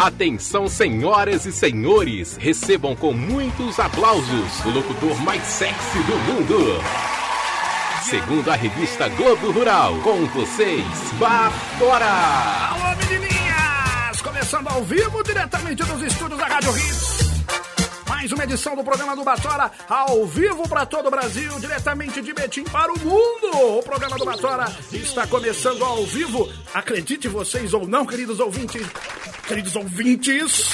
Atenção, senhoras e senhores, recebam com muitos aplausos o locutor mais sexy do mundo. Segundo a revista Globo Rural, com vocês, Batora! Alô, menininhas! Começando ao vivo, diretamente dos estúdios da Rádio Hits. Mais uma edição do programa do Batora, ao vivo para todo o Brasil, diretamente de Betim para o mundo. O programa do Batora está começando ao vivo. Acredite vocês ou não, queridos ouvintes, queridos ouvintes,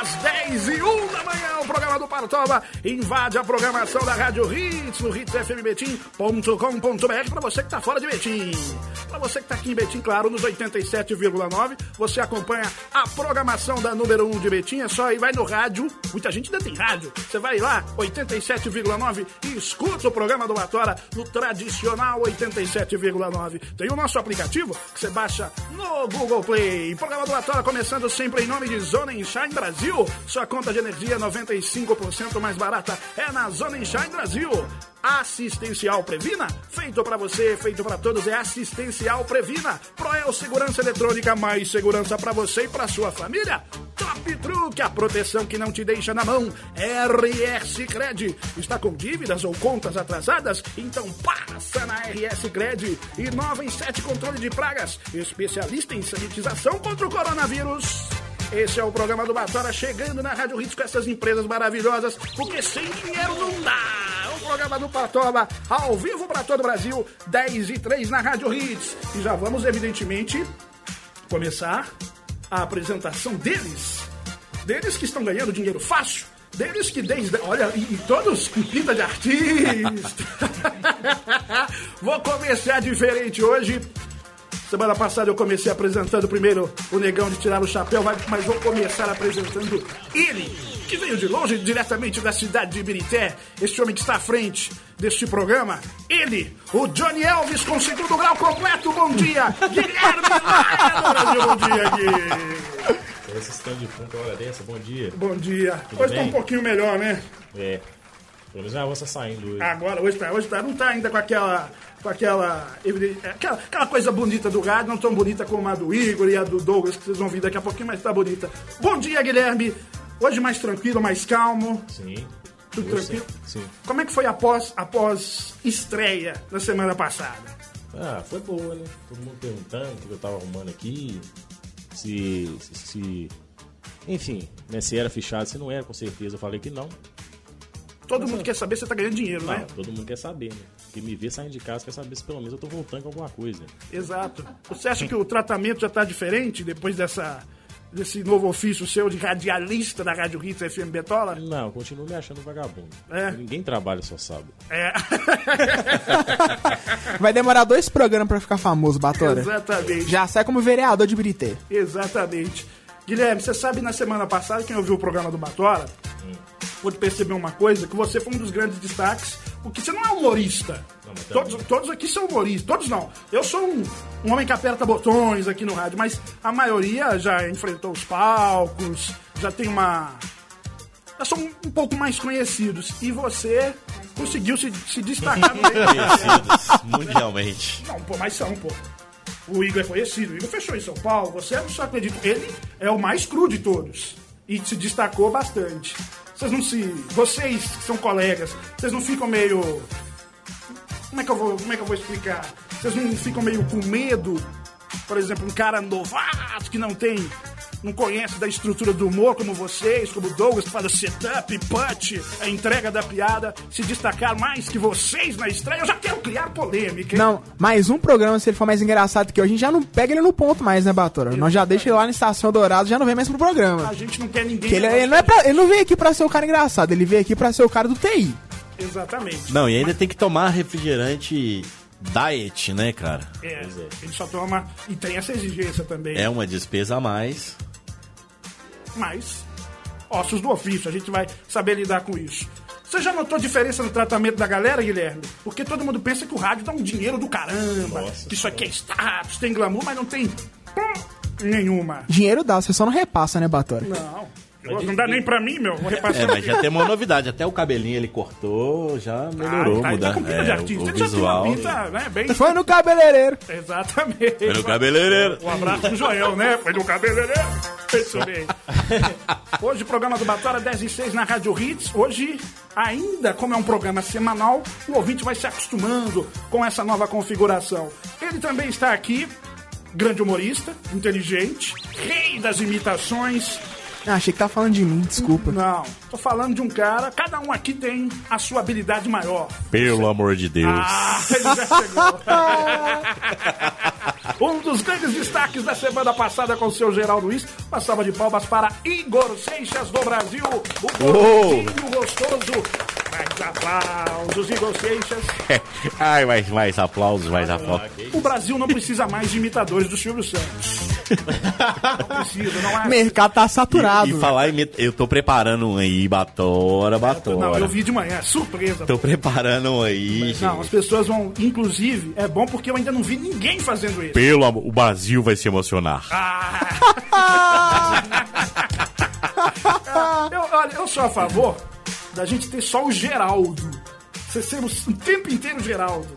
às 10 e 1 da manhã, o programa do Partoba invade a programação da Rádio Hits no hitsfmbetim.com.br para você que está fora de Betim. Para você que está aqui em Betim, claro, nos 87,9, você acompanha a programação da número 1 de Betim, é só ir, vai no rádio, muita gente ainda tem rádio, você vai lá, 87,9 e escuta o programa do Batora no tradicional 87,9. Tem o nosso aplicativo que você baixa no Google Play. Programa do Batora começando sempre em nome de Zona Shine Brasil. Sua conta de energia 95% mais barata é na Zona Shine Brasil. Assistencial Previna, feito para você, feito para todos, é Assistencial Previna. Proel Segurança Eletrônica, mais segurança para você e para sua família. Top Truque, a proteção que não te deixa na mão. RS Cred, está com dívidas ou contas atrasadas? Então passa na RS Cred. E nova em 7 controle de pragas, especialista em sanitização contra o coronavírus. Esse é o programa do Batora chegando na Rádio Hits com essas empresas maravilhosas, porque sem dinheiro não dá. O programa do Patoba, ao vivo para todo o Brasil, 10 e 3 na Rádio Hits. E já vamos, evidentemente, começar a apresentação deles. Deles que estão ganhando dinheiro fácil. Deles que desde. Olha, e, e todos com pinta de artista. Vou começar diferente hoje. Semana passada eu comecei apresentando primeiro o negão de tirar o chapéu, mas vou começar apresentando ele, que veio de longe, diretamente da cidade de Ibirité, este homem que está à frente deste programa. Ele, o Johnny Elvis com segundo grau completo. Bom dia, Guilherme Laia do Brasil. Bom dia, Gui. Esse stand de fundo, hora dessa, bom dia. Bom dia. Tudo hoje tá bem? um pouquinho melhor, né? É. Pelo menos a voz tá saindo hoje. Agora, hoje tá, hoje tá, não tá ainda com aquela, com aquela, eviden- aquela, aquela coisa bonita do rádio, não tão bonita como a do Igor e a do Douglas, que vocês vão vir daqui a pouquinho, mas tá bonita. Bom dia, Guilherme. Hoje mais tranquilo, mais calmo. Sim. Tudo tranquilo? Sim. sim. Como é que foi após, após estreia na semana passada? Ah, foi boa, né? Todo mundo perguntando o que eu tava arrumando aqui. Se. se, se- Enfim, né? Se era fichado, se não era, com certeza. Eu falei que não. Todo mundo quer saber se você tá ganhando dinheiro, Não, né? todo mundo quer saber, né? Quem me vê saindo de casa quer saber se pelo menos eu tô voltando com alguma coisa. Exato. Você acha que o tratamento já tá diferente depois dessa, desse novo ofício seu de radialista da Rádio Hits FM Betola? Não, eu continuo me achando vagabundo. É. Ninguém trabalha só sábado. É, Vai demorar dois programas pra ficar famoso, Batora. exatamente. Já sai como vereador de Birité. Exatamente. Guilherme, você sabe na semana passada, quem ouviu o programa do Batora, pôde perceber uma coisa, que você foi um dos grandes destaques, porque você não é humorista. Não, todos, todos aqui são humoristas, todos não. Eu sou um, um homem que aperta botões aqui no rádio, mas a maioria já enfrentou os palcos, já tem uma. Já são um pouco mais conhecidos. E você conseguiu se, se destacar. Conhecidos mundialmente. Não, pô, mas são, pô. O Igor é conhecido, o Igor fechou em São Paulo, você não só acredita, ele é o mais cru de todos. E se destacou bastante. Vocês não se. Vocês que são colegas, vocês não ficam meio. Como é que eu vou, como é que eu vou explicar? Vocês não ficam meio com medo? Por exemplo, um cara novato que não tem. Não conhece da estrutura do humor como vocês, como o Douglas, que faz o setup, punch, a entrega da piada, se destacar mais que vocês na estreia. Eu já quero criar polêmica. hein? Não, mais um programa, se ele for mais engraçado que hoje, a gente já não pega ele no ponto mais, né, Batora? Nós já deixa ele lá na Estação Dourado, já não vem mais pro programa. A gente não quer ninguém. Ele, ele não é pra- ele não veio aqui pra ser o cara engraçado, ele veio aqui pra ser o cara do TI. Exatamente. Não, e ainda tem que tomar refrigerante diet, né, cara? É, ele só toma. E tem essa exigência também. É uma despesa a mais. Mas, ossos do ofício, a gente vai saber lidar com isso. Você já notou diferença no tratamento da galera, Guilherme? Porque todo mundo pensa que o rádio dá um dinheiro do caramba, Nossa que isso aqui é status, tem glamour, mas não tem pum, nenhuma. Dinheiro dá, você só não repassa, né, Batora? Não. Não dá nem pra mim, meu. Vou repassar. É, mas já tem uma novidade. Até o cabelinho ele cortou, já melhorou, Ah, tá, ele muda. tá com pinta de é, artista. o, ele o já visual. pinta, né, bem... Foi no cabeleireiro. Exatamente. Foi no cabeleireiro. Um abraço pro Joel, né? Foi no cabeleireiro. Muito bem. Hoje o programa do Batora 10 e 6 na Rádio Hits. Hoje, ainda como é um programa semanal, o ouvinte vai se acostumando com essa nova configuração. Ele também está aqui, grande humorista, inteligente, rei das imitações. Ah, achei que tava falando de mim, desculpa. Não, tô falando de um cara, cada um aqui tem a sua habilidade maior. Pelo amor de Deus. Ah, ele já chegou. um dos grandes destaques da semana passada com o seu Geraldo Luiz. Uma salva de palmas para Igor Seixas do Brasil. O gordinho gostoso. Mais aplausos, Igor Seixas. Ai, mais, mais aplausos, mais aplausos. O Brasil não precisa mais de imitadores do Silvio Santos. Não precisa, não O é. mercado tá saturado. E, e falar, em- eu tô preparando um aí, Batora, Não, eu Batora. vi de manhã, surpresa. Tô preparando um aí. Não, as pessoas vão. Inclusive, é bom porque eu ainda não vi ninguém fazendo isso. Pelo amor, o Brasil vai se emocionar. Ah! eu, olha, eu sou a favor da gente ter só o Geraldo. Você ser o, tempo inteiro Geraldo.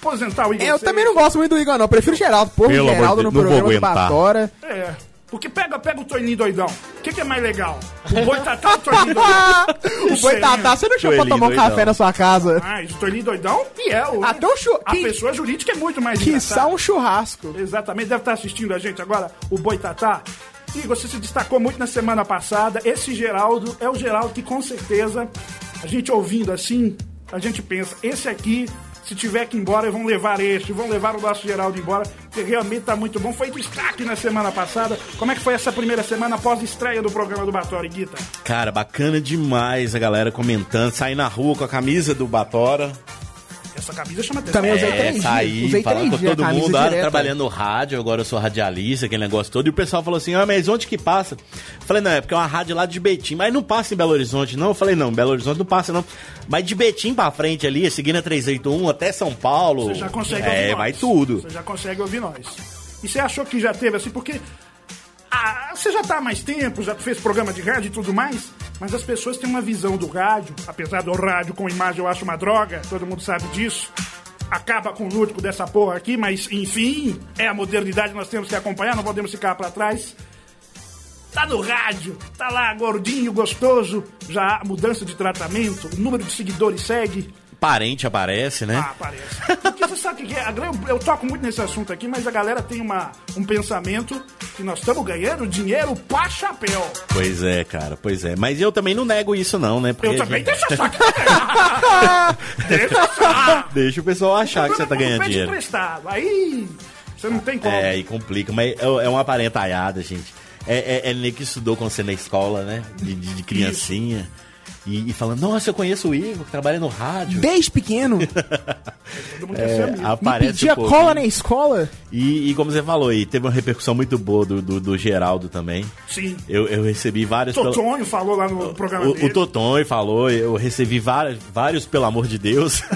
Aposentar o Igor É, eu também não gosto muito do Igor, não. Eu prefiro o Geraldo. Porra, Pelo Geraldo de no não vou programa do. Batora. É. Porque pega, pega o Toninho doidão. O que, que é mais legal? O Boitatá ou o Toninho doidão? O Boitatá, você não chamou pra tomar um doidão. café na sua casa? Mas o Toninho doidão, fiel. né? Até o chu- A que- pessoa jurídica é muito mais Que só um churrasco. Exatamente, deve estar assistindo a gente agora, o Boitatá. Igor, você se destacou muito na semana passada. Esse Geraldo é o Geraldo que com certeza, a gente ouvindo assim, a gente pensa, esse aqui, se tiver que ir embora, vão levar este, vão levar o nosso Geraldo embora, porque realmente tá muito bom. Foi destaque na semana passada. Como é que foi essa primeira semana após a estreia do programa do Batori, Guita? Cara, bacana demais a galera comentando. Sair na rua com a camisa do Batora. Essa camisa chama atenção. Também usei É, três dias. saí Usei falando três com todo mundo, ah, trabalhando no rádio, agora eu sou radialista, aquele negócio todo. E o pessoal falou assim, ah, mas onde que passa? Falei, não, é porque é uma rádio lá de Betim, mas não passa em Belo Horizonte, não. Eu falei, não, Belo Horizonte não passa, não. Mas de Betim pra frente ali, seguindo a 381 até São Paulo. Você já consegue ouvir É, vai tudo. Você já consegue ouvir nós. E você achou que já teve assim, porque ah, você já tá há mais tempo, já fez programa de rádio e tudo mais, mas as pessoas têm uma visão do rádio, apesar do rádio com imagem eu acho uma droga, todo mundo sabe disso. Acaba com o lúdico dessa porra aqui, mas enfim, é a modernidade, nós temos que acompanhar, não podemos ficar pra trás. Tá no rádio, tá lá gordinho, gostoso, já há mudança de tratamento, o número de seguidores segue. Parente aparece, né? Ah, parece. Porque você sabe o que é? Eu toco muito nesse assunto aqui, mas a galera tem uma, um pensamento que nós estamos ganhando dinheiro pra chapéu. Pois é, cara, pois é. Mas eu também não nego isso, não, né? Porque Eu também, gente- deixa achar que Deixa achar. Deixa o pessoal achar que você tá ganhando dinheiro. emprestado, aí você não tem como. É, e complica, mas é, é uma aparentalhada, gente. É, é, é nem que estudou com você na escola, né? De, de- de criancinha. E, e falando, nossa, eu conheço o Igor, que trabalha no rádio. Desde pequeno, Todo mundo quer ser amigo. me Aparece pedia um cola na escola. E, e como você falou aí, teve uma repercussão muito boa do, do, do Geraldo também. Sim. Eu, eu recebi vários... Totonho falou lá no programa O, dele. o Totonho falou, eu recebi vários, vários, pelo amor de Deus.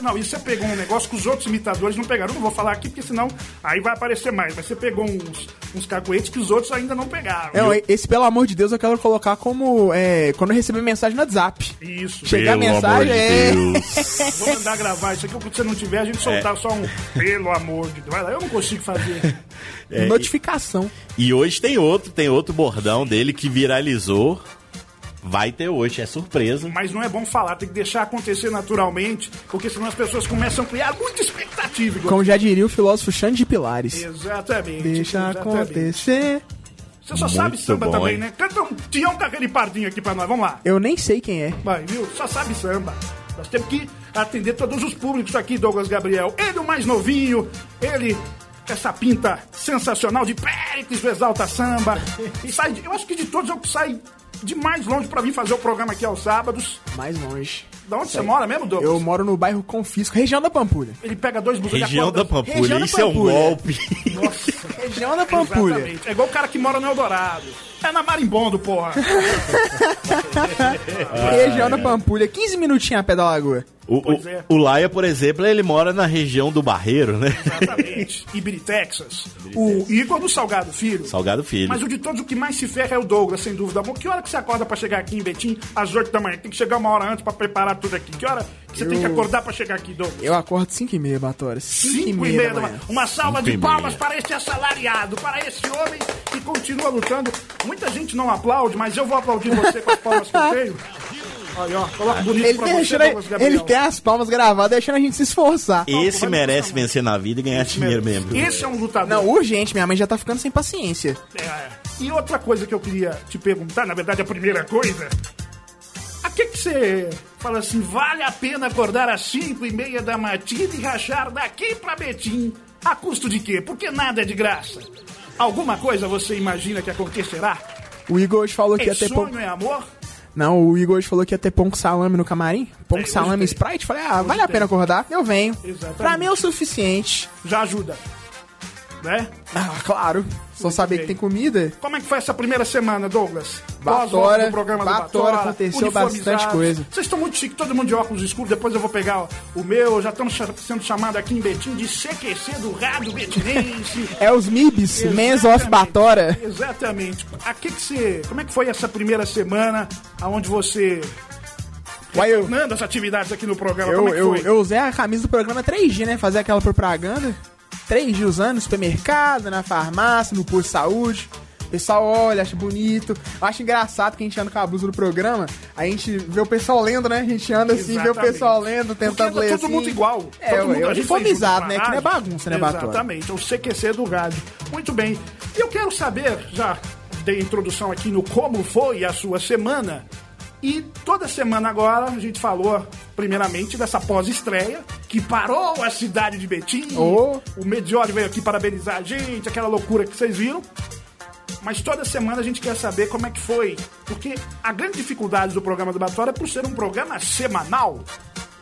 Não, e você pegou um negócio que os outros imitadores não pegaram. Eu não vou falar aqui, porque senão aí vai aparecer mais. Mas você pegou uns, uns cacoetes que os outros ainda não pegaram. Não, esse, pelo amor de Deus, eu quero colocar como. É, quando eu receber mensagem no WhatsApp. Isso. Chegar a Pelo mensagem amor de é. Deus. Vou mandar gravar isso aqui, quando você não tiver, a gente soltar só um pelo amor de Deus. Vai lá, eu não consigo fazer. É, Notificação. E hoje tem outro, tem outro bordão dele que viralizou. Vai ter hoje, é surpresa. Mas não é bom falar, tem que deixar acontecer naturalmente, porque senão as pessoas começam a criar muita expectativa. igual- Como já diria o filósofo Xande de Pilares. Exatamente. Deixa exatamente. acontecer. Você só sabe Muito samba bom, também, hein? né? Canta um Tião com aquele pardinho aqui pra nós, vamos lá. Eu nem sei quem é. Vai, viu? Só sabe samba. Nós temos que atender todos os públicos aqui, Douglas Gabriel. Ele, o mais novinho, ele, essa pinta sensacional de Péricles do Exalta Samba. E sai, de- eu acho que de todos é o que sai de mais longe pra vir fazer o programa aqui aos sábados. Mais longe. Da onde você mora mesmo, Douglas? Eu moro no bairro Confisco, região da Pampulha. Ele pega dois busões de Região da Pampulha, Região da isso é um Pampulha. golpe. Nossa, Região da Pampulha. exatamente. É igual o cara que mora no Eldorado. É na Marimbondo, porra. Região da Pampulha. 15 minutinhos a pé da lagoa. O, Pois é. o Laia, por exemplo, ele mora na região do Barreiro, né? Exatamente. Ibiri, Texas. O Igor do Salgado Filho. Salgado Filho. Mas o de todos, o que mais se ferra é o Douglas, sem dúvida. Que hora que você acorda pra chegar aqui em Betim? Às 8 da manhã. Tem que chegar uma hora antes pra preparar tudo aqui. Que hora que você tem que acordar pra chegar aqui, Douglas? Eu acordo 5 e meia, Batora. 5 e 5 meia da manhã. Uma salva Cinco de palmas para este assalariado, para esse homem que continua lutando. Muita gente não aplaude, mas eu vou aplaudir você com as palmas que eu tenho. Aí, ó, coloca bonito Ele pra tem, você, Douglas Gabriel. ele tem as palmas gravadas, deixando a gente se esforçar. Esse merece vencer na vida e ganhar dinheiro mesmo. Esse é um lutador. Não, urgente, minha mãe já tá ficando sem paciência. É, E outra coisa que eu queria te perguntar, na verdade a primeira coisa, a que que você fala assim, vale a pena acordar às 5 e meia da matina e rachar daqui pra Betim? A custo de quê? Porque nada é de graça. Alguma coisa você imagina que acontecerá? O Igor hoje falou que É ia ter sonho, é amor? Não, o Igor hoje falou que ia ter pão com salame no camarim. Pão com salame e hoje. Sprite. Falei, ah, vale a tem. pena acordar? Eu venho. Exatamente. Pra mim é o suficiente. Já ajuda. Né? Ah, claro. Só Muito saber bem. que tem comida. Como é que foi essa primeira semana, Douglas? Batora, do programa do Batora, Batora, aconteceu bastante coisa. Vocês estão muito chiques, todo mundo de óculos escuros. Depois eu vou pegar o meu. Já estamos sendo chamado aqui em Betim de CQC do Rádio Betinense. É os MIBs, Men's of. Batora. Exatamente. A que que você, como é que foi essa primeira semana onde você Uai, eu, as atividades aqui no programa? eu, é eu, eu usei a camisa do programa 3G, né? Fazer aquela propaganda. 3G usando no supermercado, na farmácia, no posto de saúde. O pessoal olha, acha bonito. Eu acho engraçado que a gente anda com a blusa do programa, a gente vê o pessoal lendo, né? A gente anda assim, vê o pessoal lendo, tentando Porque ler tá todo assim. mundo igual. É, todo mundo, uniformizado, né? Que não é bagunça, né, Batora? Exatamente, é o CQC do rádio. Muito bem. E eu quero saber, já dei introdução aqui no como foi a sua semana. E toda semana agora a gente falou, primeiramente, dessa pós-estreia, que parou a cidade de Betim. Oh. O Mediori veio aqui parabenizar a gente, aquela loucura que vocês viram. Mas toda semana a gente quer saber como é que foi. Porque a grande dificuldade do programa do Batória é por ser um programa semanal.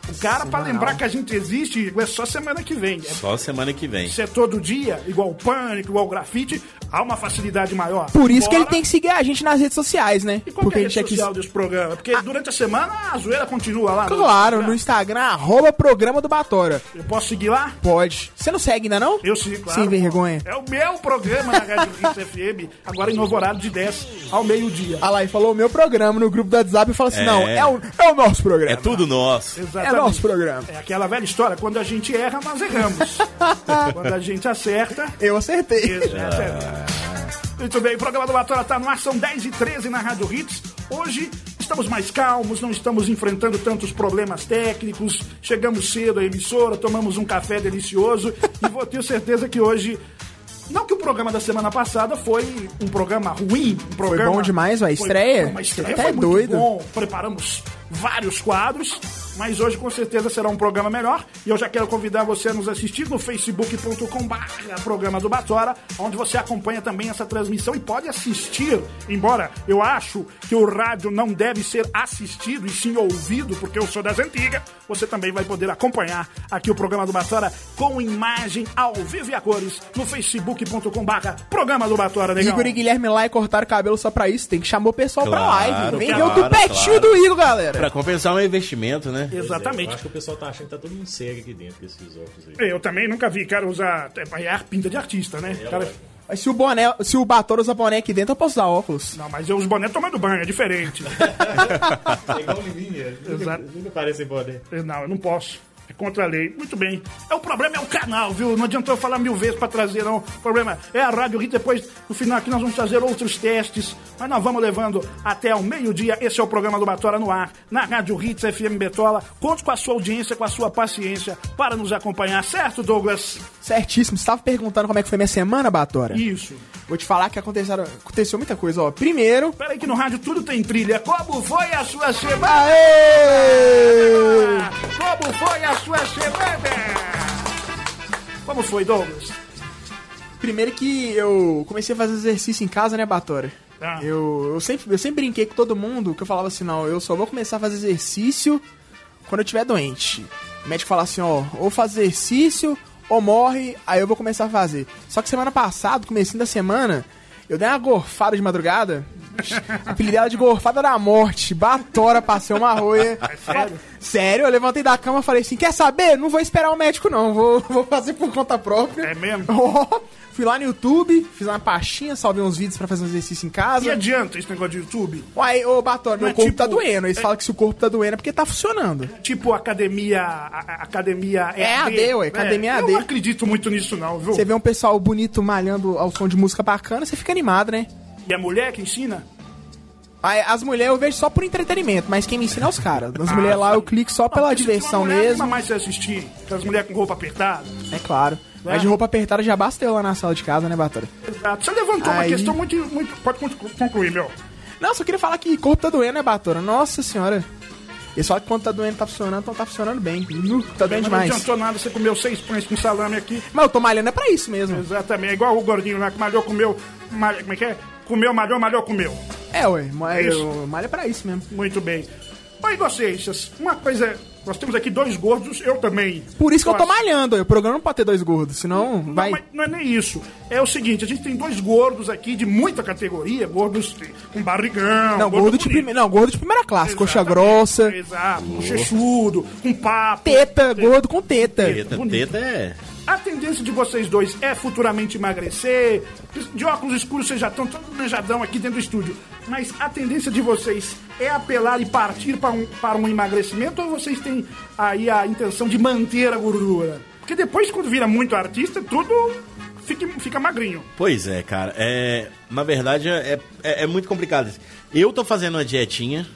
O cara, pra lembrar que a gente existe, é só semana que vem. É Só semana que vem. se é todo dia, igual o pânico, igual o grafite, há uma facilidade maior. Por isso que ele tem que seguir a gente nas redes sociais, né? E qual Porque que é a a gente é rede aqui. social desse programa? Porque durante a semana a zoeira continua lá. no Claro, no Instagram. Instagram, arroba programa do Batora. Eu posso seguir lá? Pode. Você não segue ainda, não? Eu sigo, claro. Sem vergonha. É o meu programa na Rádio FM, agora em novo horário de 10 ao meio-dia. Ah lá, e falou o meu programa no grupo do WhatsApp e falou assim: É. não, é o, é o nosso programa. É tudo nosso. É nosso programa. É aquela velha história, quando a gente erra, nós erramos. quando a gente acerta, Eu acertei. É. Muito bem, o programa do Batora tá no ar, são 10 e 13 na Rádio Hits. Hoje estamos mais calmos, não estamos enfrentando tantos problemas técnicos. Chegamos cedo à emissora, tomamos um café delicioso e vou ter certeza que hoje. Não que o programa da semana passada foi um programa ruim, um programa. bom demais, foi- estreia. Uma estreia Até foi muito doido. bom. Preparamos vários quadros, mas hoje com certeza será um programa melhor. E eu já quero convidar você a nos assistir no facebook.com/barra programa do Batora, onde você acompanha também essa transmissão e pode assistir. Embora eu acho que o rádio não deve ser assistido e sim ouvido, porque eu sou das antigas, você também vai poder acompanhar aqui o programa do Batora com imagem ao vivo e a cores no facebook.com/barra programa do Batora, negão. Igor e Guilherme lá e cortaram o cabelo só pra isso. Tem que chamar o pessoal pra Claro, live. Vem ver o tupetinho claro. do Igor, galera. Pra compensar um investimento, né? Eu Exatamente. acho que o pessoal tá achando que tá todo mundo cego aqui dentro com esses óculos aí. Eu também nunca vi cara usar. É a pinta de artista, né? Cara- Mas se o boné, se o Bator usa boné aqui dentro, eu posso usar óculos. Não, mas eu uso boné tomando banho, é diferente. É igual em mim, é. Exato. Nunca parece poder. Não, eu não posso. É contra a lei. Muito bem. É, o problema é o canal, viu? Não adiantou eu falar mil vezes pra trazer, não. O problema é a Rádio Rio. Depois, no final aqui, nós vamos fazer outros testes. Mas nós vamos levando até ao meio-dia. Esse é o programa do Batora no ar, na Rádio Hits FM Betola. Conto com a sua audiência, com a sua paciência para nos acompanhar, certo, Douglas? Certíssimo. Você tava perguntando como é que foi minha semana, Batora? Isso. Vou te falar que aconteceram, aconteceu muita coisa, ó. Primeiro. Peraí que no rádio tudo tem trilha. Como foi a sua semana? Aê! Como foi a sua semana? Como foi, Douglas? Primeiro que eu comecei a fazer exercício em casa, né, Batora? Ah. Eu, eu, sempre, eu sempre brinquei com todo mundo que eu falava assim, não, eu só vou começar a fazer exercício quando eu estiver doente. O médico falava assim, ó, ou faz exercício ou morre, aí eu vou começar a fazer. Só que semana passada, comecinho da semana, eu dei uma gorfada de madrugada, Apelido dela de gorfada da morte. Batora, passei uma roia. sério? Sério, eu levantei da cama e falei assim: quer saber? Não vou esperar o médico, não. Vou, vou fazer por conta própria. É mesmo? Fui lá no YouTube, fiz uma pastinha, salvei uns vídeos pra fazer um exercício em E casa. adianta esse negócio de YouTube? Uai, ô Bator, meu Mas, corpo tipo, tá doendo. Eles é- falam que se o corpo tá doendo é porque tá funcionando. Tipo academia. a- academia É AD, ué, academia Eu AD. não acredito muito nisso, não, viu? Você vê um pessoal bonito malhando ao som de música bacana, você fica animado, né? E a mulher que ensina? As mulheres eu vejo só por entretenimento, mas quem me ensina é os caras. As mulheres lá eu clico só pela se diversão mesmo. anima mais você assistir. Aquelas mulheres com roupa apertada. É claro. Mas de roupa apertada já basta eu lá na sala de casa, né, Batora? Exato. Você levantou uma Aí- questão muito, muito. Pode conclu- concluir, meu. Não, só queria falar que corpo tá doendo, né, Batora? Nossa senhora. E só que quando tá doendo tá funcionando, então tá funcionando bem. Nu, tá doendo Mas não demais. adiantou nada, você comeu seis pães com salame aqui. Mas eu tô malhando é pra isso mesmo. Exatamente. É igual o gordinho lá que malhou, comeu. Malha, como é que é? Comeu, malhou, malhou, comeu. É, ué, malha, É malha pra isso mesmo. Muito bem. Oi, vocês. Uma coisa. Nós temos aqui dois gordos, eu também. Por isso que eu tô malhando, ué. o programa não pode ter dois gordos, senão Não, vai... mas não é nem isso. É o seguinte, a gente tem dois gordos aqui de muita categoria, gordos com barrigão. Não, gordo de, bonito. prime... não, gordo de primeira classe, coxa Exatamente, grossa, Exato, chechudo, com papo. teta, gordo com teta. Teta, bonito. teta é. A tendência de vocês dois é futuramente emagrecer. De óculos escuros vocês já estão todo manjadão aqui dentro do estúdio. Mas a tendência de vocês é apelar e partir para um, para um emagrecimento ou vocês têm aí a intenção de manter a gordura? Porque depois, quando vira muito artista, tudo fica, fica magrinho. Pois é, cara. É, na verdade, é, é, é muito complicado. Eu tô fazendo uma dietinha,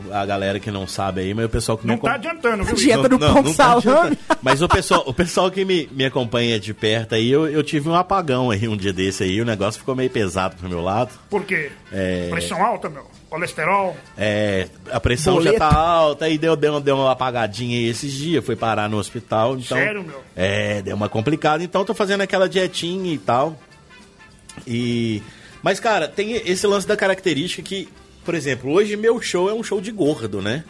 pro a galera que não sabe aí, mas o pessoal que Não me tá adiantando, viu? Dieta do pão com salame. adiantando. Mas o pessoal, o pessoal que me, me acompanha de perto aí, eu, eu tive um apagão aí um dia desse aí, o negócio ficou meio pesado pro meu lado. Por quê? É. Pressão alta, meu? Colesterol? É, a pressão já Boleto. tá alta e deu, deu, deu uma apagadinha aí esses dias, foi parar no hospital, então... Sério, meu? É, deu uma complicada, então tô fazendo aquela dietinha e tal. E... Mas, cara, tem esse lance da característica que, por exemplo, hoje meu show é um show de gordo, né?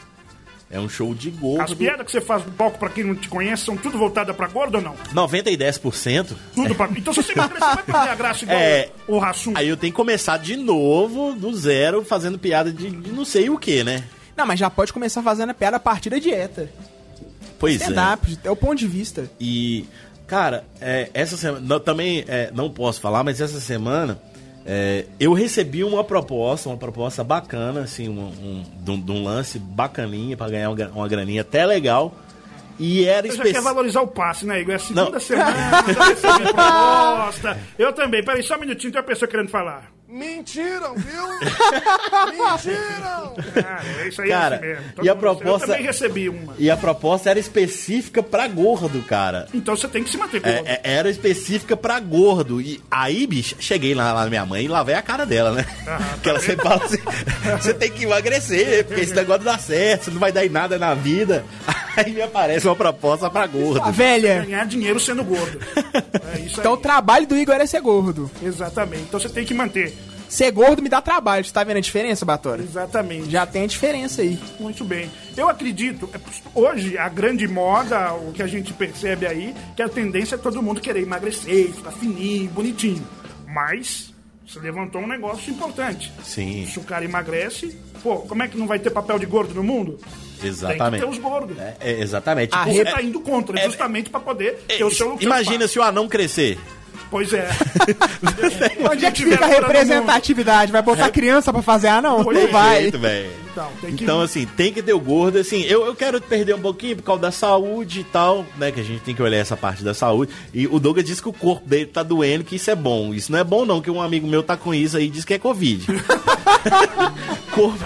É um show de gordo. As piadas que você faz no palco, pra quem não te conhece, são tudo voltadas pra gordo ou não? 90 e 10%. Tudo pra... Então se você emagrecer, vai perder a graça igual É. o Rassum. Aí eu tenho que começar de novo, do zero, fazendo piada de, de não sei o que, né? Não, mas já pode começar fazendo a piada a partir da dieta. Pois é. É o ponto de vista. E, cara, é, essa semana. não- também é, não posso falar, mas essa semana é, eu recebi uma proposta, uma proposta bacana, assim, um, um, de, um, de um lance bacaninha pra ganhar uma, uma graninha até legal. E era Você já quer valorizar o passe, né, Igor? É a segunda Não. semana, recebeu proposta. Eu também. Peraí, só um minutinho, tem uma pessoa querendo falar. Mentiram, viu? Mentiram! Cara, é isso aí Cara, é assim mesmo. Todo e a proposta- Eu também recebi uma. E a proposta era específica pra gordo, cara. Então você tem que se manter gordo. É, é- era específica pra gordo. E aí, bicho, cheguei lá, lá na minha mãe e lavei a cara dela, né? Porque ela sempre fala assim: você tem que emagrecer, porque esse negócio não dá certo, você não vai dar em nada na vida. Aí me aparece uma proposta pra A gordo. velha. Ganhar dinheiro sendo gordo. É isso Então o aí. trabalho do Igor é ser gordo. Exatamente. Então você tem que manter. Ser gordo me dá trabalho. Você tá vendo a diferença, Batória? Exatamente. Já tem a diferença aí. Muito bem. Eu acredito, é, hoje a grande moda, o que a gente percebe aí, que a tendência é todo mundo querer emagrecer, ficar fininho, bonitinho. Mas você levantou um negócio importante. Sim, Se o cara emagrece, pô, como é que não vai ter papel de gordo no mundo? Tem que exatamente. ter os gordos. É, é, exatamente. A Tipo, Você é- tá indo contra, é- justamente pra poder é- ter o seu. imagina se o anão crescer. Pois é. Onde é que fica a representatividade? Vai botar criança pra fazer ah não? Pois Não é, vai. Jeito. Então, tem que- Então, assim, tem que ter o gordo, assim, eu, eu quero perder um pouquinho por causa da saúde e tal, né, que a gente tem que olhar essa parte da saúde, e o Douglas disse que o corpo dele tá doendo, que isso é bom, isso não é bom não, que um amigo meu tá com isso aí e diz que é Covid. corpo...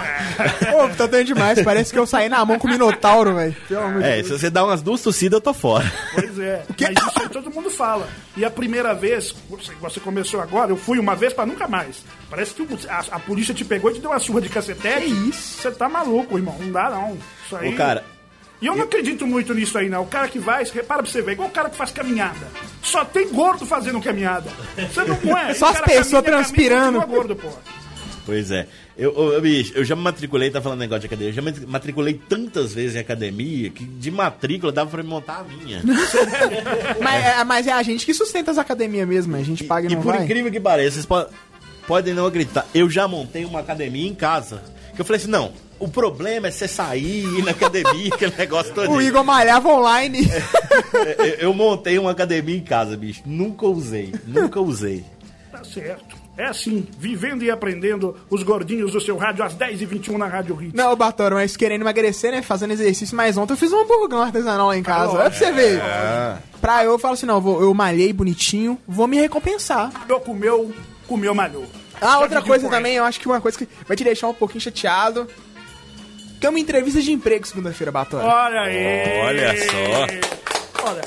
Pô, tá doendo demais. Parece que eu saí na mão com o Minotauro, velho. É, se você dá umas duas tossidas, eu tô fora. Pois é. Mas isso aí todo mundo fala. E a primeira vez, você, você começou agora, eu fui uma vez pra nunca mais. Parece que a, a polícia te pegou e te deu uma surra de cacetete. Que isso? Você tá maluco, irmão. Não dá, não. Isso aí. Ô, cara, E eu não acredito muito nisso aí, não. O cara que vai, repara pra você ver, igual o cara que faz caminhada. Só tem gordo fazendo caminhada. Você não, é. Só as pessoas transpirando. Caminha, gordo, pô. Pois é. Eu, eu, bicho, eu já me matriculei, tá falando negócio de academia, eu já me matriculei tantas vezes em academia que de matrícula dava pra me montar a minha. Mas, é, mas é a gente que sustenta as academias mesmo. A gente paga e E não por vai. incrível que pareça, vocês podem. Podem não acreditar, eu já montei uma academia em casa. Que eu falei assim, não, o problema é você sair, ir na academia, aquele negócio todo. O Igor malhava online. eu, eu montei uma academia em casa, bicho. Nunca usei, nunca usei. Tá certo. É assim, vivendo e aprendendo os gordinhos do seu rádio às 10h21 na Rádio Hits. Não, Bator, mas querendo emagrecer, né? Fazendo exercício, mas ontem eu fiz um hamburgão artesanal lá em casa. Olha pra você ver. Pra eu, eu falo assim, não, eu vou- eu malhei bonitinho, vou me recompensar. Malhou, comeu, comeu, malhou. Ah, outra coisa também, eu acho que uma coisa que vai te deixar um pouquinho chateado. É uma entrevista de emprego segunda-feira, Bator. Olha aí! Olha só. Olha,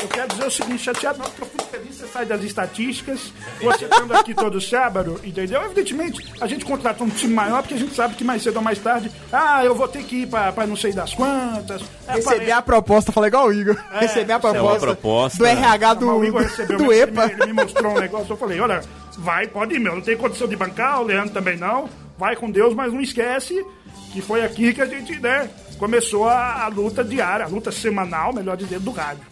eu quero dizer o seguinte, chateado não, porque eu fui feliz, você sai das estatísticas, você estando aqui todo sábado, entendeu? Evidentemente, a gente contratou um time maior, porque a gente sabe que mais cedo ou mais tarde, ah, eu vou ter que ir pra, pra não sei das quantas. É, Receber a proposta, falei igual o Igor. É, Receber a uma proposta, proposta. do RH do, Mas o Igor recebeu do meu- EPA. Ele, ele me mostrou um negócio, eu falei, olha, vai, pode ir, meu, não tem condição de bancar, o Leandro também não, vai com Deus, mas não esquece que foi aqui que a gente, né, começou a, a luta diária, a luta semanal, melhor dizendo, do rádio.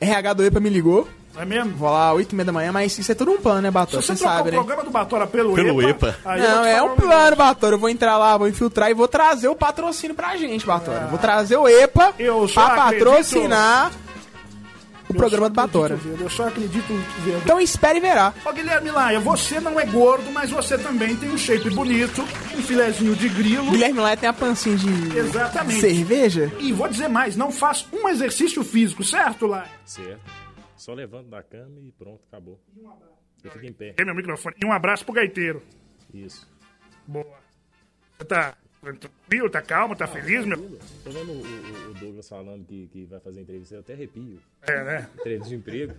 RH do EPA me ligou. É mesmo? Vou lá, 8 e meia da manhã, mas isso é tudo um plano, né, Bator? Se você Você sabe, o né? programa do Batora pelo, Pelo EPA... Não, é um plano, Bator. Eu vou entrar lá, vou infiltrar e vou trazer o patrocínio pra gente, Bator. Vou trazer o EPA Eu só pra acredito- patrocinar o Eu programa do Batora. vendo, Eu só acredito vendo. Então espere e verá. Ô Guilherme Laia, você não é gordo, mas você também tem um shape bonito, um filezinho de grilo. Guilherme Laia tem a pancinha de Exatamente. cerveja. E vou dizer mais, não faz um exercício físico, certo, Laia? Certo. Só levanto da cama e pronto, acabou. Eu fico em pé. Tem meu microfone. E um abraço pro gaiteiro. Isso. Boa. Você tá tranquilo, tá calmo, tá feliz, meu? Tô vendo o, o- o Douglas falando que, que vai fazer entrevista, eu até arrepio. É, né? Entrevista de emprego.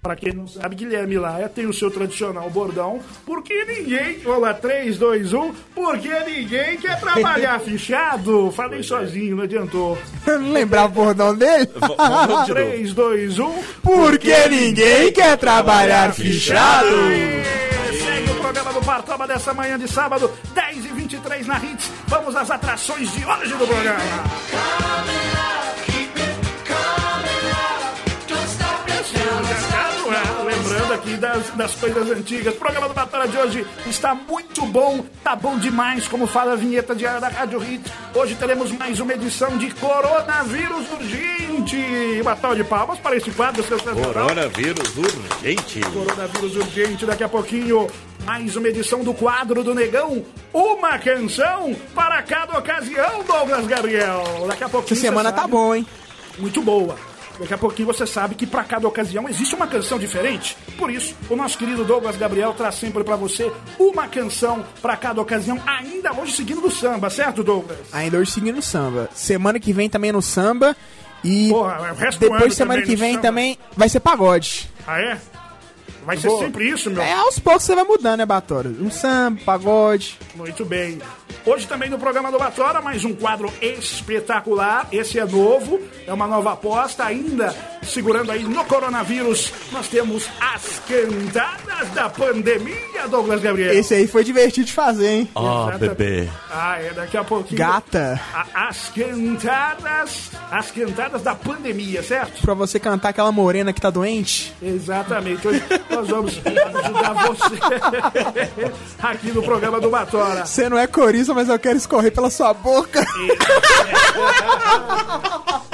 Pra quem não sabe, Guilherme Laia tem o seu tradicional bordão, porque ninguém. Olá, 3, 2, 1. Porque ninguém quer trabalhar fichado. Falei sozinho, não adiantou. Não lembrava o bordão dele. Vamos de novo. 3, 2, 1. Porque ninguém quer trabalhar fichado. Segue o programa do Partoba dessa manhã de sábado, 10 23 na Hits. Vamos às atrações de hoje do programa. Lembrando aqui das, das coisas antigas. O programa do Batalha de hoje está muito bom, tá bom demais, como fala a vinheta diária da Rádio Hit. Hoje teremos mais uma edição de Coronavírus Urgente. Batalha de palmas para esse quadro sensacional. Coronavírus urgente. Coronavírus urgente daqui a pouquinho. Mais uma edição do quadro do Negão. Uma canção para cada ocasião, Douglas Gabriel. Daqui a pouquinho. Essa semana tá sabe- bom, hein? Muito boa. Daqui a pouquinho você sabe que para cada ocasião existe uma canção diferente. Por isso, o nosso querido Douglas Gabriel traz sempre para você uma canção para cada ocasião, ainda hoje seguindo do samba, certo, Douglas? Ainda hoje seguindo o samba. Semana que vem também no samba. E Porra, o resto do ano depois, semana que no vem também, vai ser pagode. Ah, é? Vai ser Boa. sempre isso, meu? É, aos poucos você vai mudando, né, Batório? Um samba, pagode. Muito bem. Hoje também no programa do Batora, mais um quadro espetacular. Esse é novo, é uma nova aposta, ainda segurando aí no coronavírus. Nós temos as cantadas da pandemia, Douglas Gabriel. Esse aí foi divertido de fazer, hein? Ó, Exatamente. bebê. Ah, é, daqui a pouquinho. Gata. A- as cantadas, as cantadas da pandemia, certo? Pra você cantar aquela morena que tá doente. Exatamente. Hoje nós vamos ajudar você aqui no programa do Batora. Você não é mas eu quero escorrer pela sua boca.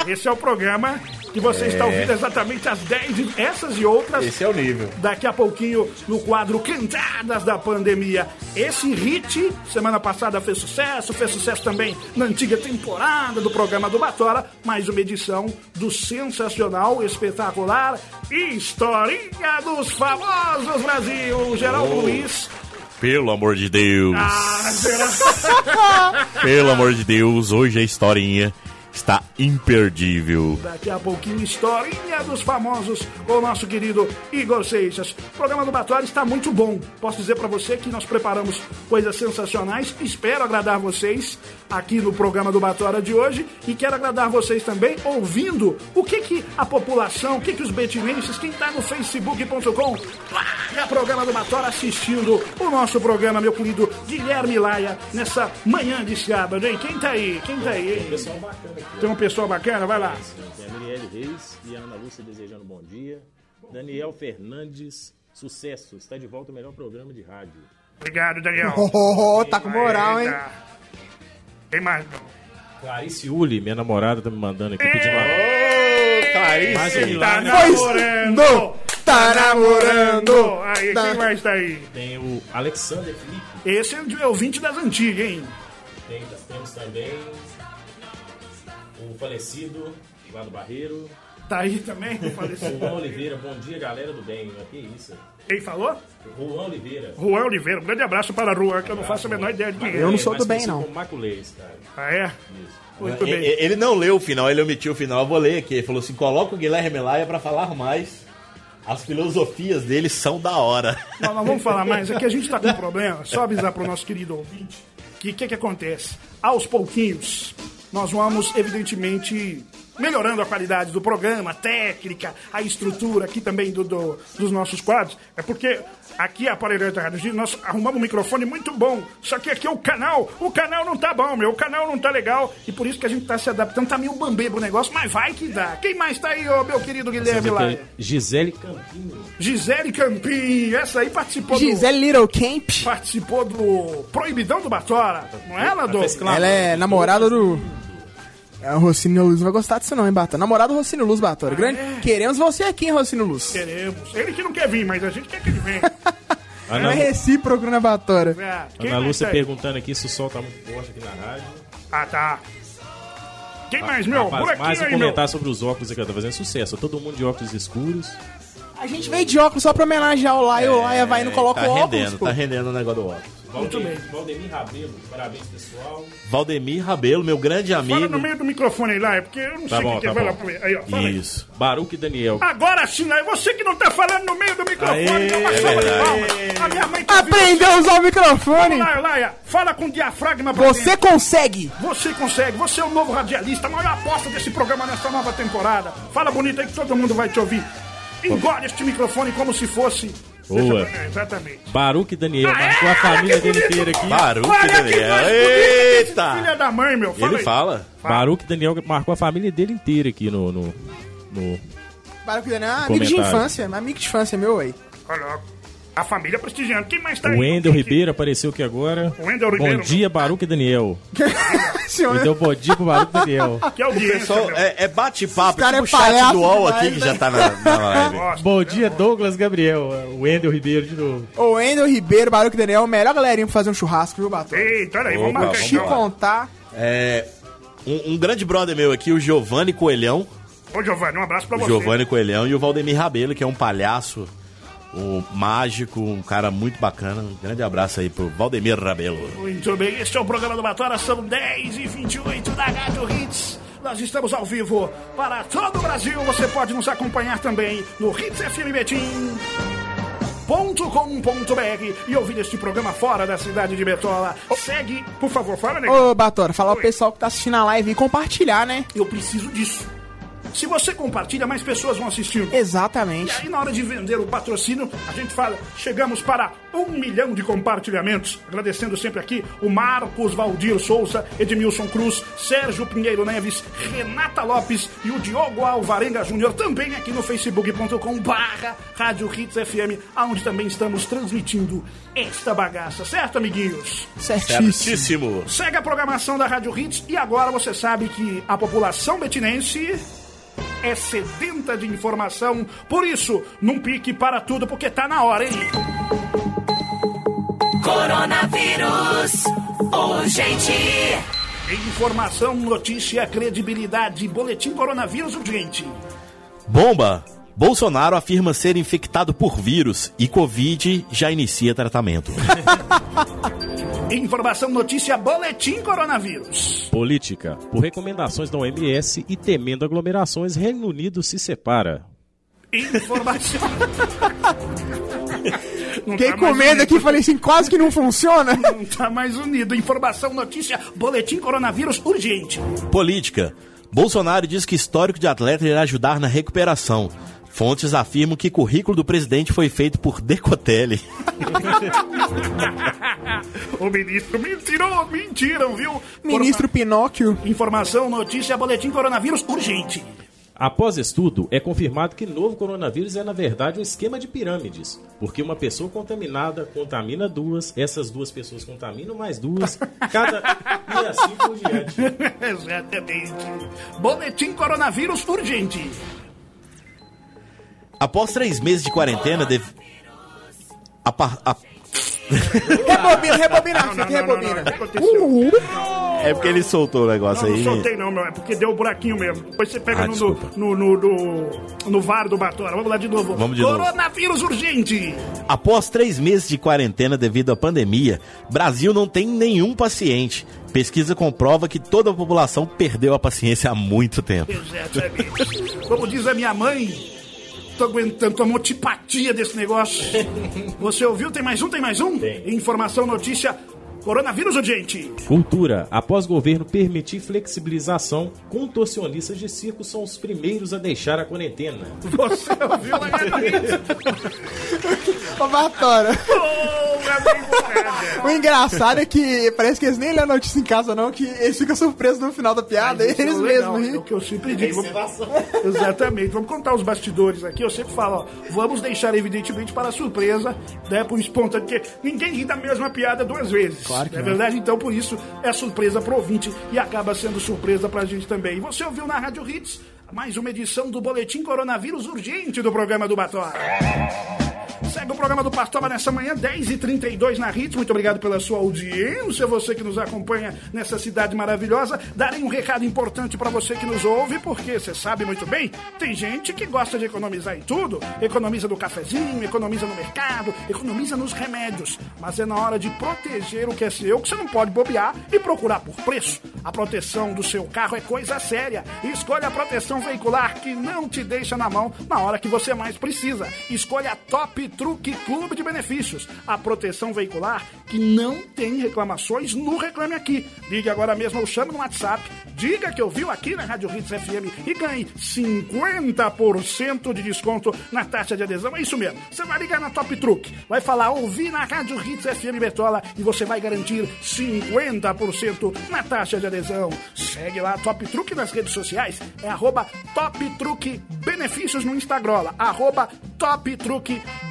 Esse é o programa que você está ouvindo exatamente às 10, e- essas e outras. Esse é o nível. Daqui a pouquinho no quadro Cantadas da Pandemia. Esse hit, semana passada fez sucesso, fez sucesso também na antiga temporada do programa do Batora. Mais uma edição do sensacional, espetacular Historinha dos Famosos Brasil. Geraldo Luiz. Pelo amor de Deus. Ah. Pelo amor de Deus, hoje a historinha está imperdível. Daqui a pouquinho, historinha dos famosos com o nosso querido Igor Seixas. O programa do Batório está muito bom. Posso dizer para você que nós preparamos coisas sensacionais. Espero agradar vocês aqui no programa do Batória de hoje e quero agradar vocês também ouvindo o que que a população, o que que os betinenses, quem está no facebook.com, é programa do Batória assistindo o nosso programa, meu querido Guilherme Laia, nessa manhã de sábado, hein? Quem tá aí? Quem tá aí? Pessoal bacana. Tem um pessoal bacana? Vai lá. Tem a Mirielle Reis e a Ana Lúcia desejando bom dia. Daniel Fernandes Sucesso, está de volta o melhor programa de rádio. Obrigado, Daniel. Oh, tá com moral, hein? Quem mais? não? Clarice Uli, minha namorada, tá me mandando aqui pedindo uma... Ô, Clarice. Tá namorando! Tá namorando! Aí, Tá. quem mais tá aí? Tem o Alexander Felipe. Esse é o ouvinte das antigas, hein? Tem, temos também o falecido lá do Barreiro. Tá aí também, o falecido. Juan Oliveira, bom dia galera do bem. Que isso? Quem falou? Juan Oliveira. Juan Oliveira. Um grande abraço para Juan, que eu não faço a menor ideia de quem é. Eu não sou Mais do bem, não. Maculês, cara. Ah, é? Isso. Muito E- bem. Ele não leu o final, ele omitiu o final. Eu vou ler aqui. Ele falou assim: coloca o Guilherme Laia pra falar mais. As filosofias dele são da hora. Não, não vamos falar mais. Aqui a gente tá com um problema. Só avisar pro nosso querido ouvinte que o que, que acontece? Aos pouquinhos, nós vamos, evidentemente, melhorando a qualidade do programa, a técnica, a estrutura aqui também do, do- dos nossos quadros. É porque aqui a Aparelhante da Rádio Giro, nós arrumamos um microfone muito bom. Só que aqui o canal, o canal não tá bom, meu. O canal não tá legal. E por isso que a gente tá se adaptando. Tá meio bambeiro o negócio, mas vai que dá. Quem mais tá aí, ô meu querido Guilherme é Gisele Campinho. Gisele Campinho. Essa aí participou do Gisele Little Camp. participou do Proibidão do Batora, não é, ela, Douglas? Ela é namorada do. É, O Rocínio Luz não vai gostar disso não, hein, Bata? Namorada do Rocínio Luz, Batora. Grande... Queremos você aqui, hein, Rocínio Luz. Queremos. Ele que não quer vir, mas a gente quer que ele venha. Ana, Não é recíproco, né, Batora? É, Ana Lúcia perguntando aqui se o sol tá muito forte aqui na rádio. Ah, tá. Quem mais, meu? Rapaz, mais um aí, meu. comentário sobre os óculos aqui, ó, tá fazendo sucesso. Todo mundo de óculos escuros. A gente veio de óculos só pra homenagear o Laia. O Laia vai e não coloca tá o óculos, rendendo, pô. tá rendendo o negócio do óculos. Muito bem. Valdemir Rabelo, parabéns pessoal. Valdemir Rabelo, meu grande Fala amigo. no meio do microfone aí, lá, é porque eu não Tá sei bom, quem que tá lá pra ver. Aí, ó, fala aí. Isso. Baruque Daniel. Agora sim, lá, é você que não tá falando no meio do microfone, Aê, dá uma é salva de palmas. A minha mãe tá Aprendeu a usar o microfone? você. Laia, Laia, fala com diafragma pra Você dentro. consegue! Você consegue, você é o novo radialista, a maior aposta desse programa nessa nova temporada. Fala bonito aí que todo mundo vai te ouvir. Engole este microfone como se fosse. Boa. É, exatamente. Baruque Daniel, Ah, marcou é? a família dele inteira aqui. Baruque Daniel. Eita! Filha da mãe, meu. Fala Ele aí. fala. Baruque Daniel marcou a família dele inteira aqui no. no, no- Barack Daniel é amigo de infância, amigo de infância meu, aí. Olha, A família prestigiando. Quem mais tá aí? O Wendel Ribeiro apareceu aqui agora. O Wendel Bom Ribeiro. dia, Baruque Daniel. Senhor, Então, bom dia pro Baruque Daniel. Que audiência, Pessoal, meu. é, é bate-papo, tipo o é chat palhaço do UOL aqui que né? já tá na, na live. Gosto. Bom dia, Douglas Gabriel. O Wendel Ribeiro de novo. O Wendel Ribeiro, Baruque Daniel, o melhor galerinha pra fazer um churrasco, viu, Batom? Eita, olha aí, vamos marcar vamos Te então. contar. É, um, um grande brother meu aqui, o Giovanni Coelhão. Ô, Giovanni, um abraço pra O você. Giovanni Coelhão e o Valdemir Rabelo, que é um palhaço, um mágico, um cara muito bacana. Um grande abraço aí pro Valdemir Rabelo. Muito bem, este é o programa do Batora, são 10 e 28 da Rádio Hits. Nós estamos ao vivo para todo o Brasil. Você pode nos acompanhar também no Hits FM Betim. .com.br e ouvir este programa fora da cidade de Betola. Segue, por favor, fala, negão. Ô, Batora, falar Oi. pro pessoal que tá assistindo a live e compartilhar, né? Eu preciso disso. Se você compartilha, mais pessoas vão assistir. E Exatamente. aí, na hora de vender o patrocínio, a gente fala: chegamos para um milhão de compartilhamentos. Agradecendo sempre aqui o Marcos Valdir Souza, Edmilson Cruz, Sérgio Pinheiro Neves, Renata Lopes e o Diogo Alvarenga Júnior, também aqui no facebook.com/barra Rádio Hits FM, onde também estamos transmitindo esta bagaça, certo, amiguinhos? Certíssimo. Certíssimo. Segue a programação da Rádio Hits e agora você sabe que a população betinense é sedenta de informação. Por isso, não pique para tudo, porque tá na hora, hein? Coronavírus urgente. Informação, notícia, credibilidade, boletim coronavírus urgente. Bomba! Bolsonaro afirma ser infectado por vírus e Covid já inicia tratamento. Informação, notícia, boletim coronavírus. Política. Por recomendações da OMS e temendo aglomerações, Reino Unido se separa. Informação. Não Fiquei tá com medo aqui, falei assim, quase que não funciona. Não tá mais unido. Informação, notícia, boletim coronavírus urgente. Política. Bolsonaro diz que histórico de atleta irá ajudar na recuperação. Fontes afirmam que currículo do presidente foi feito por Decotelli. o ministro mentirou, mentiram, viu? Ministro Pinóquio. Informação, notícia, boletim coronavírus urgente. Após estudo, é confirmado que novo coronavírus é, na verdade, um esquema de pirâmides. Porque uma pessoa contaminada contamina duas, essas duas pessoas contaminam mais duas, cada. e assim por diante. Exatamente. Boletim coronavírus urgente. Após três meses de quarentena, dev... a par- a- Rebobina, rebobina, Não, não, não, não, não. O rebobina. aconteceu? É porque ele soltou o negócio Não, não aí. soltei não, meu. É porque deu um buraquinho mesmo. Depois você pega Ah, no, no, no, no, no VAR do Batora. Vamos lá de novo. Vamos de novo. Coronavírus urgente. Após três meses de quarentena devido à pandemia, Brasil não tem nenhum paciente. Pesquisa comprova que toda a população perdeu a paciência há muito tempo. Como diz a minha mãe, tô aguentando, tô motipatia desse negócio. Você ouviu? Tem mais um? Tem mais um? Informação, notícia. Coronavírus urgente. Cultura. Após governo permitir flexibilização, contorcionistas de circo são os primeiros a deixar a quarentena. Você ouviu minha Ô, Batora. O engraçado é que parece que eles nem lêem a notícia em casa, não, que eles ficam surpresos no final da piada. É Eles legal, mesmos É riem. o que eu sempre digo. Exatamente. Vamos contar os bastidores aqui. Eu sempre falo, ó, vamos deixar evidentemente para a surpresa, né, por espontâneo, porque ninguém ri da mesma piada duas vezes. Claro que é não. verdade? Então, por isso, é surpresa pro ouvinte e acaba sendo surpresa pra gente também. E você ouviu na Rádio Hits mais uma edição do Boletim Coronavírus Urgente do programa do Bator. Segue o programa do Pastoba nessa manhã, 10h32 na Hits. Muito obrigado pela sua audiência, você que nos acompanha nessa cidade maravilhosa. Darei um recado importante para você que nos ouve, porque você sabe muito bem, tem gente que gosta de economizar em tudo. Economiza no cafezinho, economiza no mercado, economiza nos remédios. Mas é na hora de proteger o que é seu que você não pode bobear e procurar por preço. A proteção do seu carro é coisa séria. Escolha a proteção veicular que não te deixa na mão na hora que você mais precisa. Escolha a Top Truque Clube de Benefícios. A proteção veicular que não tem reclamações no Reclame Aqui. Ligue agora mesmo ou chame no WhatsApp. Diga que ouviu aqui na Rádio Hits FM e ganhe 50% de desconto na taxa de adesão. É isso mesmo. Você vai ligar na Top Truque, vai falar ouvi na Rádio Hits FM Betola e você vai garantir 50% na taxa de adesão. Segue lá Top Truque nas redes sociais. É arroba Top Truque Benefícios no Instagram. Arroba Top Truque Benefícios.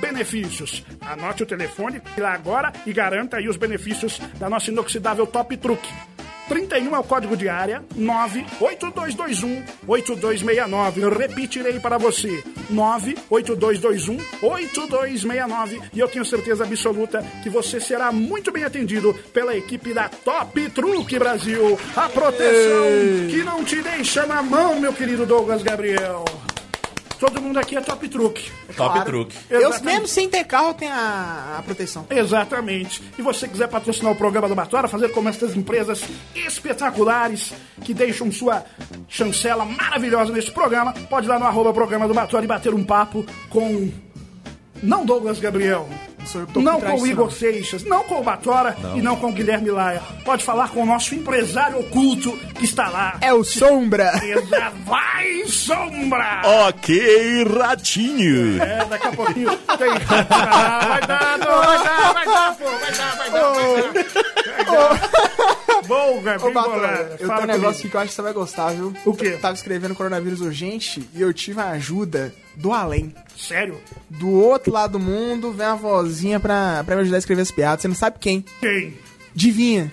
Anote o telefone lá agora e garanta aí os benefícios da nossa inoxidável Top Truque. 31 é o código de área, 98221-8269. Repetirei para você, 98221-8269. E eu tenho certeza absoluta que você será muito bem atendido pela equipe da Top Truque Brasil. A proteção que não te deixa na mão, meu querido Douglas Gabriel. Todo mundo aqui é Top Truque. Top Claro. truque. Eu, mesmo sem ter carro, tem a, a proteção. Exatamente. E você quiser patrocinar o programa do Batora, fazer como essas empresas espetaculares que deixam sua chancela maravilhosa neste programa, pode ir lá no arroba programa do Batora e bater um papo com. Não Douglas Gabriel. Não com o Igor não. Seixas, não com o Batora e não com o Guilherme Laia. Pode falar com o nosso empresário oculto que está lá. É o Sombra. Vai, sombra! Ok, ratinho. É, daqui a pouquinho tem. Ah, vai dar, não, vai dar, vai dar, pô, vai dar, vai dar, vai dar. Bom, velho, Ô, eu tenho um negócio aqui que eu acho que você vai gostar, viu? O quê? Eu tava escrevendo coronavírus urgente e eu tive a ajuda do além. Sério? Do outro lado do mundo, vem uma vozinha pra, pra me ajudar a escrever as piadas. Você não sabe quem? Quem? Adivinha?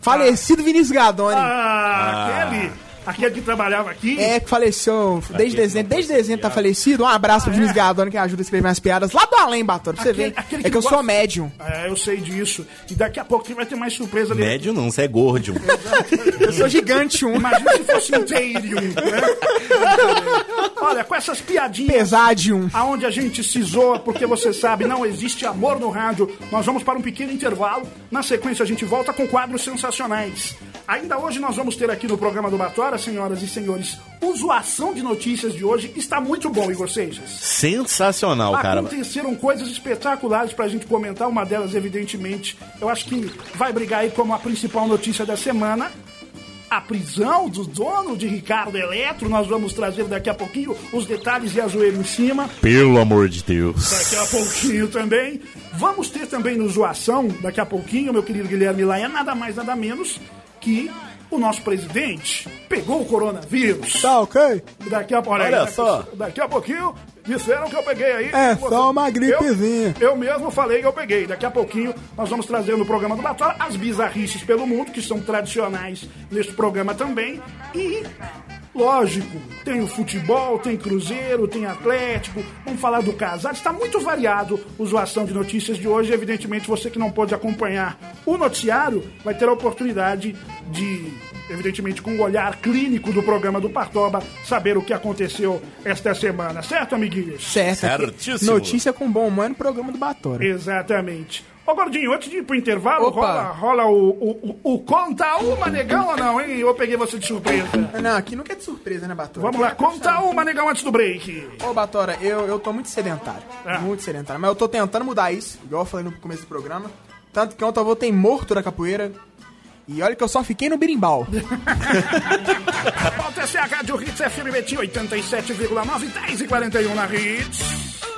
Falecido Vinícius Gadoni. Ah, aquele. Aquele que trabalhava aqui. É, que faleceu desde dezembro. Desde dezembro tá falecido. Um abraço pro Vinícius Gadoni que ajuda a escrever as piadas lá do além, Bator, pra você ver. aquele É que eu gosta- sou médium. É, eu sei disso. E daqui a pouco vai ter mais surpresa dele. Médio não, você é gordo. Eu sou gigante um. Imagina se fosse inteiro, né? Olha, com essas piadinhas. Pesadium. aonde a gente se zoa, porque você sabe, não existe amor no rádio. Nós vamos para um pequeno intervalo. Na sequência, a gente volta com quadros sensacionais. Ainda hoje nós vamos ter aqui no programa do Batora, senhoras e senhores, o Zoação de Notícias de hoje está muito bom, Igor Seixas. Sensacional, cara. Aconteceram coisas espetaculares pra gente comentar, uma delas, evidentemente, eu acho que vai brigar aí como a principal notícia da semana. A prisão do dono de Ricardo Eletro, nós vamos trazer daqui a pouquinho os detalhes e a zoeira em cima. Pelo amor de Deus. Daqui a pouquinho também. Vamos ter também no Zoação, daqui a pouquinho, meu querido Guilherme Laia, nada mais, nada menos que o nosso presidente pegou o coronavírus. Tá ok? Daqui a, olha, aí, Olha daqui- só. Daqui a pouquinho disseram que eu peguei aí. É Você- só uma gripezinha. Eu, eu mesmo falei que eu peguei. Daqui a pouquinho nós vamos trazer no programa do Batalha as bizarrices pelo mundo, que são tradicionais neste programa também. E, lógico, tem o futebol, tem Cruzeiro, tem Atlético. Vamos falar do casal. Está muito variado o Zoação de Notícias de hoje. Evidentemente, você que não pode acompanhar o noticiário vai ter a oportunidade de evidentemente com o olhar clínico do programa do Partoba, saber o que aconteceu esta semana, certo, amiguinhos? Certo. Certíssimo. Notícia com bom humor no programa do Batora. Exatamente. Ô, Gordinho, antes de ir pro intervalo, Opa. rola, rola o, o, o, o conta uma negão ou não, hein? Eu peguei você de surpresa. Não, aqui nunca é de surpresa, né, Batora? Vamos lá, conta uma negão antes do break. Ô, Batora, eu, eu tô muito sedentário. Ah. Muito sedentário. Mas eu tô tentando mudar isso, igual eu falei no começo do programa. Tanto que ontem eu voltei morto da capoeira. E olha que eu só fiquei no berimbau. Volta essa é a Rádio Hits FM Betim 87,9, 10 e 41 na Hits.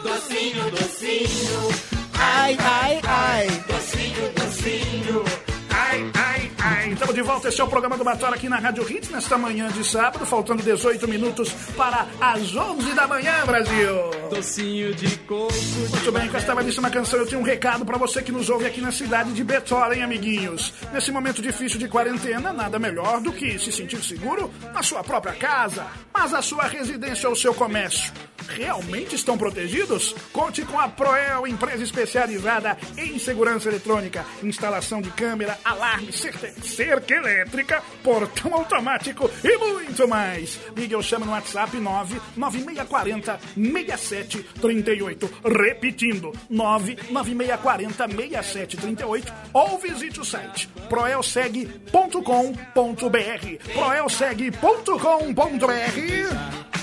Docinho, docinho, ai, ai, ai. docinho, docinho. Ai, ai, ai. Estamos de volta, esse é o programa do Batalha aqui na Rádio Hits, nesta manhã de sábado, faltando 18 minutos para as 11 da manhã, Brasil. Docinho de coco. Muito bem, com esta belíssima canção eu tenho um recado pra você que nos ouve aqui na cidade de Betola, hein, amiguinhos? Nesse momento difícil de quarentena, nada melhor do que se sentir seguro na sua própria casa, mas a sua residência ou seu comércio. Realmente estão protegidos? Conte com a Proel, empresa especializada em segurança eletrônica, instalação de câmera, alarme, cerca, elétrica, portão automático e muito mais. Ligue ou chame no WhatsApp 99640 6738. Repetindo, 99640 6738 ou visite o site proelseg.com.br. proelseg.com.br.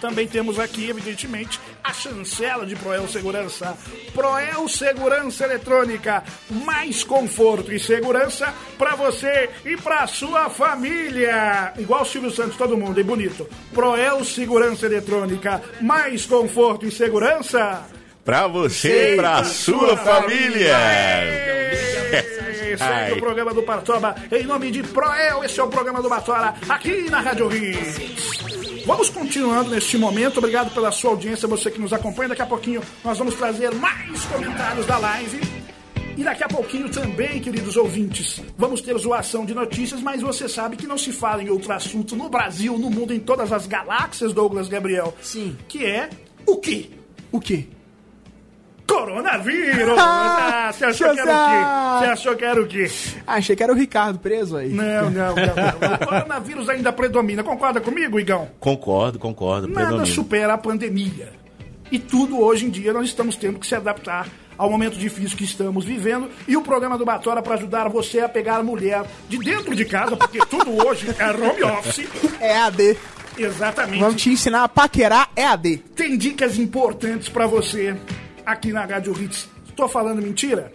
Também temos aqui, evidentemente, a chancela de Proel Segurança. Proel Segurança Eletrônica. Mais conforto e segurança para você e para sua família. Igual Silvio Santos, todo mundo, e bonito. Proel Segurança Eletrônica. Mais conforto e segurança. Pra você e pra sua família. Segue Ai. o programa do Partoba em nome de Proel. Esse é o programa do Batola aqui na Rádio Hits. Vamos continuando neste momento. Obrigado pela sua audiência, você que nos acompanha. Daqui a pouquinho nós vamos trazer mais comentários da live. E daqui a pouquinho também, queridos ouvintes, vamos ter zoação de notícias, mas você sabe que não se fala em outro assunto no Brasil, no mundo, em todas as galáxias, Douglas Gabriel. Sim. Que é o quê? O quê? Coronavírus! Ah, você achou que era o quê? Você achou que era o quê? Ah, achei que era o Ricardo preso aí. Não, não, não, não. O coronavírus ainda predomina. Concorda comigo, Igão? Concordo, concordo. Nada predomina. supera a pandemia. E tudo hoje em dia nós estamos tendo que se adaptar ao momento difícil que estamos vivendo. E o programa do Batora para ajudar você a pegar a mulher de dentro de casa, porque tudo hoje é home office. É AD. Exatamente. Vamos te ensinar a paquerar é AD. Tem dicas importantes para você aqui na Rádio Hits. Tô falando mentira?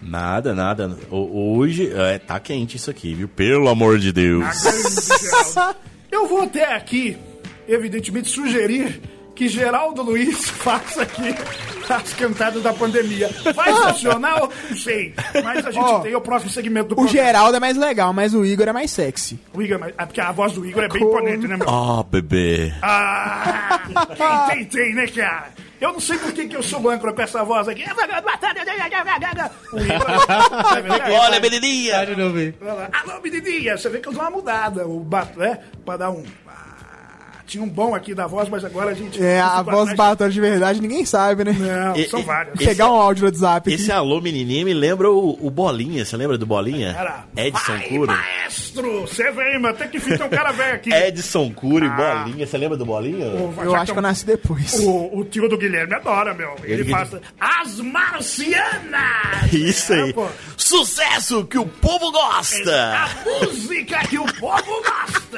Nada, nada. O- Hoje é, tá quente isso aqui, viu? Pelo amor de Deus. Eu vou até aqui, evidentemente, sugerir que Geraldo Luiz faça aqui as cantadas da pandemia. Vai funcionar? Eu Não sei. Mas a gente Ó, tem o próximo segmento do O programa. Geraldo é mais legal, mas o Igor é mais sexy. O Igor, é porque a voz do Igor é bem imponente, né, meu? Ah, bebê. Ah, quem tem, tem, né, cara? Eu não sei por que, que eu sou âncora com essa voz aqui. Olha, menininha. lá. Alô, menininha, você vê que eu dou uma mudada, o bato, né? Pra dar um. Tinha um bom aqui da voz, mas agora a gente. É, a voz do atrás- Batora de verdade ninguém sabe, né? Não, E- são e- várias. esse- Pegar um áudio no WhatsApp aqui. Esse alô menininha me lembra o, o Bolinha. Você lembra do Bolinha? Cara, Edson vai, Cura. maestro! Você vem, mas tem que ficar um cara velho aqui. Edson Cura e Ah. Bolinha. Você lembra do Bolinha? O- Eu acho que eu é nasci depois. O, o tio do Guilherme adora, meu. Ele, Ele- faz as marcianas! Isso aí. É, pô. Sucesso que o povo A gosta! música que o povo gosta!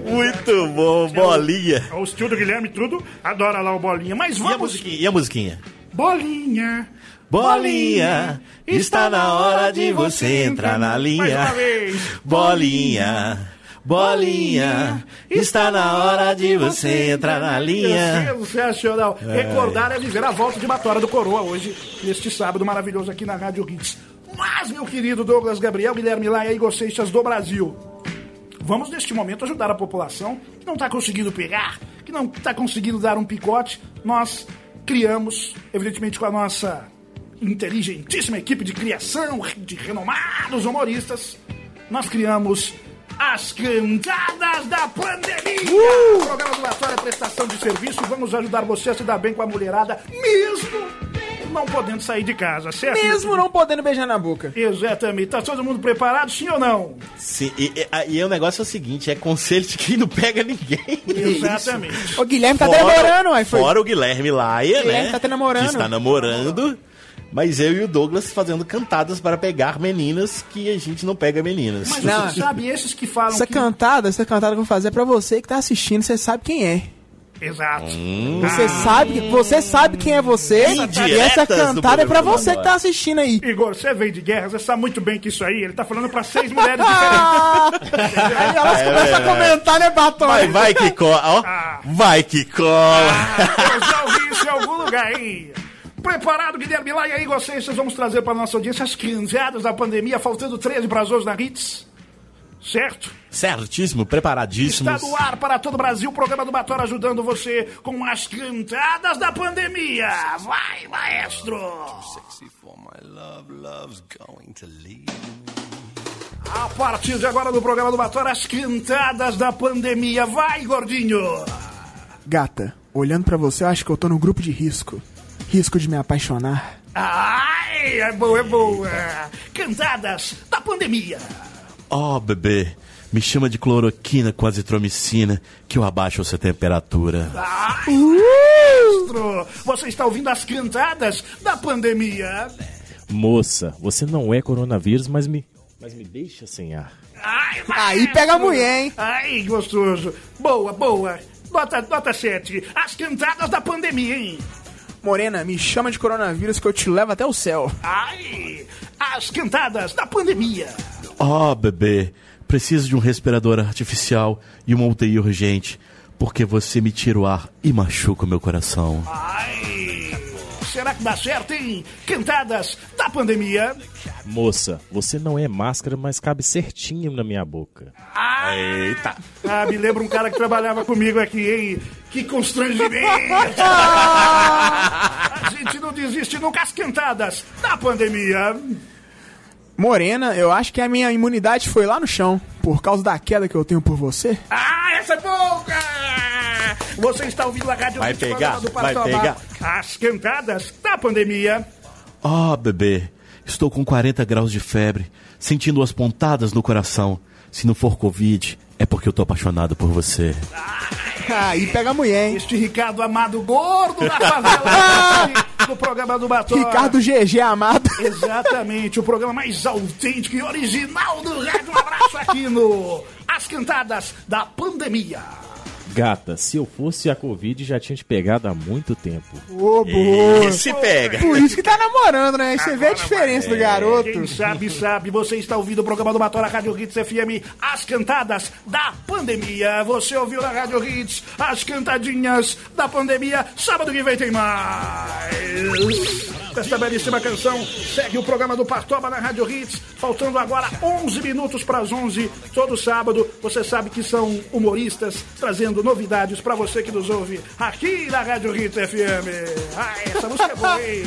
Muito bom, Bolinha. Os tio do Guilherme tudo adora lá o Bolinha. Mas E a vamos... musiquinha? E a musiquinha? Bolinha... Bolinha, está na hora de você entrar na linha. Bolinha, bolinha, está na hora de você entrar na linha. Sensacional. Recordar é viver a volta de Batória do Coroa hoje, neste sábado maravilhoso aqui na Rádio Hits. Mas, meu querido Douglas Gabriel, Guilherme Laia e Igor Seixas do Brasil, vamos neste momento ajudar a população que não está conseguindo pegar, que não está conseguindo dar um picote. Nós criamos, evidentemente com a nossa inteligentíssima equipe de criação de renomados humoristas, nós criamos as cantadas da pandemia! O programa do Latório prestação de serviço. Vamos ajudar você a se dar bem com a mulherada, mesmo não podendo sair de casa, certo? Mesmo não podendo beijar na boca. Exatamente. Tá todo mundo preparado, sim ou não? Sim, e, e, e o negócio é o seguinte, é conselho de quem não pega ninguém. Exatamente. O Guilherme tá Fora- demorando, aí foi. Fora o Guilherme Laia, Guilherme né? tá até namorando. Que está namorando. Mas eu e o Douglas fazendo cantadas para pegar meninas que a gente não pega meninas. Mas Não. você sabe, esses que falam Essa que... cantada, essa cantada que eu vou fazer é pra você que tá assistindo, você sabe quem é. Exato. Você sabe, você sabe quem é você. E Indiretas essa do cantada é pra você que tá assistindo aí. Igor, você vem de guerra, você sabe muito bem que isso aí, ele tá falando pra seis mulheres diferentes. Aí elas começam a comentar, né, Batom? Vai, vai que cola. Ó, Ah. vai que cola. Eu já ouvi isso em algum lugar, hein? Preparado, Guilherme Lá, e aí vocês, vocês vamos trazer para nossa audiência as canjadas da pandemia, faltando 13 para as 11 na Hits. Certo? Certíssimo, preparadíssimo. Está no ar para todo o Brasil, o programa do Bator ajudando você com as cantadas da pandemia. Vai, maestro! A partir de agora no programa do Bator, as cantadas da pandemia. Vai, gordinho! Gata, olhando pra você, eu acho que eu tô no grupo de risco. Risco de me apaixonar. Ai, é boa, é boa. Cantadas da pandemia. Ó, bebê, me chama de cloroquina com azitromicina que eu abaixo a sua temperatura. Ai, maestro! Você está ouvindo as cantadas da pandemia. Moça, você não é coronavírus, mas me, mas me deixa sem ar. Ai, Aí pega a mulher, hein? Ai, gostoso. Boa, boa. Nota, nota 7. As cantadas da pandemia, hein? Morena, me chama de coronavírus que eu te levo até o céu. Ai, as cantadas da pandemia. Ó, bebê, preciso de um respirador artificial e uma UTI urgente, porque você me tira o ar e machuca o meu coração. Ai, será que dá certo, hein? Cantadas da pandemia. Moça, você não é máscara, mas cabe certinho na minha boca. Eita! Ah, me lembra um cara que trabalhava comigo aqui, hein? Que constrangimento! A gente não desiste nunca as cantadas da pandemia. Morena, eu acho que a minha imunidade foi lá no chão. Por causa da queda que eu tenho por você. Ah, essa é boa! Você está ouvindo a Rádio Vai pegar, do vai pegar. As cantadas da pandemia. Ó, bebê, estou com 40 graus de febre, sentindo as pontadas no coração. Se não for Covid, é porque eu tô apaixonado por você. Aí pega a mulher, hein? Este Ricardo Amado Gordo da favela no programa do Batom. Ricardo GG amado. Exatamente, o programa mais autêntico e original do rádio. Um abraço aqui no As Cantadas da Pandemia. Gata, se eu fosse a Covid, já tinha te pegado há muito tempo. Ô, boa. Esse pega. Por isso que tá namorando, né? Você vê a diferença do garoto. Quem sabe, sabe. Você está ouvindo o programa do Batora Rádio Hits FM, As Cantadas da Pandemia. Você ouviu na Rádio Hits as cantadinhas da pandemia. Sábado que vem tem mais. Esta belíssima canção segue o programa do Partoba na Rádio Hits. Faltando agora 11 minutos para as 11, todo sábado. Você sabe que são humoristas trazendo novidades para você que nos ouve aqui na Rádio Hits FM. Ah, essa música é boa, hein?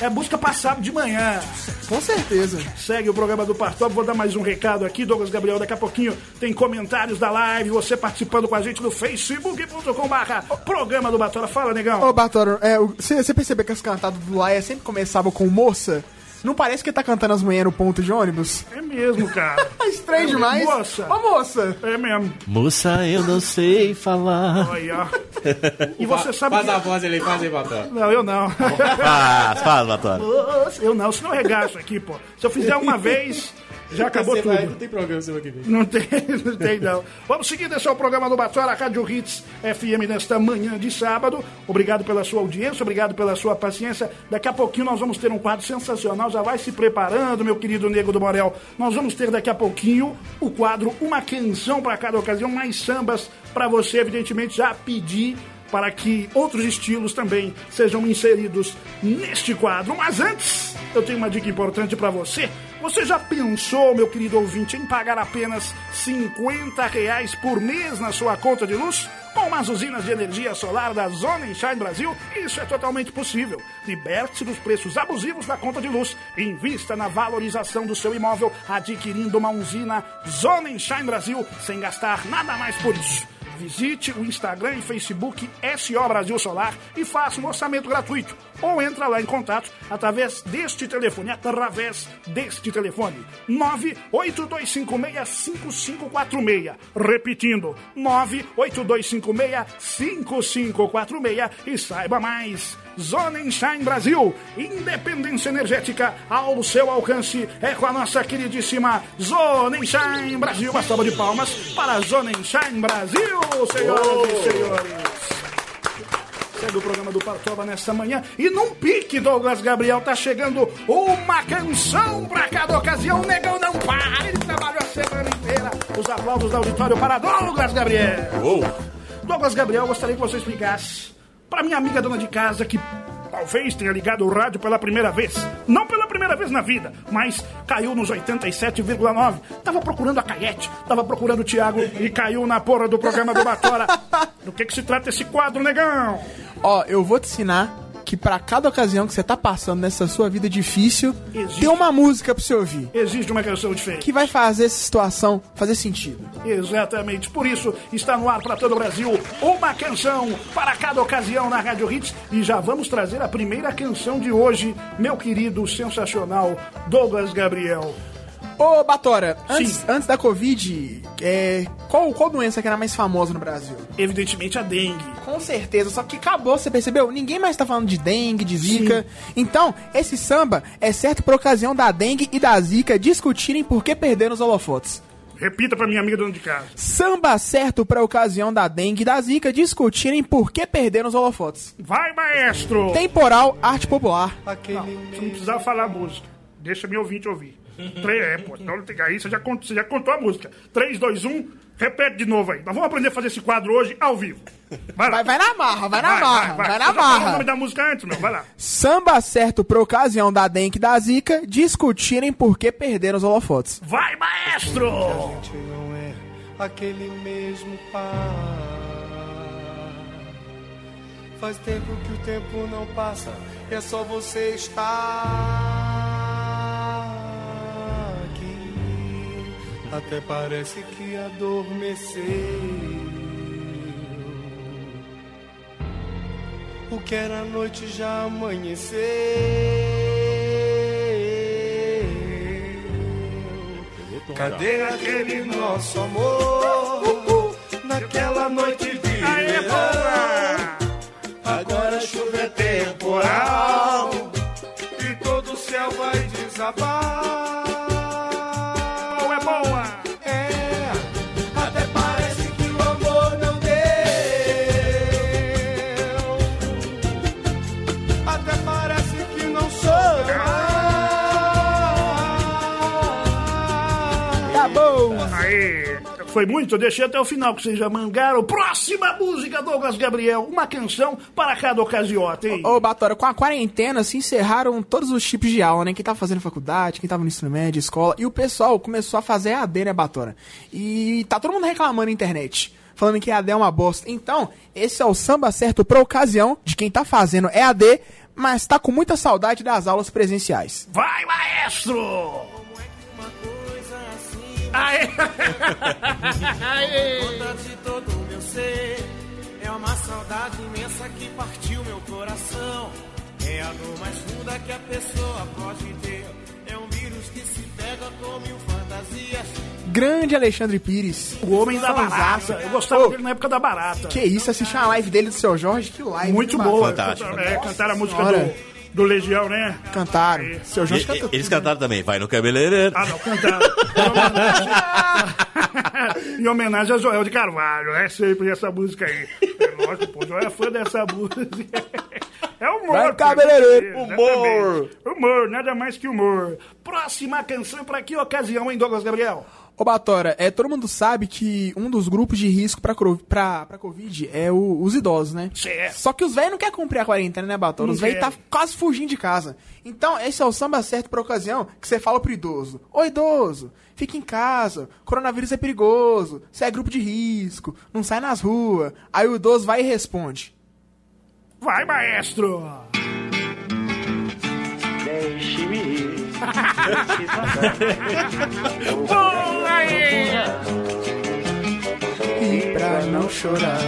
É música para sábado de manhã. Com certeza. Segue o programa do Partop. Vou dar mais um recado aqui, Douglas Gabriel. Daqui a pouquinho tem comentários da live. Você participando com a gente no facebook.com/barra programa do Batola. Fala, negão. Ô, Batoro, é, você percebeu que as cantadas do Sempre começavam com moça? Não parece que ele tá cantando as manhãs no ponto de ônibus? É mesmo, cara. É estranho demais. Moça. Ô, moça. É mesmo. Moça, eu não sei falar. Ó. E você sabe Faz que... a voz ele, faz aí, Batão. Não, eu não. Faz, faz, Batório. Nossa, eu não, senão eu regaço aqui, pô. Se eu fizer uma vez, já acabou tudo. vai- não tem programa semana que vem. Não tem, não tem não. Vamos seguir, esse é o programa do Batora, Rádio Hits FM nesta manhã de sábado. Obrigado pela sua audiência, obrigado pela sua paciência. Daqui a pouquinho nós vamos ter um quadro sensacional, já vai se preparando, meu querido Nego do Morel. Nós vamos ter daqui a pouquinho o quadro Uma Canção para cada ocasião, mais sambas para você, evidentemente, já pedir para que outros estilos também sejam inseridos neste quadro. Mas antes, eu tenho uma dica importante para você. Você já pensou, meu querido ouvinte, em pagar apenas 50 reais por mês na sua conta de luz? Com as usinas de energia solar da Zona Shine Brasil, isso é totalmente possível. Liberte-se dos preços abusivos da conta de luz. Invista na valorização do seu imóvel adquirindo uma usina Zona Shine Brasil sem gastar nada mais por isso. Visite o Instagram e Facebook SO Brasil Solar e faça um orçamento gratuito. Ou entra lá em contato através deste telefone, através deste telefone. 982565546. Repetindo, 982565546 e saiba mais. Zona Shine Brasil, independência energética ao seu alcance é com a nossa queridíssima Zona Shine Brasil. Uma salva de palmas para Shine Brasil, senhoras e senhores. Segue o programa do Partoba nesta manhã. E num pique, Douglas Gabriel, tá chegando uma canção pra cada ocasião. O negão não para, ele trabalha a semana inteira. Os aplausos do auditório para Douglas Gabriel. Douglas Gabriel, gostaria que você explicasse para minha amiga dona de casa que talvez tenha ligado o rádio pela primeira vez. Não pela primeira vez na vida, mas caiu nos 87,9. Tava procurando a Caiete, tava procurando o Thiago e caiu na porra do programa do Batora. Do que que se trata esse quadro, negão? Ó, eu vou te ensinar que pra cada ocasião que você tá passando nessa sua vida difícil, Existe. tem uma música pra você ouvir. Existe uma canção diferente. Que vai fazer essa situação fazer sentido. Exatamente, por isso está no ar para todo o Brasil uma canção para cada ocasião na Rádio Hits e já vamos trazer a primeira canção de hoje, meu querido sensacional Douglas Gabriel. Ô, Batora, antes, Sim. antes da Covid, é, qual, qual doença que era mais famosa no Brasil? Evidentemente a dengue. Com certeza, só que acabou, você percebeu? Ninguém mais tá falando de dengue, de zika. Então, esse samba é certo por ocasião da dengue e da zika discutirem por que perderam os holofotes. Repita para minha amiga dona de casa. Samba certo pra ocasião da dengue e da zika discutirem por que perderam os holofotes. Vai, maestro! Temporal, arte popular. Não, você não precisava falar música. Deixa meu ouvinte ouvir. Três, é, pô. Então, aí você já, cont- você já contou a música. 3, 2, 1, repete de novo aí. Nós vamos aprender a fazer esse quadro hoje ao vivo. Vai lá. Vai, vai na marra, vai na marra, vai, na Você já falou o marra. nome da música antes, meu. Vai lá. Samba certo pra ocasião da e da zika discutirem por que perderam os holofotes. Vai, maestro! gente não é aquele mesmo par. Faz tempo que o tempo não passa, é só você estar Até parece que adormeceu. O que era noite já amanheceu. Cadê aquele nosso amor? Naquela noite de verão. Agora a chuva é temporal e todo o céu vai desabar. Foi muito, eu deixei até o final que vocês já mangaram. Próxima música, Douglas Gabriel. Uma canção para cada ocasiota, hein? Ô, Batora, com a quarentena se encerraram todos os tipos de aula, né? Quem tava fazendo faculdade, quem tava no ensino médio, escola, e o pessoal começou a fazer AD, né, Batora? E tá todo mundo reclamando na internet. Falando que AD é uma bosta. Então, esse é o samba certo pra ocasião de quem tá fazendo EAD, mas tá com muita saudade das aulas presenciais. Vai, maestro! Aê! Aê! Conta de todo o meu ser. É uma saudade imensa que partiu meu coração. É a dor mais funda que a pessoa pode ter. É um vírus que se pega com mil fantasias. Grande Alexandre Pires. O homem da barata. Eu gostava Ô, dele na época da barata. Que isso, assistir uma live dele do seu Jorge, que live. Muito boa. Fantástico. É, cantaram a música Senhora. do, do Legião, né? Cantaram. Seu Jorge tudo. eles cantaram também, vai no cabeleireiro. Ah, não, cantaram. em homenagem a Joel de Carvalho, é sempre essa música aí. É lógico, pô, Joel é fã dessa música. É humor. Vai, cabeleireiro. Exatamente. Humor, nada mais que humor. Próxima canção pra que ocasião, hein, Douglas Gabriel? Ô, Batora, é, todo mundo sabe que um dos grupos de risco pra, pra, pra Covid é o- os idosos, né? Certo. Só que os velhos não querem cumprir a quarentena, né, Batora? Os velhos tá quase fugindo de casa. Então, esse é o samba certo pra ocasião que você fala pro idoso. Ô, idoso, fica em casa, coronavírus é perigoso, você é grupo de risco, não sai nas ruas. Aí o idoso vai e responde. Vai, maestro! Deixe-me ir. Boa aí! E pra não chorar.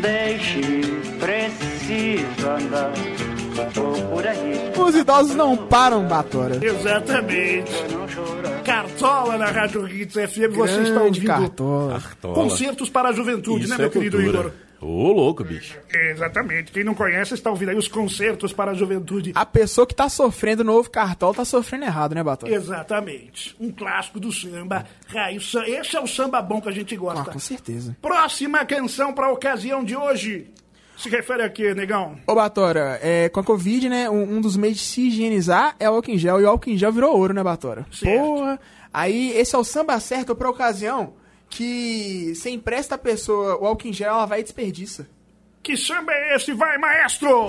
Deixe-me, preciso andar. Vou por aí, Os idosos não param, Batora. Exatamente. Cartola na Rádio Hits FM, você está Grande ouvindo cartola. Cartola. Concertos para a Juventude, Isso né, é meu querido cultura. Igor? Ô, louco, bicho. Exatamente. Quem não conhece está ouvindo aí os Concertos para a Juventude. A pessoa que tá sofrendo novo cartola tá sofrendo errado, né, Batora? Exatamente. Um clássico do samba. Raio, esse é o samba bom que a gente Ah, gosta. com certeza. Próxima canção para a ocasião de hoje. Se refere a quê, negão? Ô, Batora, é, com a Covid, né, um, um dos meios de se higienizar é o álcool em gel, e o álcool em gel virou ouro, né, Batora? Certo. Porra! Aí, esse é o samba certo pra ocasião que você empresta a pessoa o álcool em gel, ela vai e desperdiça. Que samba é esse? Vai, maestro!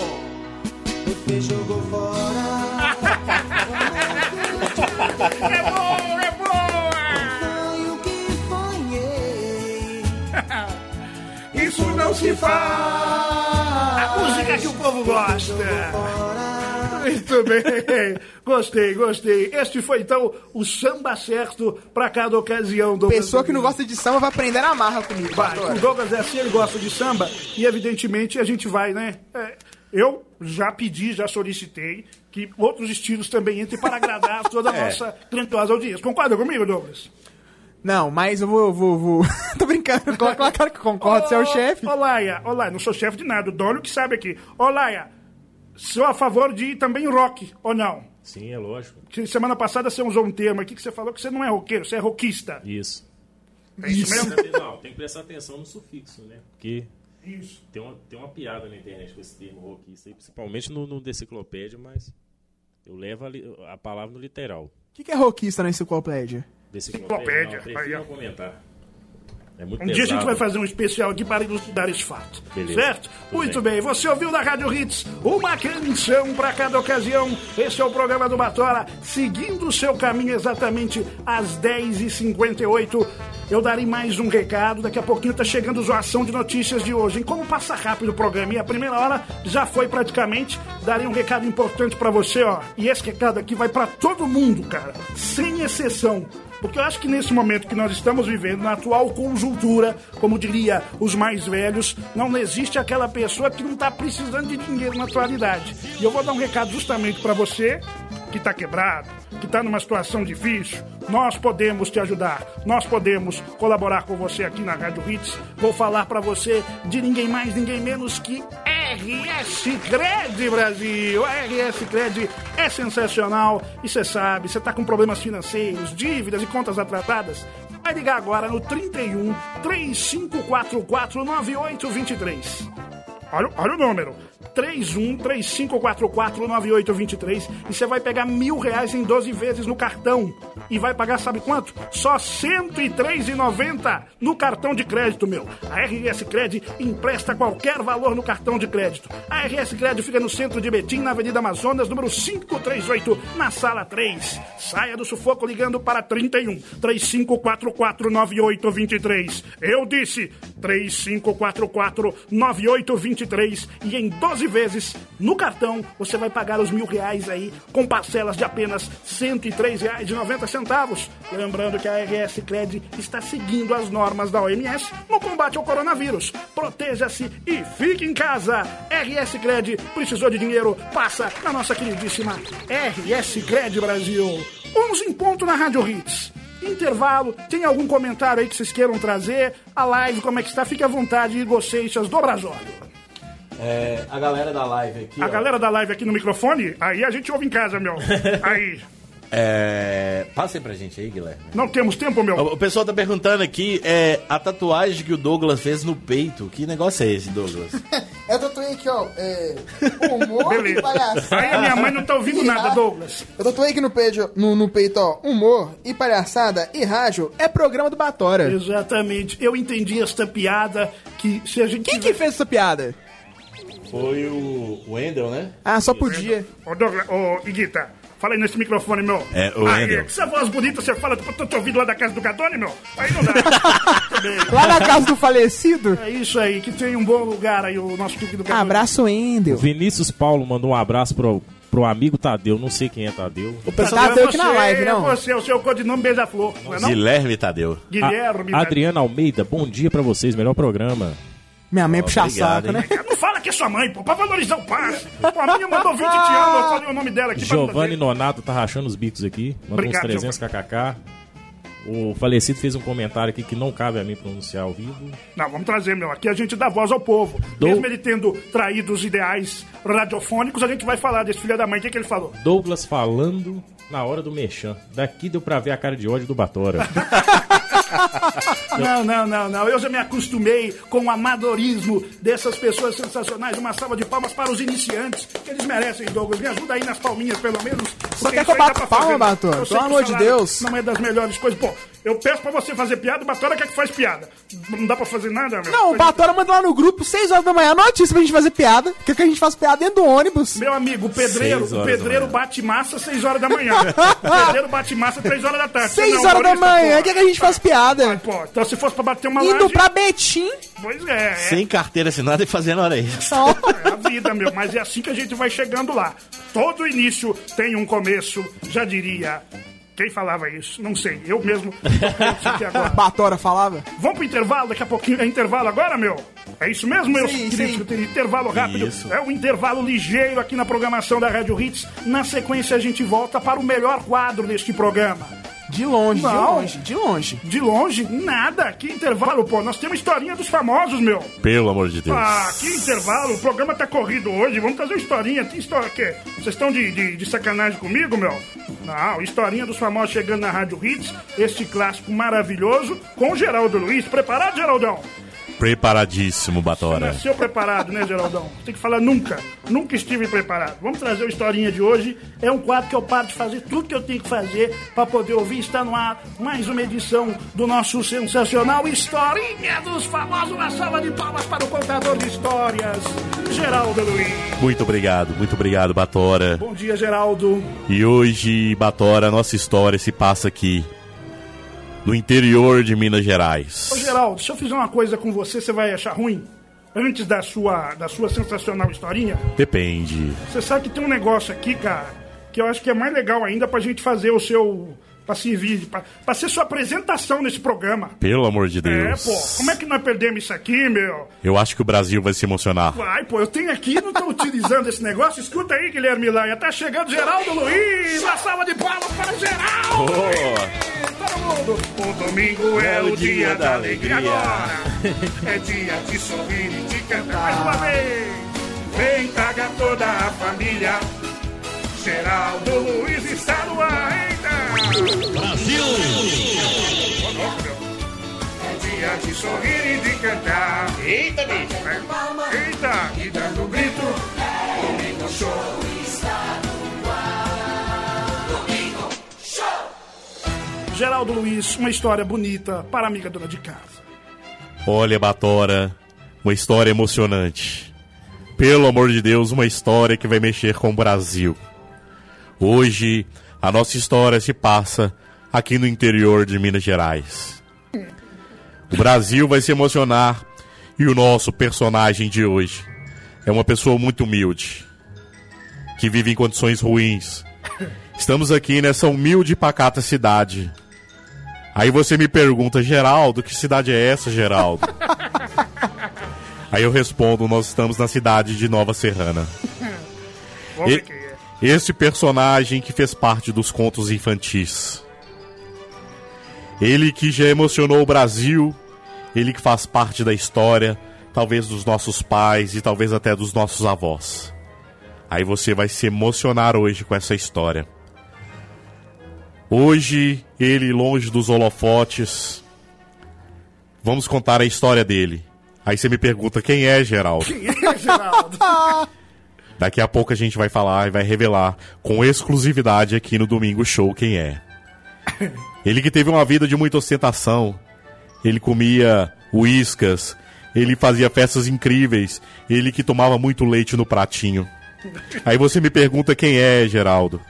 é boa, é boa! Isso não se faz! A música que o povo gosta! Muito bem, gostei, gostei. Este foi então o samba certo para cada ocasião do Pessoa que não gosta de samba vai aprender na marra comigo, Vai, o Douglas é assim, ele gosta de samba e evidentemente a gente vai, né? É, eu já pedi, já solicitei que outros estilos também entrem para agradar toda a nossa grandiosa audiência. Concorda comigo, Douglas? Não, mas eu vou. vou, vou... Tô brincando, coloca lá cara que concorda, você é o chefe. Ô, Laia, ô, Laia, não sou chefe de nada, o dono que sabe aqui. Ô, Laia, sou a favor de ir também rock, ou não? Sim, é lógico. Que Semana passada você usou um termo aqui que você falou que você não é roqueiro, você é rockista. Isso. É isso mesmo? Não, tem que prestar atenção no sufixo, né? Porque Isso. tem uma, tem uma piada na internet com esse termo roquista, principalmente no, no deciclopédia, mas eu levo a, li- a palavra no literal. O que, que é roquista na enciclopédia? Deciclopédia, Enciclopédia, não, prefiro aí, não comentar. É muito Um dia a gente pesado. vai fazer um especial aqui para ilustrar esse fato. Beleza. Certo? Tudo Muito bem. bem. Você ouviu na Rádio Hits uma canção para cada ocasião. Esse é o programa do Batora, seguindo o seu caminho exatamente às 10h58. Eu darei mais um recado. Daqui a pouquinho tá chegando o Zoação de Notícias de hoje. Em como passa rápido o programa e a primeira hora já foi praticamente. Darei um recado importante para você, ó. E esse recado aqui vai para todo mundo, cara. Sem exceção. Porque eu acho que nesse momento que nós estamos vivendo, na atual conjuntura, como diria os mais velhos, não existe aquela pessoa que não está precisando de dinheiro na atualidade. E eu vou dar um recado justamente para você que está quebrado, que está numa situação difícil. Nós podemos te ajudar, nós podemos colaborar com você aqui na Rádio Hits. Vou falar para você de ninguém mais, ninguém menos que RS Cred Brasil. A RS Cred é sensacional e você sabe, você está com problemas financeiros, dívidas e contas atrasadas. Vai ligar agora no 31 3544 9823. Olha, olha o número. 3135449823 e você vai pegar mil reais em 12 vezes no cartão. E vai pagar sabe quanto? Só R$ 103,90 no cartão de crédito, meu. A RS Cred empresta qualquer valor no cartão de crédito. A RS Cred fica no centro de Betim, na Avenida Amazonas, número 538, na sala 3. Saia do sufoco ligando para 31 3544 9823. Eu disse 3544 9823 e em 12 vezes no cartão você vai pagar os mil reais aí com parcelas de apenas R$ 103,90. Lembrando que a RS Cred está seguindo as normas da OMS no combate ao coronavírus. Proteja-se e fique em casa. RS Cred precisou de dinheiro? Passa na nossa queridíssima RS Cred Brasil. 11 em ponto na Rádio Hits. Intervalo, tem algum comentário aí que vocês queiram trazer? A live, como é que está? Fique à vontade, Igor Seixas do Brasólio. É, a galera da live aqui. A ó. galera da live aqui no microfone, aí a gente ouve em casa, meu. Aí. É... Passa aí pra gente aí, Guilherme. Não temos tempo, meu. O pessoal tá perguntando aqui, é, a tatuagem que o Douglas fez no peito. Que negócio é esse, Douglas? Eu tatuei aqui, ó. É, humor Beleza. e palhaçada. Aí a minha mãe não tá ouvindo nada, ra- Douglas. Eu tatuei aqui no peito, no, no peito, ó. Humor e palhaçada e rádio é programa do Batora. Exatamente. Eu entendi esta piada que se a gente. Quem que fez essa piada? Foi o Wendel, né? Ah, só podia. Ô, Douglas, ô, Iguita, fala aí nesse microfone, meu. É, o Aí, Wendel. que essa voz bonita você fala, eu tô te ouvindo lá da casa do Gadone, meu. Aí não dá. Lá na casa do falecido. é isso aí, que tem um bom lugar aí, o nosso pique do Gadone. Abraço, Endel. Vinícius Paulo mandou um abraço pro, pro amigo Tadeu. Não sei quem é Tadeu. O pessoal Tadeu é aqui na você, live, não? É você, o seu codinome Beija-Flor, não é não? Guilherme Tadeu. Guilherme. A, Adriana Almeida, bom dia pra vocês. Melhor programa. Minha mãe puxa obrigado, saco, hein? né? Não fala que é sua mãe, pô, pra valorizar o passe. Pô, a minha mandou 20 te amo, eu falei o nome dela aqui. Giovanni. Nonato tá rachando os bicos aqui. Mandou Obrigado, uns 300 kkk. O falecido fez um comentário aqui que não cabe a mim pronunciar ao vivo. Não, vamos trazer, meu. Aqui a gente dá voz ao povo. Dou- Mesmo ele tendo traído os ideais radiofônicos, a gente vai falar desse filho da mãe. O que, que ele falou? Douglas falando na hora do mexão. Daqui deu pra ver a cara de ódio do Batora. Não, não, não, não. Eu já me acostumei com o amadorismo dessas pessoas sensacionais. Uma salva de palmas para os iniciantes, que eles merecem, Douglas. Me ajuda aí nas palminhas, pelo menos. porque quer que eu bata fazer. palma? Eu sei Pelo amor de Deus. Não é das melhores coisas. Pô, eu peço pra você fazer piada, o Batora quer que faz piada. Não dá pra fazer nada, meu. Não, o Batora mandou lá no grupo, 6 horas da manhã, notícia pra gente fazer piada. Quer que a gente faça piada dentro do ônibus? Meu amigo, o pedreiro, o pedreiro bate massa às 6 horas da manhã. o pedreiro bate massa às 3 horas da tarde. 6 Você não, horas da manhã, quer que a gente faça piada? Pô, então se fosse pra bater uma Indo laje... pra Betim. Pois é, é. Sem carteira assinada e fazendo hora isso. Só. É a vida, meu, mas é assim que a gente vai chegando lá. Todo início tem um começo, já diria. Quem falava isso? Não sei. Eu mesmo. Batora falava. Vamos pro intervalo daqui a pouquinho. É intervalo agora, meu? É isso mesmo, Sim, sim. Tem intervalo rápido. Isso. É um intervalo ligeiro aqui na programação da Rádio Hits. Na sequência, a gente volta para o melhor quadro deste programa. De longe, de Não. longe, de longe. De longe, nada. Que intervalo, pô. Nós temos historinha dos famosos, meu. Pelo amor de Deus. Ah, que intervalo. O programa tá corrido hoje. Vamos fazer uma historinha. Tem história o quê? Vocês estão de, de, de sacanagem comigo, meu? Não, historinha dos famosos chegando na Rádio Hits. Este clássico maravilhoso com o Geraldo Luiz. Preparado, Geraldão? Preparadíssimo, Batora. Nasceu preparado, né, Geraldão? Tem que falar nunca. Nunca estive preparado. Vamos trazer a historinha de hoje. É um quadro que eu paro de fazer tudo que eu tenho que fazer para poder ouvir. Está no ar mais uma edição do nosso sensacional Historinha dos Famosos. Uma salva de palmas para o contador de histórias, Geraldo Luiz. Muito obrigado, muito obrigado, Batora. Bom dia, Geraldo. E hoje, Batora, a nossa história se passa aqui, no interior de Minas Gerais. Ô, Geraldo, se eu fizer uma coisa com você, você vai achar ruim? Antes da sua, da sua sensacional historinha, Depende. Você sabe que tem um negócio aqui, cara, que eu acho que é mais legal ainda pra gente fazer o seu. pra servir, pra, pra ser sua apresentação nesse programa. Pelo amor de É, Deus. pô, como é que nós perdemos isso aqui, meu? Eu acho que o Brasil vai se emocionar. Vai, pô, eu tenho aqui não tô utilizando esse negócio. Escuta aí, Guilherme Laia. Tá chegando Geraldo Luiz. Uma salva de palmas para Geraldo! Luiz. Mundo. O domingo é o dia da alegria agora. É dia de sorrir e de cantar mais uma vez. Vem, traga toda a família. Geraldo Luiz está no ar, eita! Brasil! É dia de sorrir e de cantar. Eita, bicho! Eita! E dando grito. Domingo Show Geraldo Luiz, uma história bonita para a amiga dona de casa. Olha, Batora, uma história emocionante. Pelo amor de Deus, uma história que vai mexer com o Brasil. Hoje, a nossa história se passa aqui no interior de Minas Gerais. O Brasil vai se emocionar e o nosso personagem de hoje é uma pessoa muito humilde, que vive em condições ruins. Estamos aqui nessa humilde e pacata cidade. Aí você me pergunta, Geraldo, que cidade é essa, Geraldo? Aí eu respondo, nós estamos na cidade de Nova Serrana. Vamos E- é. Esse personagem que fez parte dos contos infantis. Ele que já emocionou o Brasil, ele que faz parte da história, talvez dos nossos pais e talvez até dos nossos avós. Aí você vai se emocionar hoje com essa história. Hoje, ele longe dos holofotes. Vamos contar a história dele. Aí você me pergunta quem é Geraldo. Quem é, Geraldo? Daqui a pouco a gente vai falar e vai revelar com exclusividade aqui no Domingo Show quem é. Ele que teve uma vida de muita ostentação. Ele comia uíscas. Ele fazia festas incríveis. Ele que tomava muito leite no pratinho. Aí você me pergunta quem é, Geraldo.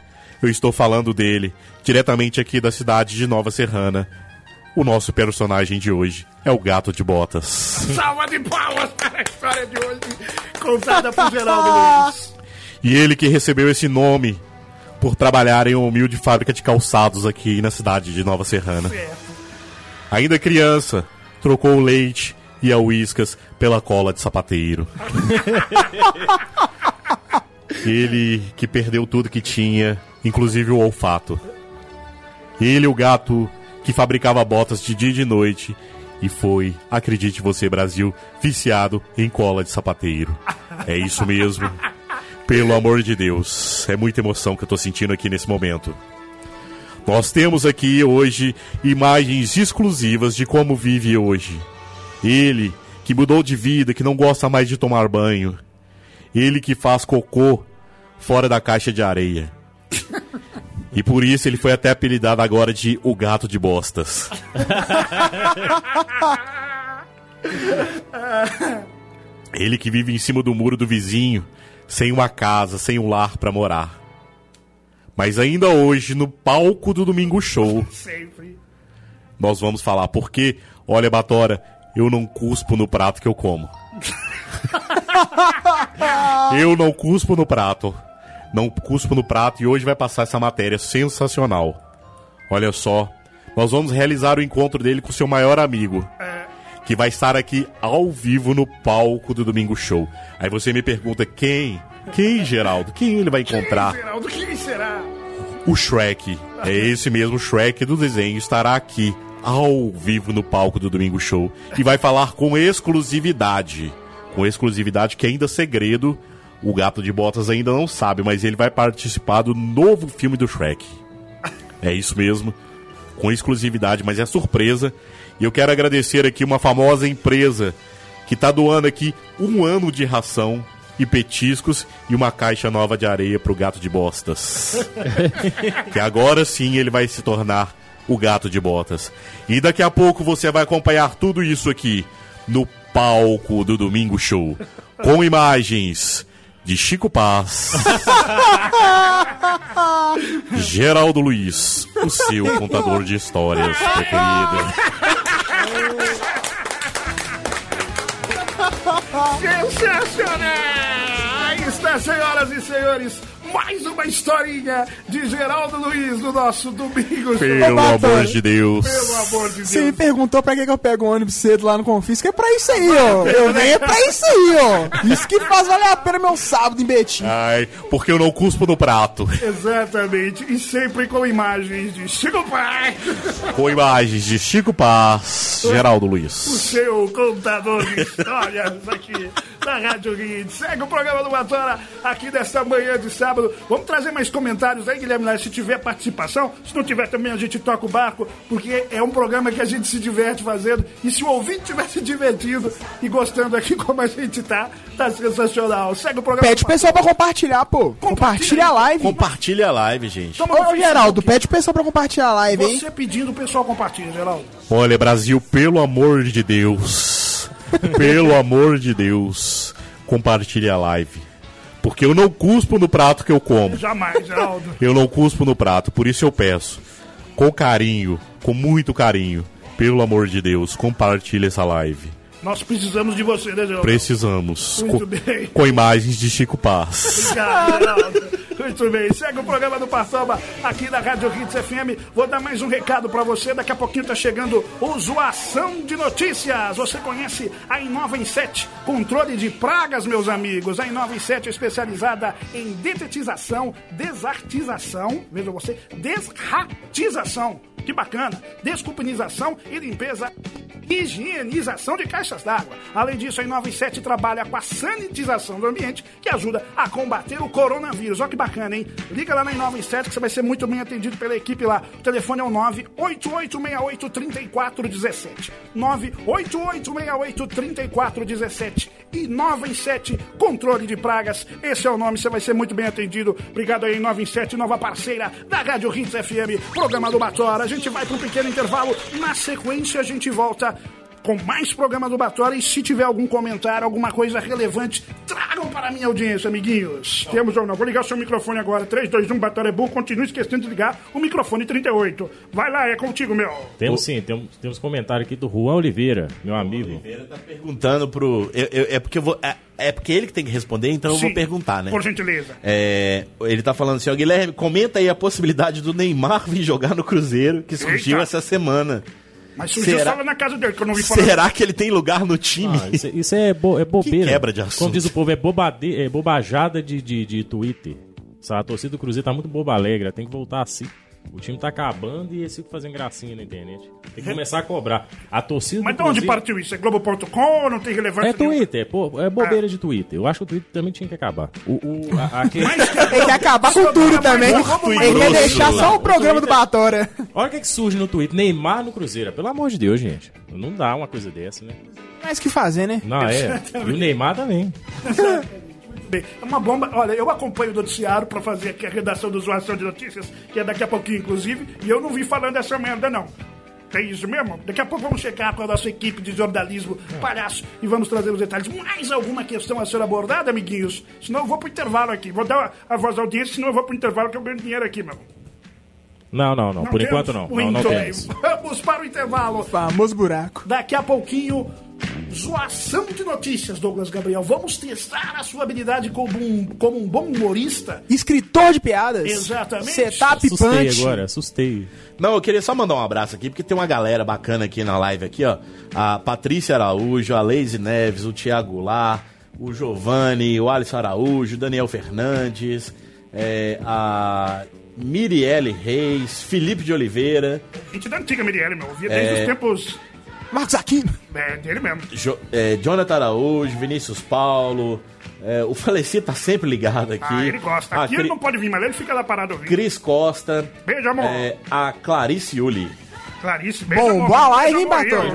Eu estou falando dele, diretamente aqui da cidade de Nova Serrana. O nosso personagem de hoje é o Gato de Botas. Salva de palmas para a história de hoje, contada por Geraldo Luiz. E ele que recebeu esse nome por trabalhar em uma humilde fábrica de calçados aqui na cidade de Nova Serrana. Certo. Ainda criança, trocou o leite e a uíscas pela cola de sapateiro. ele que perdeu tudo que tinha, inclusive o olfato. Ele, o gato que fabricava botas de dia e de noite e foi, acredite você, Brasil, viciado em cola de sapateiro. É isso mesmo. Pelo amor de Deus, é muita emoção que eu tô sentindo aqui nesse momento. Nós temos aqui hoje imagens exclusivas de como vive hoje. Ele que mudou de vida, que não gosta mais de tomar banho. Ele que faz cocô fora da caixa de areia. E por isso ele foi até apelidado agora de o gato de bostas. Ele que vive em cima do muro do vizinho, sem uma casa, sem um lar pra morar. Mas ainda hoje, no palco do Domingo Show, Sempre. nós vamos falar porque, olha, Batora, eu não cuspo no prato que eu como. eu não cuspo no prato. Não cuspo no prato e hoje vai passar essa matéria sensacional. Olha só, nós vamos realizar o encontro dele com seu maior amigo, que vai estar aqui ao vivo no palco do Domingo Show. Aí você me pergunta quem? Quem, Geraldo? Quem ele vai encontrar? Geraldo, quem será? O Shrek. É esse mesmo Shrek do desenho estará aqui ao vivo no palco do Domingo Show e vai falar com exclusividade. Com exclusividade que ainda é segredo, o Gato de Botas ainda não sabe, mas ele vai participar do novo filme do Shrek. É isso mesmo, com exclusividade, mas é surpresa. E eu quero agradecer aqui uma famosa empresa que está doando aqui um ano de ração e petiscos e uma caixa nova de areia pro gato de bostas. que agora sim ele vai se tornar o gato de botas. E daqui a pouco você vai acompanhar tudo isso aqui no palco do Domingo Show, com imagens de Chico Paz, Geraldo Luiz, o seu contador de histórias preferido. Sensacional! Aí está, senhoras e senhores, mais uma historinha de Geraldo Luiz no nosso Domingo. Pelo amor de Deus. Pelo amor de Deus. Você me perguntou pra que, que eu pego o ônibus cedo lá no Confisco, é pra isso aí, ó. Eu venho é pra isso aí, ó. Isso que faz valer a pena meu sábado em Betim. Ai, porque eu não cuspo no prato. Exatamente, e sempre com imagens de Chico Pai, Com imagens de Chico Paz, Geraldo Luiz. o seu contador de histórias aqui da Rádio Hit. Segue o programa do Batora aqui desta manhã de sábado. Vamos trazer mais comentários aí, Guilherme se tiver participação. Se não tiver também, a gente toca o barco, porque é um programa que a gente se diverte fazendo. E se o ouvinte estiver se divertindo e gostando aqui como a gente tá, tá sensacional. Segue o programa. Pede o pessoal pra compartilhar, pô. Compartilha a live. Compartilha a live, gente. Toma Ô, Geraldo, pede o pessoal pra compartilhar a live, hein? Você pedindo, o pessoal compartilha, Geraldo. Olha, Brasil, pelo amor de Deus. Pelo amor de Deus. Compartilhe a live. Porque eu não cuspo no prato que eu como. Jamais, Geraldo. Eu não cuspo no prato, por isso eu peço. Com carinho, com muito carinho. Pelo amor de Deus, compartilhe essa live. Nós precisamos de você, né, Geraldo? Precisamos. Muito Com, bem. com imagens de Chico Paz. Obrigado, Geraldo. Muito bem, segue o programa do Passamba aqui da Rádio Hits FM. Vou dar mais um recado pra você. Daqui a pouquinho tá chegando o Zoação de Notícias. Você conhece a Inova em 7, controle de pragas, meus amigos. A Inova em 7 é especializada em detetização, desartização, veja você, desratização. Que bacana! Desculpinização e limpeza higienização de caixas d'água. Além disso, a 97 trabalha com a sanitização do ambiente, que ajuda a combater o coronavírus. Olha que bacana, hein? Liga lá na 97 que você vai ser muito bem atendido pela equipe lá. O telefone é o 988683417. 988683417 e 97 Controle de Pragas. Esse é o nome, você vai ser muito bem atendido. Obrigado aí, 97, nova parceira da Rádio Hits FM, programa do Batora. A gente vai para um pequeno intervalo. Na sequência, a gente volta com mais programa do Batora. E se tiver algum comentário, alguma coisa relevante, tragam para a minha audiência, amiguinhos. Temos ou não? Vou ligar o seu microfone agora. 3, 2, 1, Batora é burro. Continue esquecendo de ligar o microfone 38. Vai lá, é contigo, meu. Temos sim, temos, temos comentário aqui do Juan Oliveira, meu amigo. Oliveira tá perguntando pro. eu- eu- é porque eu vou. É, é porque ele que tem que responder, então eu vou Sim, perguntar, né? Por gentileza. É, ele tá falando assim, ó, Guilherme, comenta aí a possibilidade do Neymar vir jogar no Cruzeiro, que surgiu Eita. essa semana. Mas surgiu será- só na casa dele, que eu não vi falando. Será que ele tem lugar no time? Ah, isso, isso é, bo- é bobeira. Que quebra de assunto. Como diz o povo, é, bobade, é bobajada de, de, de Twitter. Sabe, a torcida do Cruzeiro tá muito boba alegre, tem que voltar assim. O time tá acabando e eles ficam fazendo gracinha na internet. Tem que começar a cobrar. A torcida Mas de onde partiu isso? É Globo.com? Não tem relevância É? Twitter, é, pô, é bobeira de Twitter. Eu acho que o Twitter também tinha que acabar. O, o, a- aquele- Ele quer acabar com tudo também. Ele quer deixar só o programa do Batora. Olha o que, que surge no Twitter. Neymar no Cruzeiro. Pelo amor de Deus, gente. Não dá uma coisa dessa, né? Mas o que fazer, né? Não, é. E o Neymar também. Bem, é uma bomba. Olha, eu acompanho o noticiário pra fazer aqui a redação do Zoação de Notícias, que é daqui a pouquinho, inclusive, e eu não vi falando dessa merda, não. É isso mesmo? Daqui a pouco vamos checar com a nossa equipe de jornalismo palhaço e vamos trazer os detalhes. Mais alguma questão a ser abordada, amiguinhos? Senão eu vou pro intervalo aqui. Vou dar a voz à audiência, senão eu vou pro intervalo que eu ganho dinheiro aqui, meu. Não, não, não. Por temos? enquanto não. Não, não Muito bem. temos. Vamos para o intervalo. Famoso buraco. Daqui a pouquinho, zoação de notícias, Douglas Gabriel. Vamos testar a sua habilidade como um, como um bom humorista. Escritor de piadas. Exatamente. Setup Assustei punch. agora, assustei. Não, eu queria só mandar um abraço aqui, porque tem uma galera bacana aqui na live aqui, ó. A Patrícia Araújo, a Leise Neves, o Thiago Goulart, o Giovanni, o Alisson Araújo, o Daniel Fernandes, é, a Mirielle Reis, Felipe de Oliveira, Gente da antiga Mirielle, meu. Eu via desde É. os tempos Marcos Aquino. é, dele mesmo. Jo- é, Jonathan Araújo, Vinícius Paulo, é, o falecido tá sempre ligado aqui. Ah, ele gosta. A Aqui Cri- ele não pode vir, mas ele fica lá parado ouvindo. Cris Costa, Beijo, amor. é, a Clarice Yuli. Clarice, beijo, Bom, amor. boa live, hein.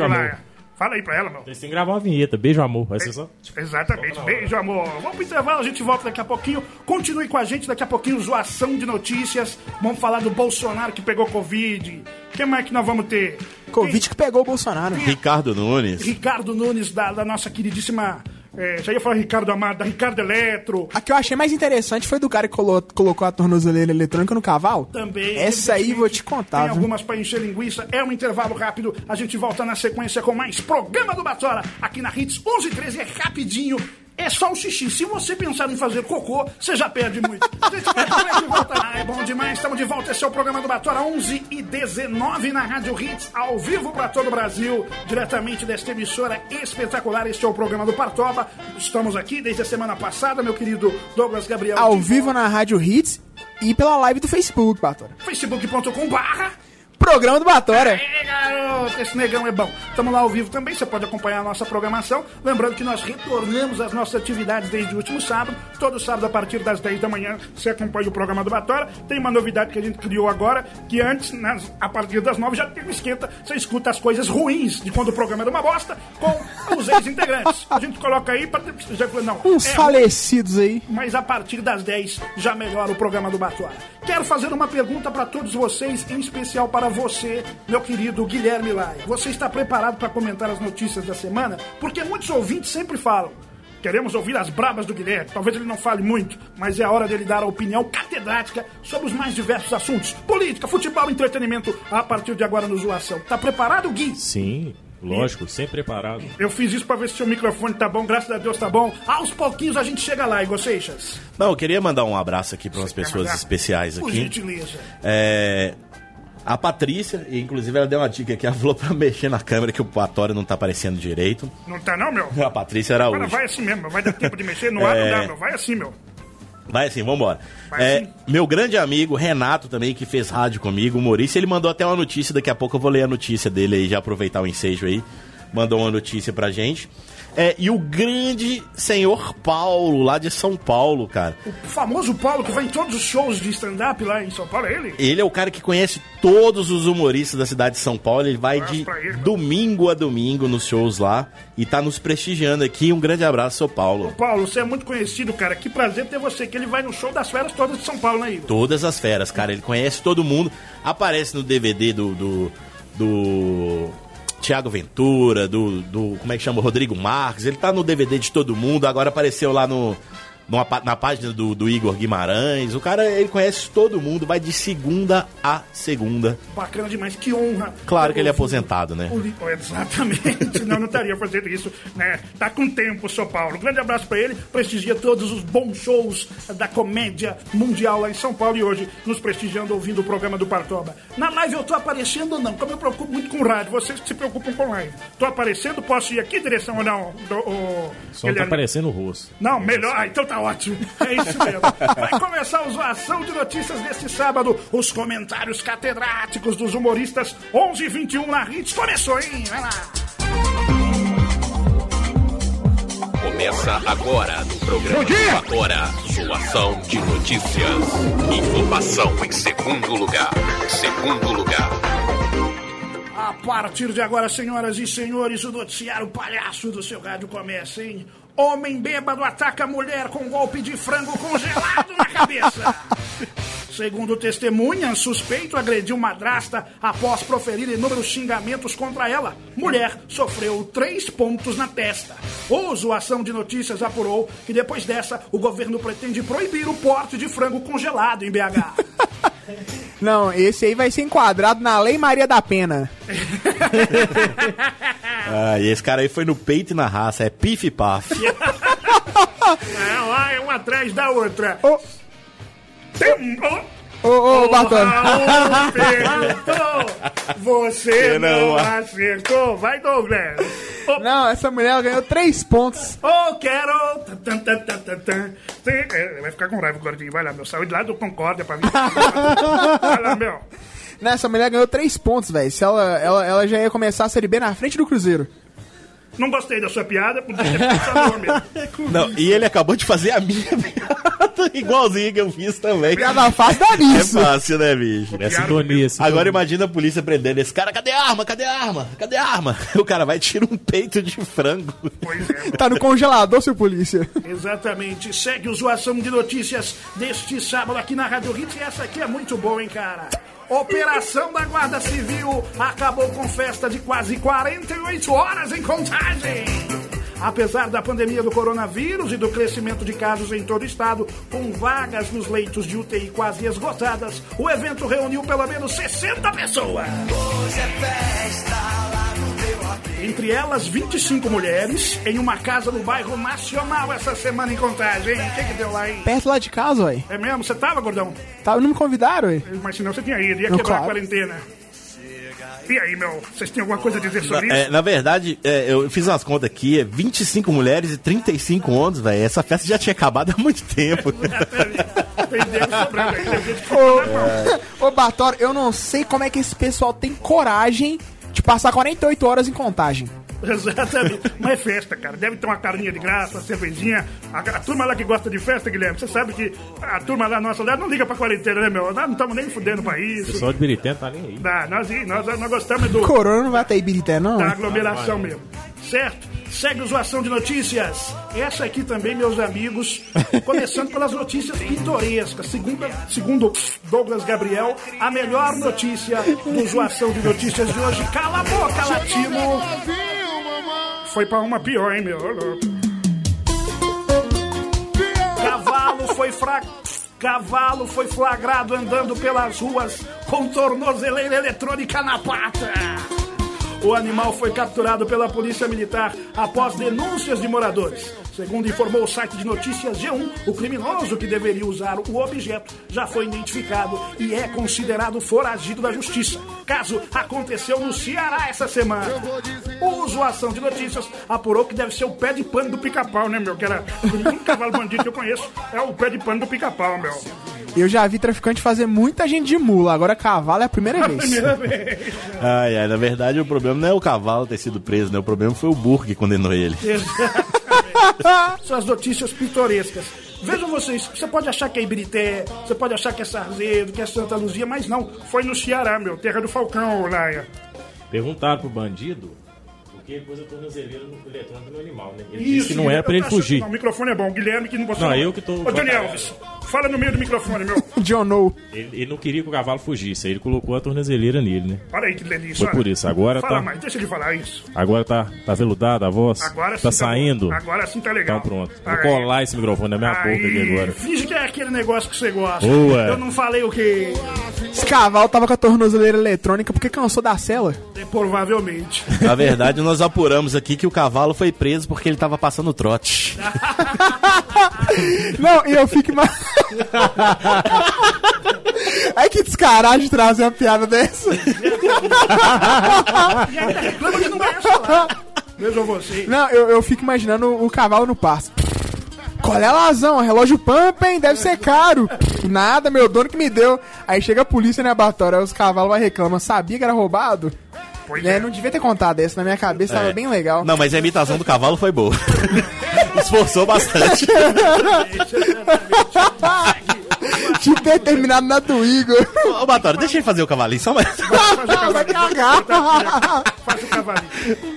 Laia. Fala aí pra ela, meu. Vocês têm que gravar uma vinheta. Beijo, amor. Vai ser só. Exatamente. Beijo, amor. Vamos pro intervalo, a gente volta daqui a pouquinho. Continue com a gente, daqui a pouquinho, zoação de notícias. Vamos falar do Bolsonaro que pegou Covid. O que mais que nós vamos ter? Covid que pegou o Bolsonaro. Ricardo Nunes. Ricardo Nunes, da, da nossa queridíssima. É, já ia falar Ricardo Amado, da Ricardo Eletro. A que eu achei mais interessante foi do cara que colo- colocou a tornozeleira eletrônica no cavalo. Também. Essa aí vou te contar, Tem viu? algumas pra encher linguiça. É um intervalo rápido. A gente volta na sequência com mais programa do Batora. Aqui na Hits 11 e 13 é rapidinho. É só o xixi. Se você pensar em fazer cocô, você já perde muito. Volta. Ah, é bom demais. Estamos de volta. Esse é o programa do Batora 11 e 19 na Rádio Hits, ao vivo para todo o Brasil, diretamente desta emissora espetacular. Este é o programa do Partoba. Estamos aqui desde a semana passada, meu querido Douglas Gabriel. Ao vivo na Rádio Hits e pela live do Facebook, Batora. facebook.com barra Programa do Batora. É, garoto, esse negão é bom. Estamos lá ao vivo também, você pode acompanhar a nossa programação. Lembrando que nós retornamos às nossas atividades desde o último sábado. Todo sábado, a partir das 10 da manhã, você acompanha o programa do Batora. Tem uma novidade que a gente criou agora, que antes, nas- a partir das 9, já um esquenta. Você escuta as coisas ruins de quando o programa era uma bosta, com os ex-integrantes. A gente coloca aí para... Já não, Uns é falecidos aí. mas a partir das 10 já melhora o programa do Batora. Quero fazer uma pergunta para todos vocês, em especial para você, meu querido Guilherme Laia. Você está preparado para comentar as notícias da semana? Porque muitos ouvintes sempre falam. Queremos ouvir as brabas do Guilherme. Talvez ele não fale muito, mas é a hora dele dar a opinião catedrática sobre os mais diversos assuntos: política, futebol, entretenimento, a partir de agora no Zoação. Tá preparado, Gui? Sim, lógico, sempre preparado. Eu fiz isso para ver se seu microfone tá bom, graças a Deus tá bom. Aos pouquinhos a gente chega lá, Igor Seixas. Não, eu queria mandar um abraço aqui para umas pessoas especiais Por aqui. gentileza. É, a Patrícia, e inclusive ela deu uma dica aqui, ela falou pra mexer na câmera que o Patório não tá aparecendo direito. Não tá não, meu? A Patrícia Agora Araújo. vai assim mesmo, vai dar tempo de mexer no ar, É. não dá, meu. Vai assim, meu. Vai assim, vambora. Vai É, assim. meu grande amigo Renato também, que fez rádio comigo, humorista, ele mandou até uma notícia, daqui a pouco eu vou ler a notícia dele aí, já aproveitar o ensejo aí. mandou uma notícia pra gente. É, e o grande senhor Paulo, lá de São Paulo, cara. O famoso Paulo que vai em todos os shows de stand-up lá em São Paulo, é ele? Ele é o cara que conhece todos os humoristas da cidade de São Paulo. Ele vai de ele, domingo a domingo nos shows lá e tá nos prestigiando aqui. Um grande abraço, seu Paulo. Paulo, você é muito conhecido, cara. Que prazer ter você, que ele vai no show das feras todas de São Paulo, né, Igor? Todas as feras, cara. Ele conhece todo mundo. Aparece no DVD do. do, do Tiago Ventura, do, do. Como é que chama? Rodrigo Marques. Ele tá no DVD de todo mundo. Agora apareceu lá no. Numa na página do, do Igor Guimarães. O cara, ele conhece todo mundo. Vai de segunda a segunda. Bacana demais, que honra. Claro que ele é aposentado, né? o li- Exatamente, não, não estaria fazendo isso, né? Tá com tempo, São Paulo. Grande abraço pra ele, prestigia todos os bons shows da comédia mundial lá em São Paulo e hoje nos prestigiando ouvindo o programa do Partoba. Na live eu tô aparecendo ou não? Como eu me preocupo muito com rádio, vocês que se preocupam com live. Tô aparecendo, posso ir aqui, direção ou não? Do, o, Só não tá aparecendo o rosto. não, melhor. Ah, então tá ótimo. É isso mesmo. Vai começar o Zoação de Notícias deste sábado. Os comentários catedráticos dos humoristas 11 e 21 na Hits. Começou, hein? Vai lá. Começa agora no programa do Agora. Zoação de notícias. Informação em segundo lugar. Segundo lugar. A partir de agora, senhoras e senhores, o noticiário palhaço do seu rádio começa, hein? Homem bêbado ataca mulher com golpe de frango congelado na cabeça. Segundo testemunha, suspeito agrediu madrasta após proferir inúmeros xingamentos contra ela. Mulher sofreu três pontos na testa. O Zoação de Notícias apurou que depois dessa, o governo pretende proibir o porte de frango congelado em BH. Não, esse aí vai ser enquadrado na Lei Maria da Pena. Ah, e esse cara aí foi no peito e na raça. É pif e paf. É, lá é uma atrás da outra. Ô, Tem- oh, ô, ô, Bartolo. Você não não acertou. Vai, Douglas. Ô, Não, essa mulher ganhou três pontos. ô, quero... Tan, tan, tan, é, Vai ficar com raiva, gordinho. Vai lá, meu. Saúde lá do Concórdia pra mim. Vai lá, meu. Não, essa mulher ganhou três pontos, velho. Se ela, ela, ela já ia começar a Série B na frente do Cruzeiro. Não gostei da sua piada, podia ter pensado mesmo. Não, e ele acabou de fazer a minha piada, igualzinho que eu fiz também. Piada fácil dá É nisso. fácil, né, bicho? É sintonia, sintonia. Agora imagina a polícia prendendo esse cara. Cadê a arma? Cadê a arma? Cadê a arma? O cara vai tirar um peito de frango. Pois é. Tá no congelador, seu polícia. Exatamente. Segue o Zoação de Notícias deste sábado aqui na Rádio Hits. E essa aqui é muito boa, hein, cara? Operação da Guarda Civil acabou com festa de quase 48 horas em contagem. Apesar da pandemia do coronavírus e do crescimento de casos em todo o estado, com vagas nos leitos de UTI quase esgotadas, o evento reuniu pelo menos 60 pessoas. Entre elas, 25 mulheres, em uma casa no bairro Nacional essa semana em contagem. hein? O que, que deu lá, hein? Perto lá de casa, ué. É mesmo? Você tava, gordão? Tá, não me convidaram, ué. Mas senão você tinha ido, ia Não, quebrar a claro. quarentena. E aí, meu? Vocês têm alguma coisa a dizer sobre É, isso? na verdade, é, eu fiz umas contas aqui, é 25 mulheres e 35 homens, velho. Essa festa já tinha acabado há muito tempo. Ô, tá ô Bartolo, eu não sei como é que esse pessoal tem coragem de passar 48 horas em contagem. Exatamente. Mas é festa, cara. Deve ter uma carninha de graça, uma cervejinha. A, a turma lá que gosta de festa, Guilherme, você sabe que a turma lá nossa lá não liga pra quarentena, né, meu? Nós não estamos nem fudendo pra O isso. pessoal de Birité tá nem aí. Dá, nós, nós, nós gostamos do, Corona não vai até Ibirité, não? da aglomeração mesmo. Certo? Segue o Zoação de Notícias. Essa aqui também, meus amigos, começando pelas notícias pitorescas. Segundo, segundo Douglas Gabriel, a melhor notícia do Zoação de Notícias de hoje. Cala a boca, latino! Foi pra uma pior, hein, meu? Cavalo foi fra... Cavalo foi flagrado andando pelas ruas com tornozeleira eletrônica na pata. O animal foi capturado pela polícia militar após denúncias de moradores. Segundo informou o site de notícias G1, o criminoso que deveria usar o objeto já foi identificado e é considerado foragido da justiça. Caso aconteceu no Ceará essa semana. O Zoação de Notícias apurou que deve ser o pé de pano do pica-pau, né, meu? Que era o único cavalo bandido que eu conheço é o pé de pano do pica-pau, meu. Eu já vi traficante fazer muita gente de mula, agora cavalo é a primeira vez. Primeira vez. Ai, ai, na verdade o problema não é o cavalo ter sido preso, né? O problema foi o burro que condenou ele. Exatamente. São as notícias pitorescas. Vejam vocês, você pode achar que é Ibirité, você pode achar que é Sarzedo, que é Santa Luzia, mas não, foi no Ceará, meu, terra do Falcão, Laia. Perguntaram pro bandido por que pôs a tornozeleira no eletrônico no animal, né? Ele Isso, disse que não era pra ele tá- fugir. Não, o microfone é bom, o Guilherme que não você Não, eu que tô- Ô, Johnny Alves, fala no meio do microfone, meu. John No. Ele, ele não queria que o cavalo fugisse, aí ele colocou a tornozeleira nele, né? Olha aí que delícia. Foi olha. por isso, agora Fala tá- mais, deixa ele falar isso. Agora tá, tá veludada a voz? Agora sim tá tá saindo? Agora sim tá legal. Então pronto. Vou Aí. colar esse microfone na minha boca aqui Aí, agora. finge que é aquele negócio que você gosta. Boa. Eu não falei o que. Esse cavalo tava com a tornozeleira eletrônica porque cansou da cela. Provavelmente. Na verdade, nós apuramos aqui que o cavalo foi preso porque ele tava passando trote. Não, e eu fico mais. Ai que descaragem trazer uma piada dessa. E ainda reclama que não vai. Vejam vocês. Não, eu, eu fico imaginando o cavalo no pasto. Qual é a lazão? Relógio pampa, hein? Deve ser caro. Nada, meu dono que me deu. Aí chega a polícia na abatória, aí os cavalos vai reclamar. Sabia que era roubado? Pois É, é. não devia ter contado essa. Na minha cabeça tava É. bem legal. Não, mas a imitação do cavalo foi boa. Esforçou bastante. Tinha que ter terminado na do Igor. Ô, ô, Batório, deixa ele fazer o cavalinho só mais. vai cagar. Faz o cavalinho.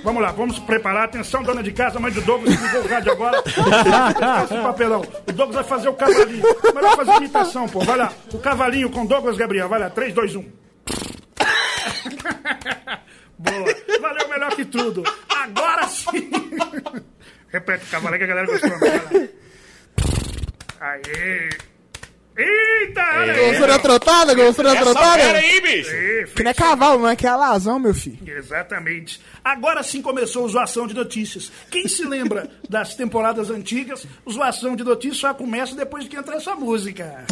Vamos lá, vamos preparar. Atenção, dona de casa, mãe do Douglas, que ligou o rádio agora. Faça o papelão. O Douglas vai fazer o cavalinho. Melhor fazer imitação, pô. Vai lá. O cavalinho com Douglas Gabriel. Vai lá, 3, 2, 1. Boa. Valeu melhor que tudo. Agora sim. Repete o cavalinho que a galera gostou. Lá. Aê. Eita! aí. Gostou da trotada? Gostou da trotada? bicho! Aê, Que não é cavalo, não é que é a lazão, meu filho. Exatamente. Agora sim começou o Zoação de Notícias. Quem se lembra das temporadas antigas, o Zoação de Notícias só começa depois que entra essa música.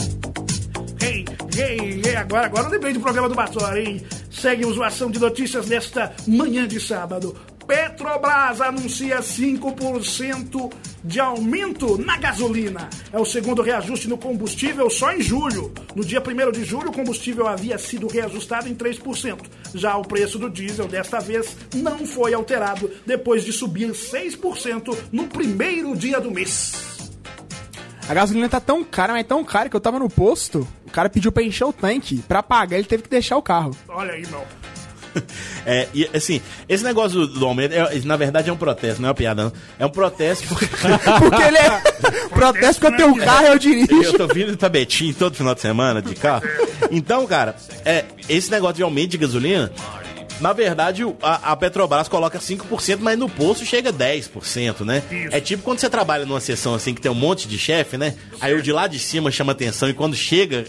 Ei, ei, ei, agora, agora lembrei do programa do Batória, hein? Segue o Zoação de Notícias nesta manhã de sábado. Petrobras anuncia 5% de aumento na gasolina. É o segundo reajuste no combustível só em julho. No dia 1 de julho, o combustível havia sido reajustado em 3%. Já o preço do diesel, desta vez, não foi alterado, depois de subir 6% no primeiro dia do mês. A gasolina tá tão cara, mas tão cara que eu tava no posto. O cara pediu pra encher o tanque. Pra pagar, ele teve que deixar o carro. Olha aí, meu. É, e assim, esse negócio do, do aumento, é- na verdade é um protesto, não é uma piada, não. É um protesto porque Porque ele é. Protesto que eu tenho o carro, eu dirijo. eu tô vindo pra Betim todo final de semana de carro. Então, cara, é, esse negócio de aumento de gasolina, na verdade, o- a, a Petrobras coloca 5%, mas no posto chega 10%, né? Isso. É tipo quando você trabalha numa sessão assim que tem um monte de chefe, né? Aí o de lá de cima chama atenção e quando chega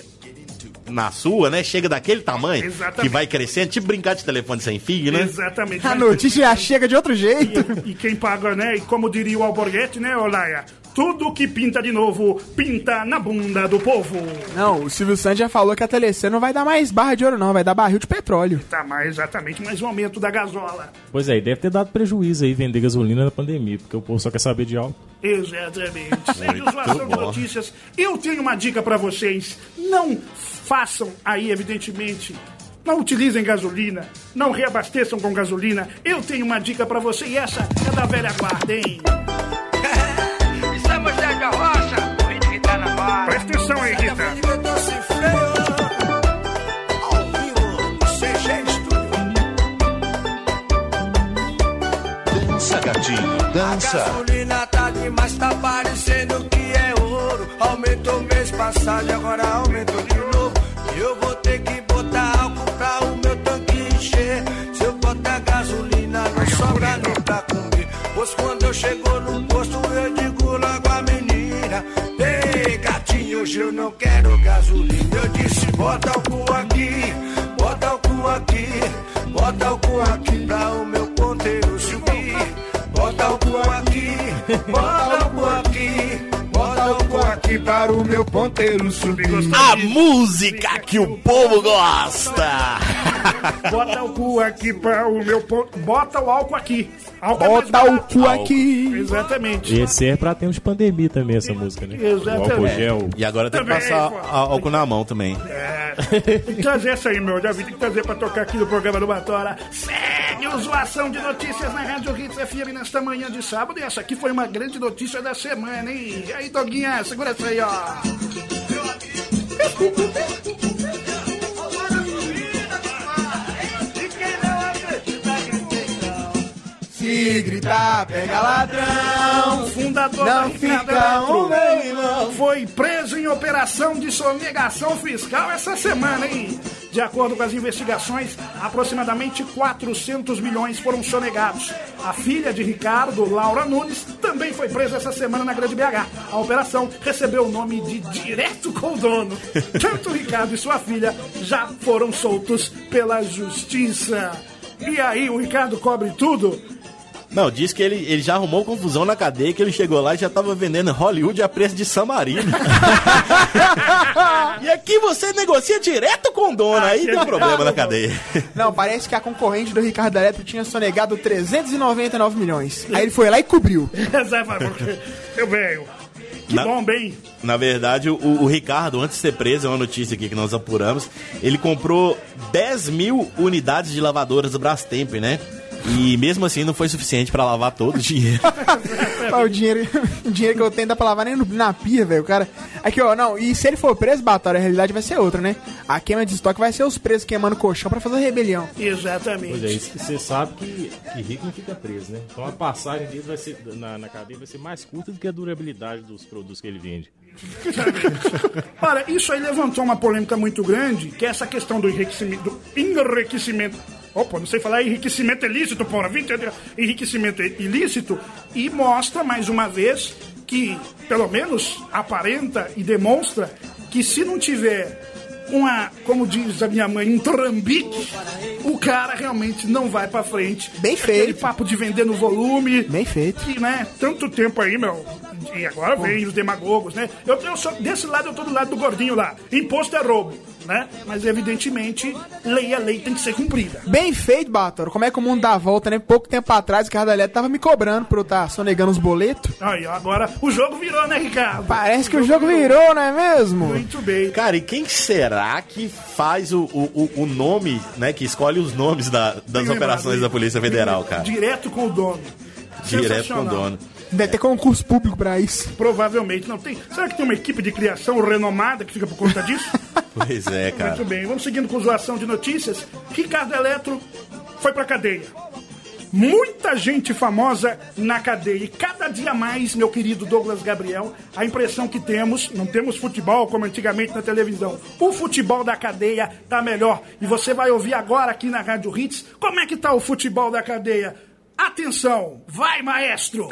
na sua, né? Chega daquele tamanho Exatamente. que vai crescendo, tipo brincar de telefone sem fio, né? Exatamente. A notícia já chega de outro jeito. E quem paga, né? E como diria o Alborguete, né, Olaia? Tudo que pinta de novo, pinta na bunda do povo. Não, o Silvio Santos já falou que a Telecena não vai dar mais barra de ouro, não. Vai dar barril de petróleo. Tá, mas exatamente mais um aumento da gasola. Pois é, e deve ter dado prejuízo aí vender gasolina na pandemia, porque o povo só quer saber de álcool. Exatamente. Zoação de. Notícias. Eu tenho uma dica pra vocês. Não façam aí, evidentemente. Não utilizem gasolina. Não reabasteçam com gasolina. Eu tenho uma dica pra você e essa é da velha guarda, hein? Presta atenção aí, Rita. Dança, gatinho, dança. gasolina tá demais, tá parecendo que é ouro. Aumentou mês passado e agora aumentou de novo. E eu vou ter que botar álcool pra o meu tanque encher. Se eu botar gasolina, não sobra nem pra comer. Pois quando eu chego no posto, eu hoje eu não quero gasolina. Eu disse: bota álcool aqui, bota álcool aqui, bota álcool aqui pra o meu ponteiro subir. Bota álcool aqui, bota álcool para o meu ponteiro subir. A música que o povo gosta. Bota o cu aqui para o meu ponto. Bota o álcool aqui. Álcool é Bota mais o cu aqui. Exatamente. Esse é pra tempos de pandemia também, essa música, né? Exatamente. O álcool gel. E agora tem que passar pô. álcool na mão também. É, tem que trazer essa aí, meu. Já vi, tem que trazer pra tocar aqui no programa do Batora. Segue o Zoação de Notícias na Rádio Hits FM nesta manhã de sábado. E essa aqui foi uma grande notícia da semana, hein? E aí, Doguinha, segura aí, ó. Se gritar, pega ladrão. Fundador Não da fica um, meu irmão. foi preso em operação de sonegação fiscal essa semana, hein? De acordo com as investigações, aproximadamente 400 milhões foram sonegados. A filha de Ricardo, Laura Nunes, também foi presa essa semana na Grande BH. A operação recebeu o nome de Direto com o Dono. Tanto Ricardo e sua filha já foram soltos pela justiça. E aí, o Ricardo cobre tudo? Não, diz que ele, ele já arrumou confusão na cadeia, que ele chegou lá e já tava vendendo Hollywood a preço de San Marino. e aqui você negocia direto com o dono, aí tem um problema na cadeia. Não, parece que a concorrente do Ricardo Eletro tinha sonegado 399 milhões. Aí ele foi lá e cobriu. Exatamente. Eu venho. Que Na- bom, bem. Na verdade, o, o Ricardo, antes de ser preso, é uma notícia aqui que nós apuramos, ele comprou 10 mil unidades de lavadoras do Brastemp, né? E mesmo assim não foi suficiente pra lavar todo o dinheiro. Ó, o, dinheiro, o dinheiro que eu tenho dá pra lavar nem no- na pia, velho. O cara. Aqui, ó, não. E se ele for preso, Batória, a realidade vai ser outra, né? A queima de estoque vai ser os presos queimando colchão pra fazer rebelião. Exatamente. Pois é, isso que você sabe que, que rico não fica preso, né? Então a passagem dele vai ser, na, na cadeia vai ser mais curta do que a durabilidade dos produtos que ele vende. Olha, isso aí levantou uma polêmica muito grande, que é essa questão do enriquecimento. Do enriquecimento. Opa, não sei falar enriquecimento ilícito, porra. Enriquecimento ilícito. E mostra, mais uma vez, que, pelo menos, aparenta e demonstra que se não tiver uma, como diz a minha mãe, um trambique, o cara realmente não vai pra frente. Bem Aquele feito. papo de vender no volume. Bem feito. Que, né, tanto tempo aí, meu. E agora vem os demagogos, né? Eu, eu sou, desse lado eu tô do lado do gordinho lá. Imposto é roubo, né? Mas evidentemente, lei é lei, tem que ser cumprida. Bem feito, Batória. Como é que o mundo dá a volta, né? Pouco tempo atrás, o Ricardo Eletro tava me cobrando por eu estar sonegando os boletos. Aí, agora o jogo virou, né, Ricardo? Parece que o jogo virou, não é mesmo? Muito bem. Cara, e quem será que faz o, o, o- o nome, né? Que escolhe os nomes da- das operações da Polícia Federal, cara? Direto com o dono. Direto com o dono. Deve ter concurso público pra isso. Provavelmente não tem. Será que tem uma equipe de criação renomada que fica por conta disso? Pois é, cara. Muito bem, vamos seguindo com zoação de notícias. Ricardo Eletro foi pra cadeia. Muita gente famosa na cadeia. E cada dia mais, meu querido Douglas Gabriel, a impressão que temos, não temos futebol como antigamente na televisão. O futebol da cadeia tá melhor. E você vai ouvir agora aqui na Rádio Hits como é que tá o futebol da cadeia. Atenção, vai maestro!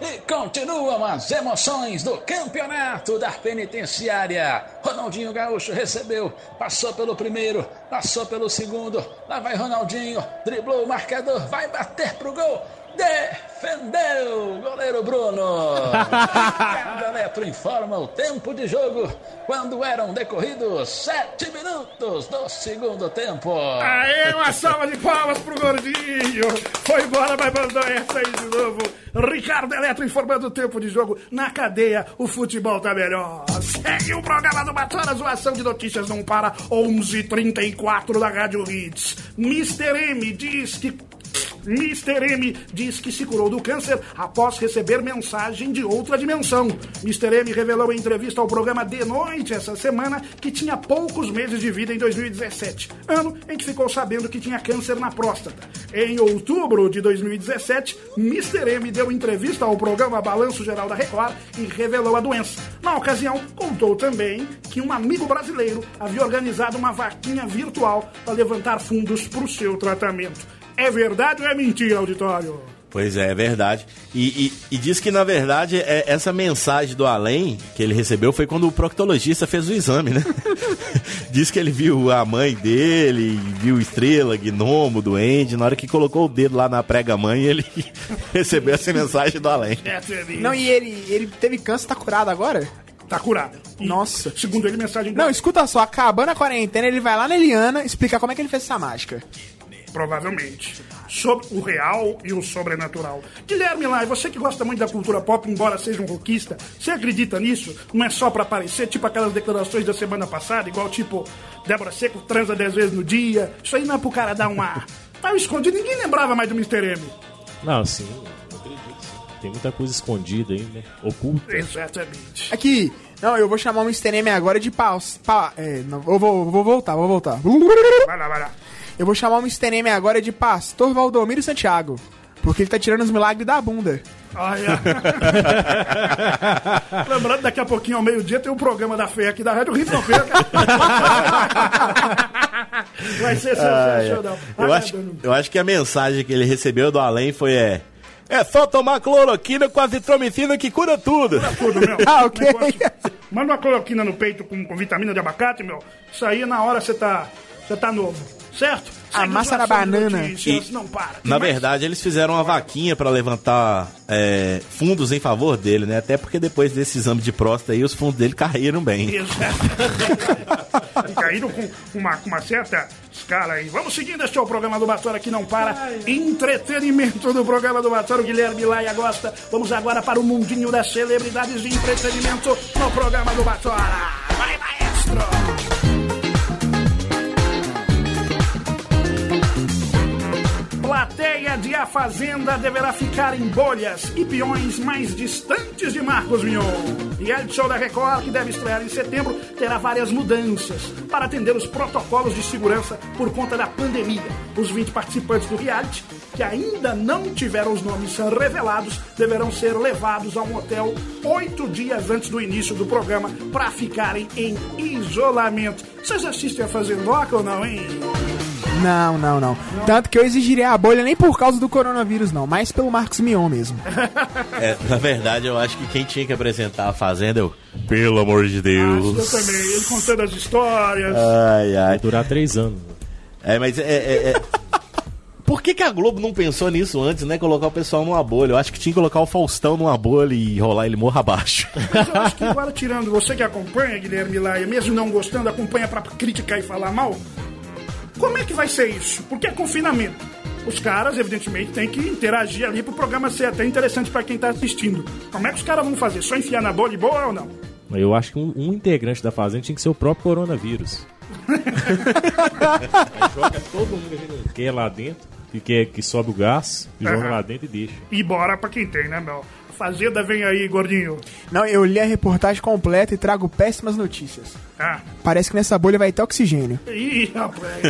E continuam as emoções do campeonato da penitenciária. Ronaldinho Gaúcho recebeu, passou pelo primeiro, passou pelo segundo. Lá vai Ronaldinho, driblou o marcador, vai bater pro gol. Defendeu, goleiro Bruno. Cada Eletro informa o tempo de jogo quando eram decorridos sete minutos do segundo tempo. Aê, uma salva de palmas pro gordinho! Foi embora, mas mandou essa aí de novo. Ricardo Eletro informando o tempo de jogo. Na cadeia, o futebol tá melhor. Segue o programa do Batora, zoação de notícias não para. 11:34 da Rádio Hits. Mr. M diz que Mr. M diz que se curou do câncer após receber mensagem de outra dimensão. Mr. M revelou em entrevista ao programa De Noite essa semana que tinha poucos meses de vida em 2017, ano em que ficou sabendo que tinha câncer na próstata. Em outubro de 2017, Mr. M deu entrevista ao programa Balanço Geral da Record e revelou a doença. Na ocasião, contou também que um amigo brasileiro havia organizado uma vaquinha virtual para levantar fundos para o seu tratamento. É verdade ou é mentira, auditório? Pois é, é verdade. E, e- e diz que, na verdade, é- essa mensagem do além que ele recebeu foi quando o proctologista fez o exame, né? diz que ele viu a mãe dele, viu estrela, gnomo, duende. Na hora que colocou o dedo lá na prega-mãe, ele recebeu essa mensagem do além. Não, e ele, ele teve câncer, tá curado agora? Tá curado. E, Nossa. Segundo ele, mensagem Não, escuta só, acabando a quarentena, ele vai lá na Eliana explicar como é que ele fez essa mágica. Provavelmente. Sobre o real e o sobrenatural. Guilherme Lai, você que gosta muito da cultura pop, embora seja um rockista, você acredita nisso? Não é só pra aparecer, tipo aquelas declarações da semana passada, igual tipo, Débora Seco transa 10 vezes no dia. Isso aí não é pro cara dar uma. Tá escondido, ninguém lembrava mais do Mr. M. Não, sim, eu acredito. sim. Tem muita coisa escondida aí, né? Oculta. Exatamente. Aqui, não, eu vou chamar o Mr. M agora de paus. Pa, é, não, eu vou, vou voltar, vou voltar. Vai lá, vai lá. Eu vou chamar o Mr. M agora de Pastor Valdomiro Santiago. Porque ele tá tirando os milagres da bunda. Olha. Lembrando, daqui a pouquinho, ao meio-dia, tem um programa da FEA aqui da Rádio Rio Perca. Vai ser sensacional. Eu acho, eu acho que a mensagem que ele recebeu do além foi é. É só tomar cloroquina com azitromicina que cura tudo. Tudo, meu. Ah, ok. Negócio- Manda uma cloroquina no peito com, com vitamina de abacate, meu. Isso aí, na hora, você tá, você tá novo. Certo? A Segue massa da banana. notícias, E- não para. Tem Na mais? verdade, eles fizeram uma vaquinha pra levantar é, fundos em favor dele, né? Até porque depois desse exame de próstata aí, os fundos dele caíram bem. Exato. E caíram com uma, uma certa escala aí. Vamos seguindo, este é o programa do Batora que não para. Entretenimento do programa do Batora, o Guilherme Laia gosta. Vamos agora para o mundinho das celebridades de entretenimento no programa do Batora. Vai, maestro! Plateia de A Fazenda deverá ficar em bolhas e peões mais distantes de Marcos Mion. Reality show da Record, que deve estrear em setembro, terá várias mudanças para atender os protocolos de segurança por conta da pandemia. Os 20 participantes do reality, que ainda não tiveram os nomes revelados, deverão ser levados a um hotel oito dias antes do início do programa para ficarem em isolamento. Vocês assistem a Fazendoca ou não, hein? Não, não, não. Tanto que eu exigiria a bolha nem por causa do coronavírus, não, mas pelo Marcos Mion mesmo. É, na verdade, eu acho que quem tinha que apresentar a Fazenda é o. Pelo amor de Eu Deus. também. Ele contando as histórias. Ai, ai. Vai durar três anos. É, mas é. é- é- Por que, que a Globo não pensou nisso antes, né? Colocar o pessoal numa bolha. Eu acho que tinha que colocar o Faustão numa bolha e rolar ele morra abaixo. Mas eu acho que agora, tirando você que acompanha, Guilherme Laia, mesmo não gostando, acompanha pra criticar e falar mal, como é que vai ser isso? Porque é confinamento. Os caras, evidentemente, têm que interagir ali pro programa ser até interessante pra quem tá assistindo. Como é que os caras vão fazer? Só enfiar na bolha e boa ou não? Eu acho que um, um integrante da Fazenda tinha que ser o próprio coronavírus. Aí joga todo mundo que quer lá dentro, que, quer, que sobe o gás, joga Aham. lá dentro e deixa. E bora pra quem tem, né, meu? A Fazenda vem aí, gordinho. Não, eu li a reportagem completa e trago péssimas notícias. Ah. Parece que nessa bolha vai ter oxigênio. Ih, rapaz.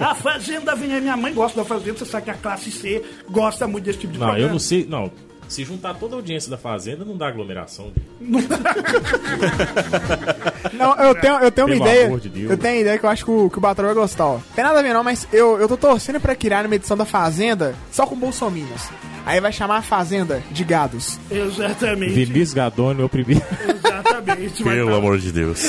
A Fazenda vem aí. Minha mãe gosta da Fazenda. Você sabe que a classe C gosta muito desse tipo de Não, programa. eu não sei. Não, se juntar toda a audiência da Fazenda, não dá aglomeração. Não, eu tenho, eu tenho uma Pelo ideia. amor de Deus. eu tenho uma ideia que eu acho que o, que o Batrão vai gostar, ó. Tem nada a ver não, mas eu, eu tô torcendo pra criar uma edição da Fazenda só com bolsominions. Aí vai chamar a Fazenda de gados. Exatamente. Vinícius Gadoni, meu primeiro. Exatamente. Pelo tá- amor de Deus.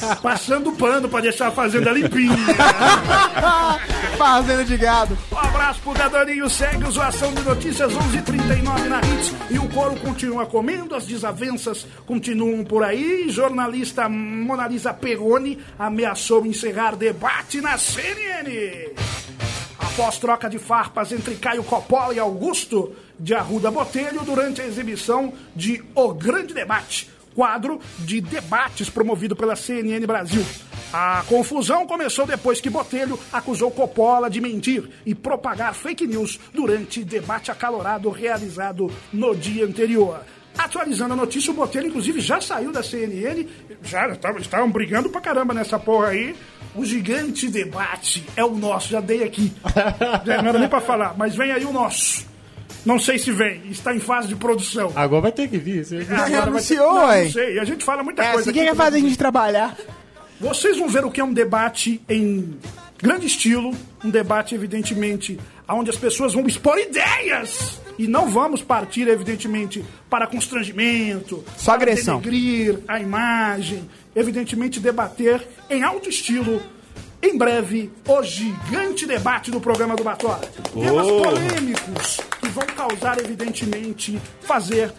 tá passando pano pra deixar a Fazenda limpinha. Fazenda de gado. Um abraço pro Dadoninho. Segue o Zoação de Notícias 11:39 na Hits. E o coro continua comendo, as desavenças continuam por aí. Jornalista Monalisa Perrone ameaçou encerrar debate na CNN. Após troca de farpas entre Caio Coppola e Augusto de Arruda Botelho durante a exibição de O Grande Debate, quadro de debates promovido pela CNN Brasil. A confusão começou depois que Botelho acusou Coppola de mentir e propagar fake news durante debate acalorado realizado no dia anterior. Atualizando a notícia, o Botelho, inclusive, já saiu da CNN. Já estavam estavam brigando pra caramba nessa porra aí. O gigante debate é o nosso, já dei aqui. Já não era nem pra falar, mas vem aí o nosso. Não sei se vem, está em fase de produção. Agora vai ter que vir. Você... Agora vai ter- anunciou, não, não sei, a gente fala muita É coisa assim que aqui quer fazer a gente trabalhar. vocês vão ver o que é um debate em grande estilo, um debate, evidentemente, onde as pessoas vão expor ideias E não vamos partir, evidentemente, para constrangimento, Só para agressão. denegrir a imagem, evidentemente debater em alto estilo. Em breve, o gigante debate do programa do Batora. Temas Oh. polêmicos que vão causar, evidentemente, fazer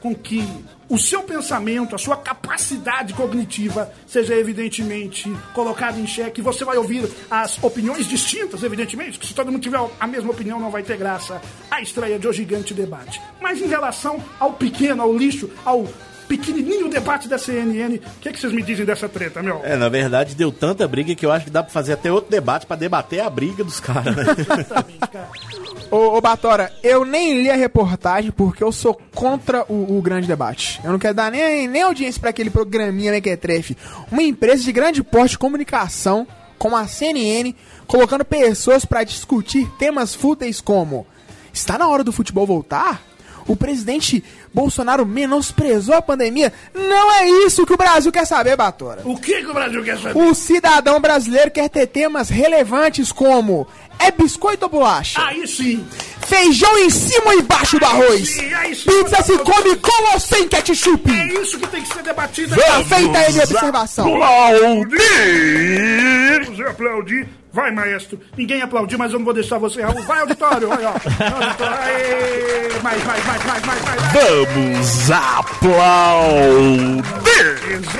com que o seu pensamento, a sua capacidade cognitiva seja evidentemente colocada em xeque. Você vai ouvir as opiniões distintas, evidentemente, que se todo mundo tiver a mesma opinião não vai ter graça a estreia de O Gigante Debate. Mas em relação ao pequeno, ao lixo, ao pequenininho debate da CNN, o que, que vocês me dizem dessa treta, meu? É, na verdade deu tanta briga que eu acho que dá pra fazer até outro debate pra debater a briga dos caras, né? Ô, ô Batora, eu nem li a reportagem porque eu sou contra o, o grande debate. Eu não quero dar nem, nem audiência pra aquele programinha Mequetrefe. Uma empresa de grande porte de comunicação, como a CNN, colocando pessoas pra discutir temas fúteis como: está na hora do futebol voltar? O presidente Bolsonaro menosprezou a pandemia? Não é isso que o Brasil quer saber, Batora. O que, que o Brasil quer saber? O cidadão brasileiro quer ter temas relevantes como é biscoito ou bolacha? Aí sim. Feijão em cima ou embaixo do arroz? sim, aí sim. Pizza se come com ou sem ketchup? É isso que tem que ser debatido. Tá feita aí minha observação. Aplaudir! Vamos aplaudir. Vai, maestro. Ninguém aplaudiu, mas eu não vou deixar você, Raul. Vai, auditório. Vai, ó. Vai, auditório. Aê! Mais, mais, mais, mais, mais, mais. Vamos aplaudir!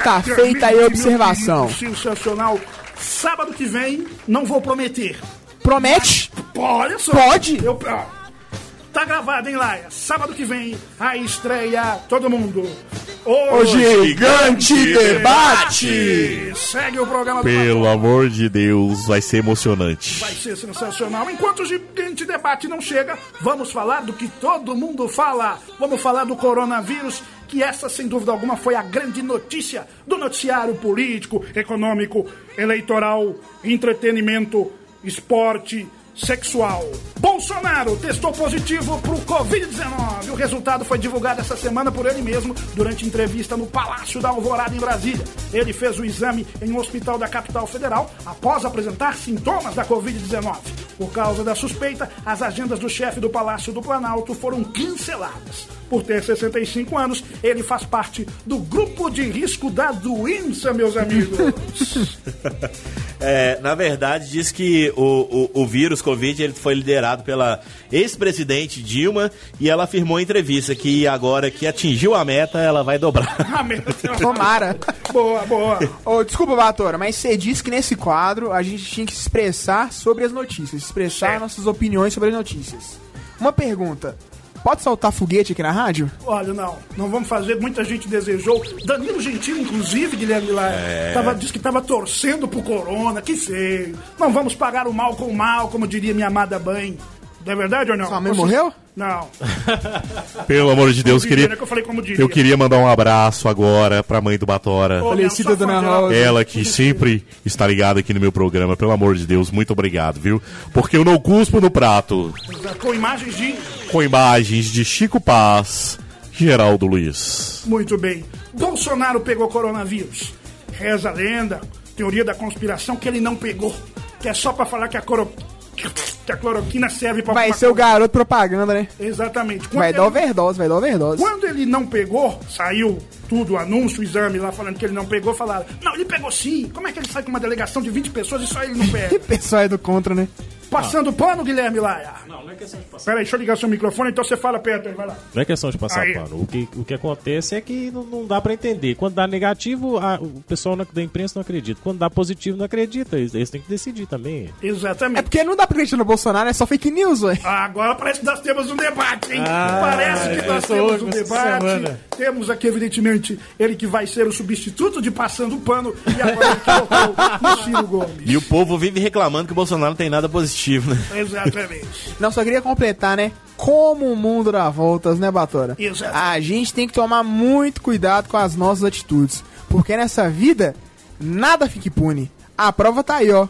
Tá feita aí a observação. Sensacional. Sábado que vem, não vou prometer. Promete? Olha só. Pode? Eu, ó, tá gravado, hein, Laia? Sábado que vem, a estreia, todo mundo. O Gigante Debate. Segue o programa do Pelo amor de Deus, vai ser emocionante. Vai ser sensacional. Enquanto o gigante debate não chega, vamos falar do que todo mundo fala. Vamos falar do coronavírus, que essa, sem dúvida alguma, foi a grande notícia do noticiário político, econômico, eleitoral, entretenimento, esporte, sexual. Bolsonaro testou positivo pro Covid-19. O resultado foi divulgado essa semana por ele mesmo durante entrevista no Palácio da Alvorada, em Brasília. Ele fez o exame em um hospital da capital federal após apresentar sintomas da Covid-19. Por causa da suspeita, as agendas do chefe do Palácio do Planalto foram canceladas. Por ter 65 anos, ele faz parte do grupo de risco da doença, meus amigos. É, na verdade, diz que o, o, o vírus Covid ele foi liderado pela ex-presidente Dilma e ela afirmou em entrevista que agora que atingiu a meta, ela vai dobrar. Ah, meu Deus. Tomara. Boa, boa. Ô, desculpa, Batora, mas você disse que nesse quadro a gente tinha que se expressar sobre as notícias, expressar nossas opiniões sobre as notícias. Uma pergunta. Pode soltar foguete aqui na rádio? Olha, não, não vamos fazer, muita gente desejou. Danilo Gentili, inclusive, Guilherme Lá, É. tava, disse que estava torcendo pro Corona, que feio. Não vamos pagar o mal com o mal, como diria minha amada mãe. Não é verdade ou não? Sua mãe Você- morreu? Não. Pelo amor de Deus, queria, que eu falei como diria. eu queria mandar um abraço agora pra mãe do Batora. Ô, Falecida Dona. Rosa. Ela que sempre está ligada aqui no meu programa, pelo amor de Deus, muito obrigado, viu? Porque eu não cuspo no prato. Com imagens de. Com imagens de Chico Paz, Geraldo Luiz. Muito bem. Bolsonaro pegou coronavírus. Reza a lenda, teoria da conspiração, que ele não pegou. Que é só pra falar que a, coro... que a cloroquina serve pra. Vai ser o garoto propaganda, né? Exatamente. Quando Vai ele- dar overdose, vai dar overdose. Quando ele não pegou, saiu tudo, o anúncio, o exame lá falando que ele não pegou, falaram: Não, ele pegou sim. Como é que ele sai com uma delegação de 20 pessoas e só ele não pega? Pessoal é do contra, né? Passando pano, Guilherme Laia. Não, não é questão de passar Peraí, deixa eu ligar seu microfone, então você fala perto aí, vai lá. Não é questão de passar Aí. pano. O que, o que acontece é que não, não dá pra entender. Quando dá negativo, a- o pessoal na- da imprensa não acredita. Quando dá positivo, não acredita. Eles, eles têm que decidir também. Exatamente. É porque não dá pra acreditar no Bolsonaro, é só fake news, ué. Agora parece que nós temos um debate, hein? Ah, parece que eu nós temos hoje um essa debate. semana. Temos aqui, evidentemente, ele que vai ser o substituto de Passando Pano e agora ele colocou o Ciro Gomes. E o povo vive reclamando que o Bolsonaro não tem nada né? Exatamente. Não, só queria completar, né? Como o mundo dá voltas, né, Batora? Exato. A gente tem que tomar muito cuidado com as nossas atitudes. Porque nessa vida, nada fica impune. A prova tá aí, ó.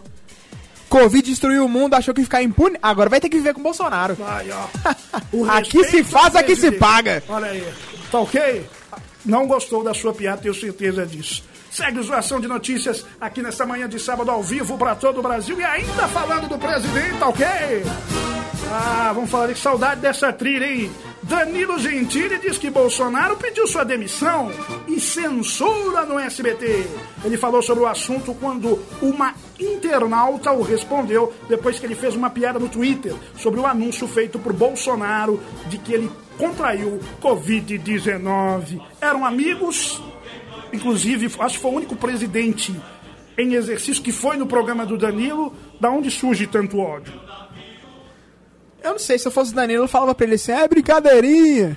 Covid destruiu o mundo, achou que ia ficar impune, agora vai ter que viver com o Bolsonaro. Vai, ó. O Aqui se faz, aqui se paga. Olha aí. Tá ok? Não gostou da sua piada, tenho certeza disso. Segue o Zoação de Notícias aqui nessa manhã de sábado ao vivo pra todo o Brasil e ainda falando do presidente, tá ok? Ah, vamos falar de saudade dessa trilha, hein? Danilo Gentili diz que Bolsonaro pediu sua demissão e censura no SBT. Ele falou sobre o assunto quando uma internauta o respondeu depois que ele fez uma piada no Twitter sobre o anúncio feito por Bolsonaro de que ele contraiu Covid-19. Eram amigos, inclusive, acho que foi o único presidente em exercício que foi no programa do Danilo. Da onde surge tanto ódio? Eu não sei, se eu fosse o Danilo, eu falava pra ele assim, é brincadeirinha.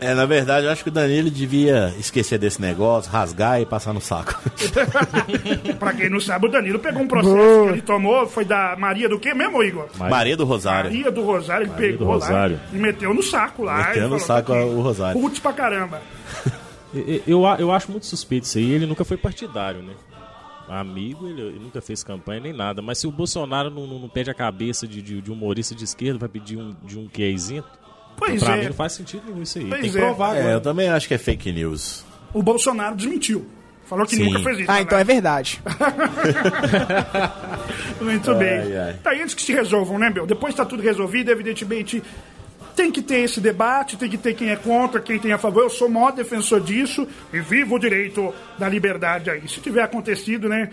É, na verdade, eu acho que o Danilo devia esquecer desse negócio, rasgar e passar no saco. pra quem não sabe, o Danilo pegou um processo Boa. que ele tomou, foi da Maria do quê mesmo, Igor? Maria do Rosário. Maria do Rosário, ele Maria do pegou Rosário. lá e meteu no saco lá. Meteu no falou, saco "Tá aqui." o Rosário. Putz pra caramba. Eu, eu acho muito suspeito isso aí. Ele nunca foi partidário, né? Amigo, ele, ele nunca fez campanha nem nada. Mas se o Bolsonaro não, não- não pede a cabeça de, de, de um humorista de esquerda, vai pedir um, de um que é isento. Pois pra é. mim não faz sentido nenhum isso aí. Pois Tem que é. provar É, agora. eu também acho que é fake news. O Bolsonaro desmentiu. Falou que Sim. nunca fez isso. Ah, né? então é verdade. Muito Ai, bem. ai. Tá aí antes que se resolvam, né, meu? Depois tá tudo resolvido, evidentemente. Tem que ter esse debate, tem que ter quem é contra, quem tem a favor. Eu sou o maior defensor disso e vivo o direito da liberdade aí. Se tiver acontecido, né?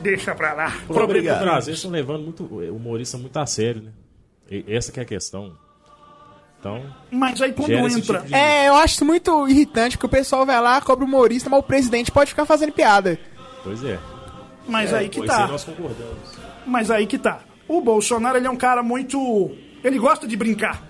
Deixa pra lá. O problema é que Obrigado. Brasil estão levando muito, o humorista muito a sério, né? E- essa que é a questão. Então, Mas aí quando entra. tipo de- É, eu acho isso muito irritante, porque o pessoal vai lá, cobra o humorista, mas o presidente pode ficar fazendo piada. pois é. Mas aí que tá. nós concordamos. Mas aí que tá. O Bolsonaro, ele é um cara muito. Ele gosta de brincar.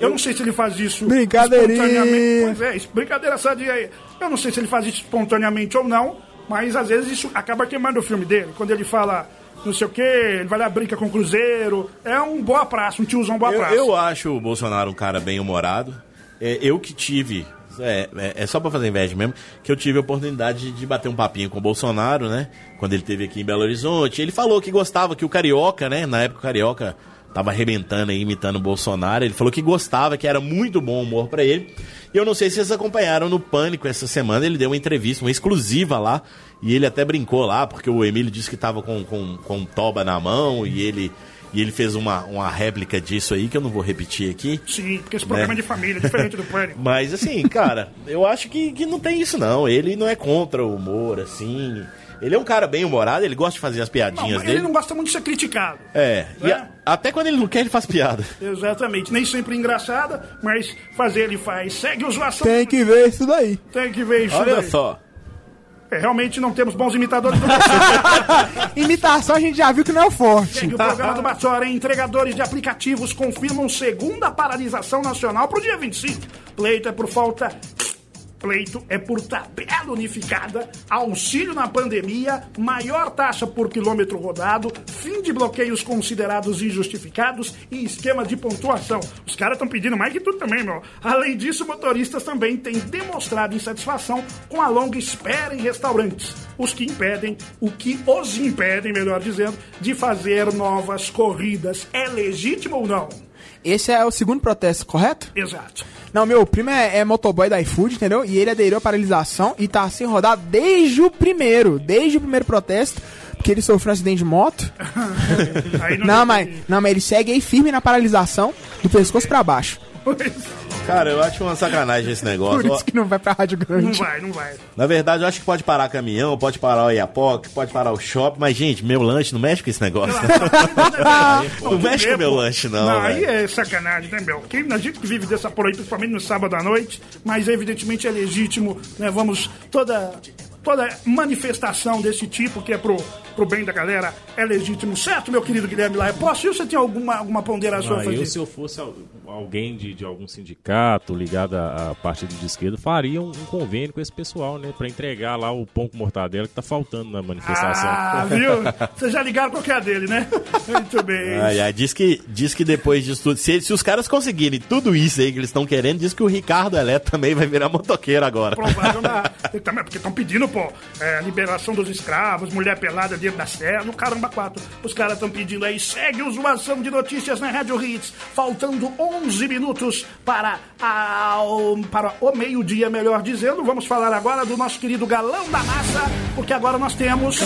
Eu não sei se ele faz isso espontaneamente. Pois é, isso, brincadeira sadia aí. Eu não sei se ele faz isso espontaneamente ou não, mas às vezes isso acaba queimando o filme dele. Quando ele fala não sei o quê, ele vai lá, brinca com o Cruzeiro. É um boa praça, um tiozão boa Eu, praça. eu acho o Bolsonaro um cara bem humorado. É, eu que tive. É, é, é só pra fazer inveja mesmo, que eu tive a oportunidade de, de bater um papinho com o Bolsonaro, né? Quando ele esteve aqui em Belo Horizonte. Ele falou que gostava, que o Carioca, né? Na época o Carioca tava arrebentando aí, imitando o Bolsonaro. Ele falou que gostava, que era muito bom humor pra ele. E eu não sei se vocês acompanharam no Pânico essa semana. Ele deu uma entrevista, uma exclusiva lá. E ele até brincou lá, porque o Emílio disse que tava com, com, com um toba na mão e ele. E ele fez uma, uma réplica disso aí, que eu não vou repetir aqui. Sim, porque esse programa Né? é de família, diferente do pânico. Mas assim, cara, eu acho que, que não tem isso não. Ele não é contra o humor, assim. Ele é um cara bem humorado, ele gosta de fazer as Não, piadinhas mas ele dele. não gosta muito de ser criticado. É, e É. a- até quando ele não quer, ele faz piada. Exatamente. Nem sempre engraçada, mas fazer ele faz. Segue o zoação. Tem que ver isso daí. Tem que ver isso Olha daí. só. É, realmente não temos bons imitadores do. Imitação a gente já viu que não é o forte. Segue o programa do Batora. Entregadores de aplicativos confirmam segunda paralisação nacional para o dia 25. Pleito é por falta. Pleito é por tabela unificada, auxílio na pandemia, maior taxa por quilômetro rodado, fim de bloqueios considerados injustificados e esquema de pontuação. Os caras estão pedindo mais que tudo também, meu. Além disso, motoristas também têm demonstrado insatisfação com a longa espera em restaurantes, os que impedem, o que os impedem, melhor dizendo, de fazer novas corridas. É legítimo ou não? Esse é o segundo protesto, correto? Exato. Não, meu primo é, é motoboy da iFood, entendeu? E ele aderiu à paralisação e tá sem rodar desde o primeiro, desde o primeiro protesto, porque ele sofreu um acidente de moto. Aí Não, mas, não, mas ele segue aí firme na paralisação, do pescoço pra baixo. Cara, eu acho uma sacanagem esse Por negócio. isso que não vai pra Rádio Não Grande. vai, não vai. Na verdade, eu acho que pode parar caminhão, pode parar o Iapoc, pode parar o shopping, mas, gente, meu lanche não mexe com esse negócio. não mexe com o meu lanche, não. Não, aí é sacanagem, né, meu? Quem, a gente que vive dessa por aí, principalmente no sábado à noite, mas evidentemente é legítimo, né? Vamos, toda, toda manifestação desse tipo, que é pro, pro bem da galera, é legítimo, certo, meu querido Guilherme Laia? Posso ir ou você tem alguma, alguma ponderação a Ah, fazer? eu, se eu fosse al- alguém de, de algum sindicato ligado à, à partido de esquerda, faria um, um convênio com esse pessoal, né? Pra entregar lá o pão com mortadela que tá faltando na manifestação. Ah, viu? Vocês já ligaram qual que é a dele, né? Muito bem. Ai, ai, diz, que, diz que depois disso tudo, se, se os caras conseguirem tudo isso aí que eles estão querendo, diz que o Ricardo Eletro também vai virar motoqueiro agora. Provavelmente. E também porque estão pedindo, pô, é, liberação dos escravos, mulher pelada dentro da serra, no caramba, quatro. Os caras estão pedindo aí, segue o zoação de notícias na Rádio Hits, faltando 11 minutos para, a, o- para o meio-dia, melhor dizendo. Vamos falar agora do nosso querido galão da massa, porque agora nós temos.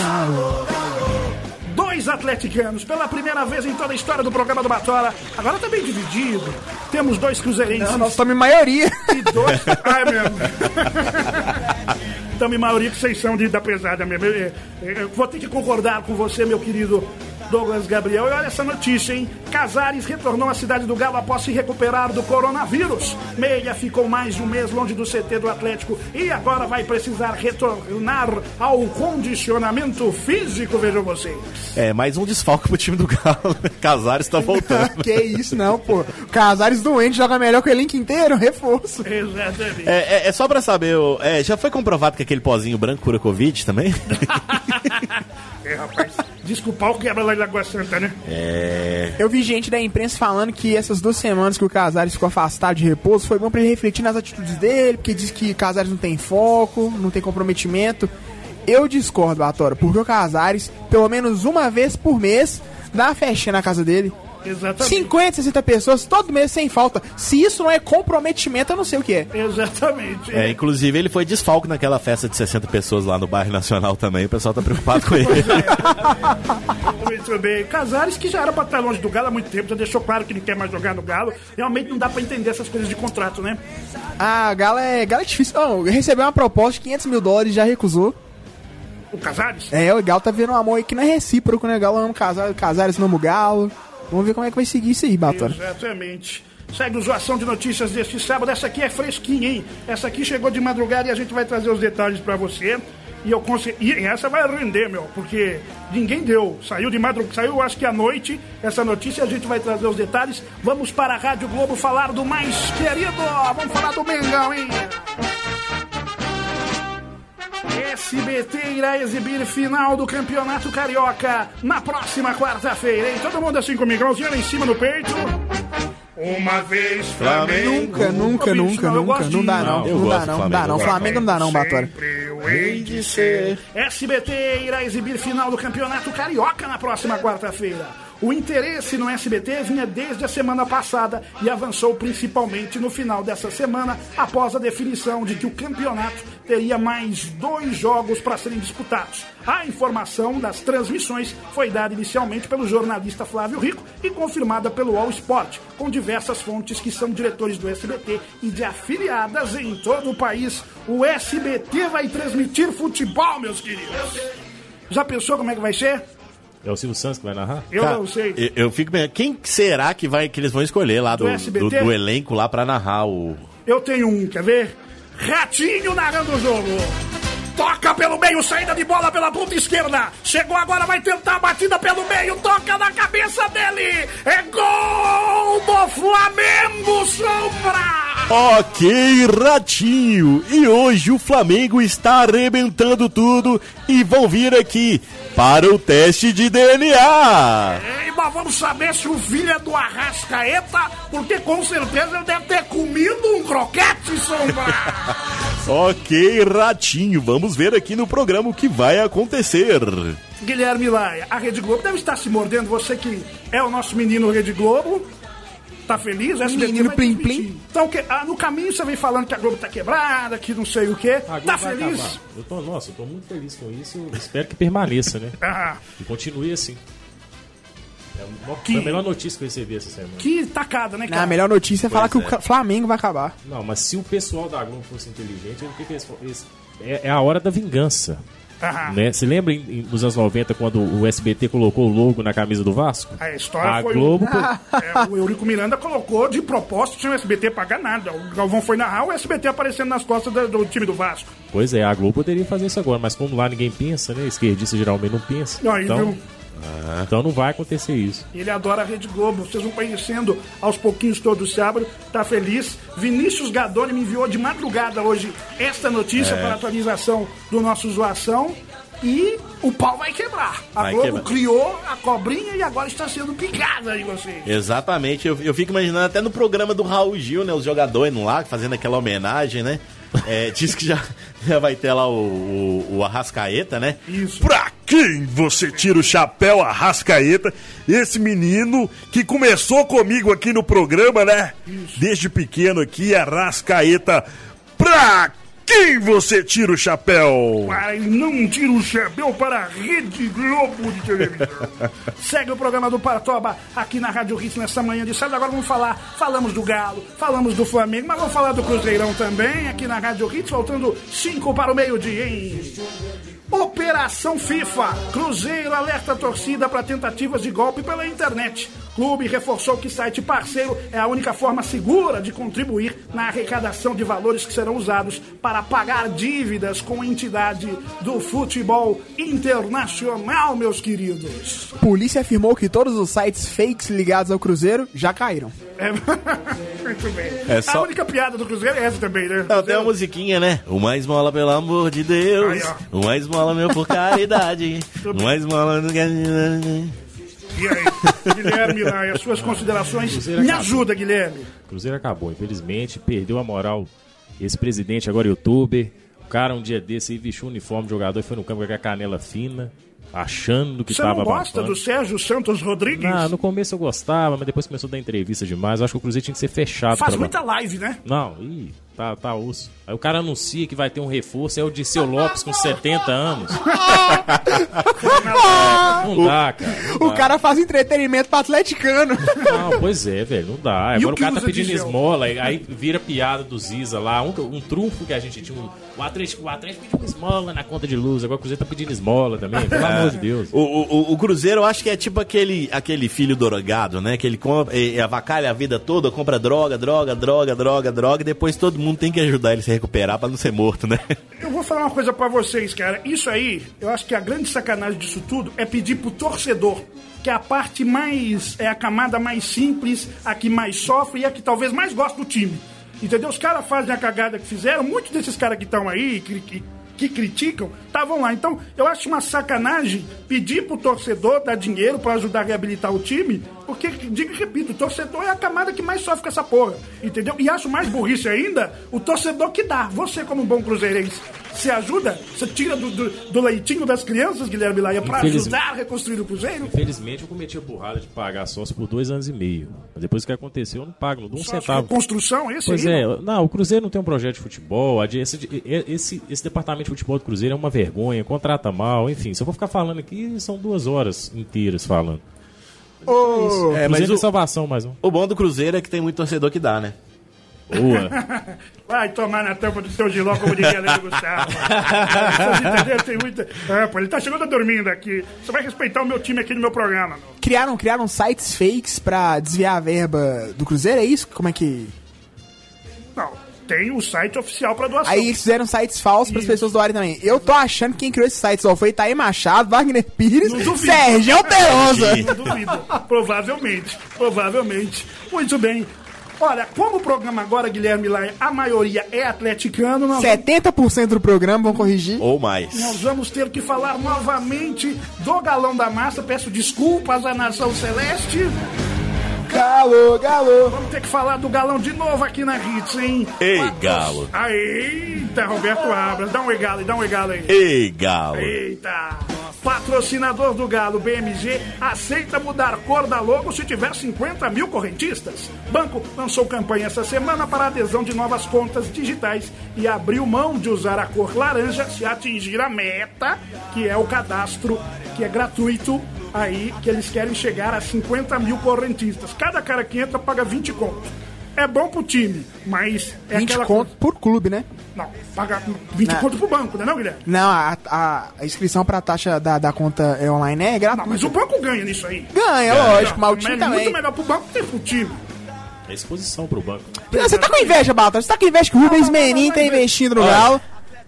dois atleticanos, pela primeira vez em toda a história do programa do Batola. Agora tá bem dividido. Temos dois cruzeirenses. Não, nós estamos em maioria. E dois. é mesmo. Estamos em maioria que vocês são de, da pesada mesmo. Eu, eu- eu vou ter que concordar com você, meu querido Douglas Gabriel. E olha essa notícia, hein? Casares retornou à cidade do Galo após se recuperar do coronavírus. Meia ficou mais de um mês longe do CT do Atlético e agora vai precisar retornar ao condicionamento físico, vejam vocês. É, mais um desfalque pro time do Galo. Casares tá voltando. que isso, não, pô. Casares doente joga melhor que o elenco inteiro, reforço. Exatamente. É, é- é só pra saber, é, já foi comprovado que aquele pozinho branco cura Covid também? É, rapaz. Desculpa o quebra lá de Lagoa Santa, né? É. Eu vi gente da imprensa falando que essas duas semanas que o Casares ficou afastado de repouso foi bom pra ele refletir nas atitudes dele, porque diz que Casares não tem foco, não tem comprometimento. Eu discordo, Batora, porque o Casares, pelo menos uma vez por mês, dá uma festinha na casa dele. Exatamente. 50, 60 pessoas, todo mês sem falta. Se isso não é comprometimento, eu não sei o que é. Exatamente. É, inclusive ele foi desfalque naquela festa de 60 pessoas lá no bairro Nacional também. O pessoal tá preocupado com ele. Muito bem. Casares, que já era pra estar longe do Galo há muito tempo, já deixou claro que ele quer mais jogar no Galo. Realmente não dá pra entender essas coisas de contrato, né? Ah, Galo é, Galo é difícil. Oh, recebeu uma proposta de 500 mil dólares já recusou. O Casares? É, o Galo tá vendo um amor aí que não é recíproco, né? Galo ama Casares, Casares ama o Galo. Vamos ver como é que vai seguir isso aí, Batora. Exatamente. Segue o Zoação de Notícias deste sábado. Essa aqui é fresquinha, hein? Essa aqui chegou de madrugada e a gente vai trazer os detalhes pra você. E eu consegui. E essa vai render, meu, porque ninguém deu. Saiu de madrugada, saiu acho que à noite essa notícia. A gente vai trazer os detalhes. Vamos para a Rádio Globo falar do mais querido. Vamos falar do Mengão, hein? SBT irá exibir final do Campeonato Carioca na próxima quarta-feira, hein? Todo mundo assim comigo, mãozinha lá em cima no peito. Uma vez Flamengo. Nunca, nunca, Ô, bicho, nunca, não, nunca. Não dá não. eu Não dá não, não dá Flamengo, não. Flamengo não dá não, ser. SBT irá exibir final do Campeonato Carioca na próxima quarta-feira. O interesse no SBT vinha desde a semana passada e avançou principalmente no final dessa semana, após a definição de que o campeonato teria mais dois jogos para serem disputados. A informação das transmissões foi dada inicialmente pelo jornalista Flávio Rico e confirmada pelo All Sport, com diversas fontes que são diretores do SBT e de afiliadas em todo o país. O SBT vai transmitir futebol, meus queridos. Já pensou como é que vai ser? É o Silvio Santos que vai narrar? Eu Cara, não sei. Eu, eu fico bem. Quem será que vai que eles vão escolher lá do, Do do, do elenco lá pra narrar o. Eu tenho um, quer ver? Ratinho narrando o jogo. Toca pelo meio, saída de bola pela ponta esquerda. Chegou agora, vai tentar a batida pelo meio. Toca na cabeça dele. É gol do Flamengo, Sombra! Ok, Ratinho! E hoje o Flamengo está arrebentando tudo e vão vir aqui para o teste de DNA! Ei, mas vamos saber se o filho é do Arrascaeta, porque com certeza ele deve ter comido um croquete, Sombra! Ok, Ratinho, vamos ver aqui no programa o que vai acontecer. Guilherme Laia, a Rede Globo deve estar se mordendo. Você que é o nosso menino Rede Globo. Tá feliz? O SBT Menino vai Plim. Plim. Então, que, ah, no caminho você vem falando que a Globo tá quebrada, que não sei o quê. A Globo Tá vai feliz? acabar. Eu tô, nossa, eu tô muito feliz com isso. Espero que permaneça, né? Ah, E continue assim. É Que- Foi a melhor notícia que eu recebi essa semana. que tacada, né, Não, cara? a melhor notícia é falar que Pois o é. Flamengo vai acabar. Não, mas se o pessoal da Globo fosse inteligente, o que, que eles, eles- é, é a hora da vingança. Né? Você lembra em- nos anos 90 quando o SBT colocou o logo na camisa do Vasco? A história A foi. Globo. É, o Eurico Miranda colocou de propósito sem o SBT pagar nada. O Galvão foi narrar, o SBT aparecendo nas costas do, do time do Vasco. Pois é, a Globo poderia fazer isso agora, mas como lá ninguém pensa, né? Esquerdista geralmente não pensa. Então, viu? Então não vai acontecer isso. Ele adora a Rede Globo. Vocês vão conhecendo aos pouquinhos todo sábado. Tá feliz. Vinícius Gadoni me enviou de madrugada hoje esta notícia para atualização do nosso zoação. E o pau vai quebrar. A Vai Globo quebrar. criou a cobrinha e agora está sendo picada em vocês. Exatamente, eu, eu fico imaginando até no programa do Raul Gil, né? Os jogadores lá, fazendo aquela homenagem, né? É, diz que já, já vai ter lá o, o, o Arrascaeta, né? Isso. Pra quem você tira o chapéu Arrascaeta? Esse menino que começou comigo aqui no programa, né? Desde pequeno aqui, Arrascaeta. Pra quem você tira o chapéu? Pai, não tira o chapéu para a Rede Globo de televisão. Segue o programa do Paratoba aqui na Rádio Hits nessa manhã de sábado. Agora vamos falar, falamos do Galo, falamos do Flamengo, mas vamos falar do Cruzeirão também aqui na Rádio Hits, faltando 5 para o meio-dia, hein? Operação FIFA. Cruzeiro alerta a torcida para tentativas de golpe pela internet. Clube reforçou que site parceiro é a única forma segura de contribuir na arrecadação de valores que serão usados para pagar dívidas com a entidade do futebol internacional, meus queridos. Polícia afirmou que todos os sites fakes ligados ao Cruzeiro já caíram. É... Muito bem. É só- A única piada do Cruzeiro é essa também, né? Tem uma musiquinha, né? Uma esmola, pelo amor de Deus. Aí, Uma esmola, meu, por caridade. Uma esmola... E aí, Guilherme, as suas considerações. Cruzeiro Me acabou. ajuda, Guilherme. Cruzeiro acabou, infelizmente, perdeu a moral. Esse presidente agora youtuber, o cara um dia desse aí vestiu o uniforme de jogador e foi no campo com a canela fina, achando que Você tava não gosta abafando. do Sérgio Santos Rodrigues? Ah, no começo eu gostava, mas depois começou a dar entrevista demais. Eu acho que o Cruzeiro tinha que ser fechado. Faz pra- muita live, né? Não, ih, tá, tá osso. Aí o cara anuncia que vai ter um reforço, é o Disseu Lopes com 70 anos. Não dá, cara. não O dá. cara faz entretenimento pra atleticano. Não, pois é, velho, não dá. E Agora o o, cara tá pedindo esmola, aí- vira piada do Ziza lá. Um, um trunfo que a gente tinha. Um, o Atlético, o Atlético pediu esmola na conta de luz, agora o Cruzeiro tá pedindo esmola também, pelo amor de Deus. O, o, o- Cruzeiro, eu acho que é tipo aquele, aquele filho drogado, né? Que ele compra, e, e avacalha a vida toda, compra droga, droga, droga, droga, droga, e depois todo mundo tem que ajudar ele a se recuperar pra não ser morto, né? Eu vou falar uma coisa pra vocês, cara. Isso aí, eu acho que a grande sacanagem disso tudo é pedir pro torcedor, que é a parte mais. é a camada mais simples, a que mais sofre e a que talvez mais gosta do time. Entendeu? Os caras fazem a cagada que fizeram, muitos desses caras que estão aí, que, que, que criticam, estavam lá. Então, eu acho uma sacanagem pedir pro torcedor dar dinheiro pra ajudar a reabilitar o time, porque, digo e repito, o torcedor é a camada que mais sofre com essa porra. Entendeu? E acho mais burrice ainda o torcedor que dá. Você, como bom cruzeirense, se ajuda, você tira do, do, do leitinho das crianças, Guilherme Laia, pra ajudar a reconstruir o Cruzeiro? Infelizmente eu cometi a burrada de pagar sócio por dois anos e meio. Mas depois que aconteceu, eu não pago, não dou um Sócio centavo. reconstrução, esse Pois aí, é, não? não, o Cruzeiro não tem um projeto de futebol, esse, esse, esse departamento de futebol do Cruzeiro é uma vergonha, contrata mal, enfim. Se eu for ficar falando aqui, são duas horas inteiras falando. É, É, mas o- é salvação mais um. O bom do Cruzeiro é que tem muito torcedor que dá, né? Boa. Vai tomar na tampa do seu giló, como diria Lele Gustavo. Vocês entenderam? Tem muita... É, pô, ele tá chegando dormindo aqui. Você vai respeitar o meu time aqui no meu programa. meu. Criaram, criaram sites fakes pra desviar a verba do Cruzeiro, é isso? Como é que. Não, tem o site oficial pra doação. Aí eles fizeram sites falsos para as pessoas doarem também. Eu tô achando que quem criou esses sites ó, foi Itaí Machado, Wagner Pires. Sérgio Perosa. Não duvido. Provavelmente. Provavelmente. Muito bem. Olha, como o programa agora, Guilherme Laia, a maioria é atleticano, nós, 70% do programa, vão corrigir. Ou mais. nós vamos ter que falar novamente do Galão da Massa. Peço desculpas à Nação Celeste. Galo, galo. Vamos ter que falar do Galão de novo aqui na Hits, hein? Ei, Patro- Galo. Eita, Roberto Abras. Dá um egalo aí, dá um egalo aí. Ei, Galo. Eita! Patrocinador do Galo BMG aceita mudar cor da logo se tiver 50 mil correntistas. Banco lançou campanha essa semana para adesão de novas contas digitais e abriu mão de usar a cor laranja se atingir a meta, que é o cadastro, que é gratuito, aí que eles querem chegar a 50 mil correntistas. Cada cara que entra paga 20 contos. É bom pro time, mas é 20 aquela conto por clube, né? Não, paga 20 Não. conto pro banco, né, não, Guilherme? Não, a, a- a inscrição pra taxa da, da conta é online é gratuita. Mas o banco ganha nisso aí. Ganha, lógico, mas o time é também. muito melhor pro banco que pro time. É exposição pro banco. Você tá com inveja, Baltar? Você tá com inveja que o Rubens Menin tá investindo no Galo?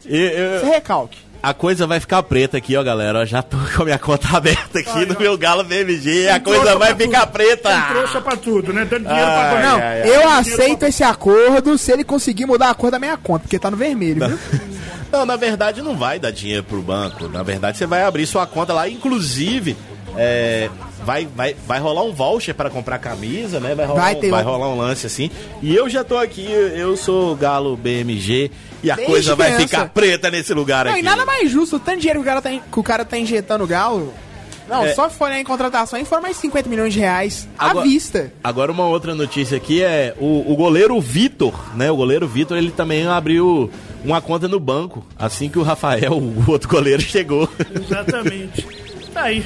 Você recalque. A coisa vai ficar preta aqui, ó, galera. Eu já tô com a minha conta aberta aqui no meu Galo BMG. A coisa vai pra ficar tudo. preta. Tem trouxa pra tudo, né? Dando dinheiro pra Ai, banco. Não, ai, ai. eu aceito pra- esse acordo se ele conseguir mudar a cor da minha conta, porque tá no vermelho, viu? Não, na verdade não vai dar dinheiro pro banco. Na verdade você vai abrir sua conta lá, inclusive é, vai, vai, vai rolar um voucher para comprar camisa, né? Vai rolar, Vai um, ter vai um- rolar um lance assim. E eu já tô aqui, eu sou Galo BMG e a Desde coisa vai criança. ficar preta nesse lugar Não, aqui. e nada mais justo, o tanto de dinheiro que o cara tá, in- que o cara tá injetando o Galo. Não, É. só for em contratação e foram mais 50 milhões de reais à Agora- vista. Agora uma outra notícia aqui é o, o goleiro Vitor, né? O goleiro Vitor, ele também abriu uma conta no banco assim que o Rafael, o outro goleiro, chegou. Exatamente. Tá aí.